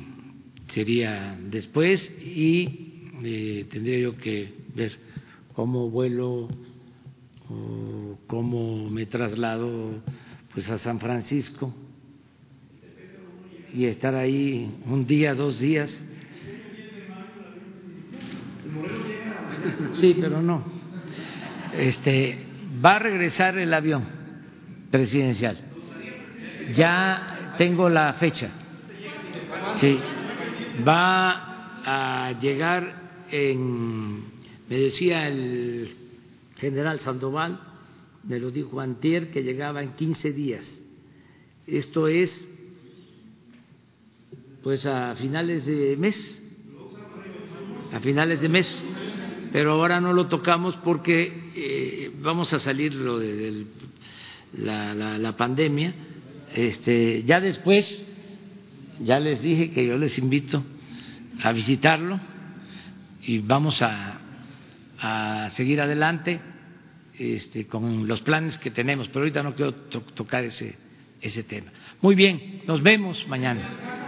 [SPEAKER 1] sería después y eh, tendría yo que ver cómo vuelo o cómo me traslado pues a San Francisco y estar ahí un día, dos días. Sí, pero no. Este va a regresar el avión presidencial. Ya tengo la fecha. Sí, va a llegar en, me decía el general Sandoval, me lo dijo Antier, que llegaba en 15 días. Esto es, pues a finales de mes, a finales de mes, pero ahora no lo tocamos porque eh, vamos a salir lo de, la, la pandemia este, ya después, ya les dije que yo les invito a visitarlo y vamos a, seguir adelante este, con los planes que tenemos, pero ahorita no quiero tocar ese, ese tema. Muy bien, nos vemos mañana.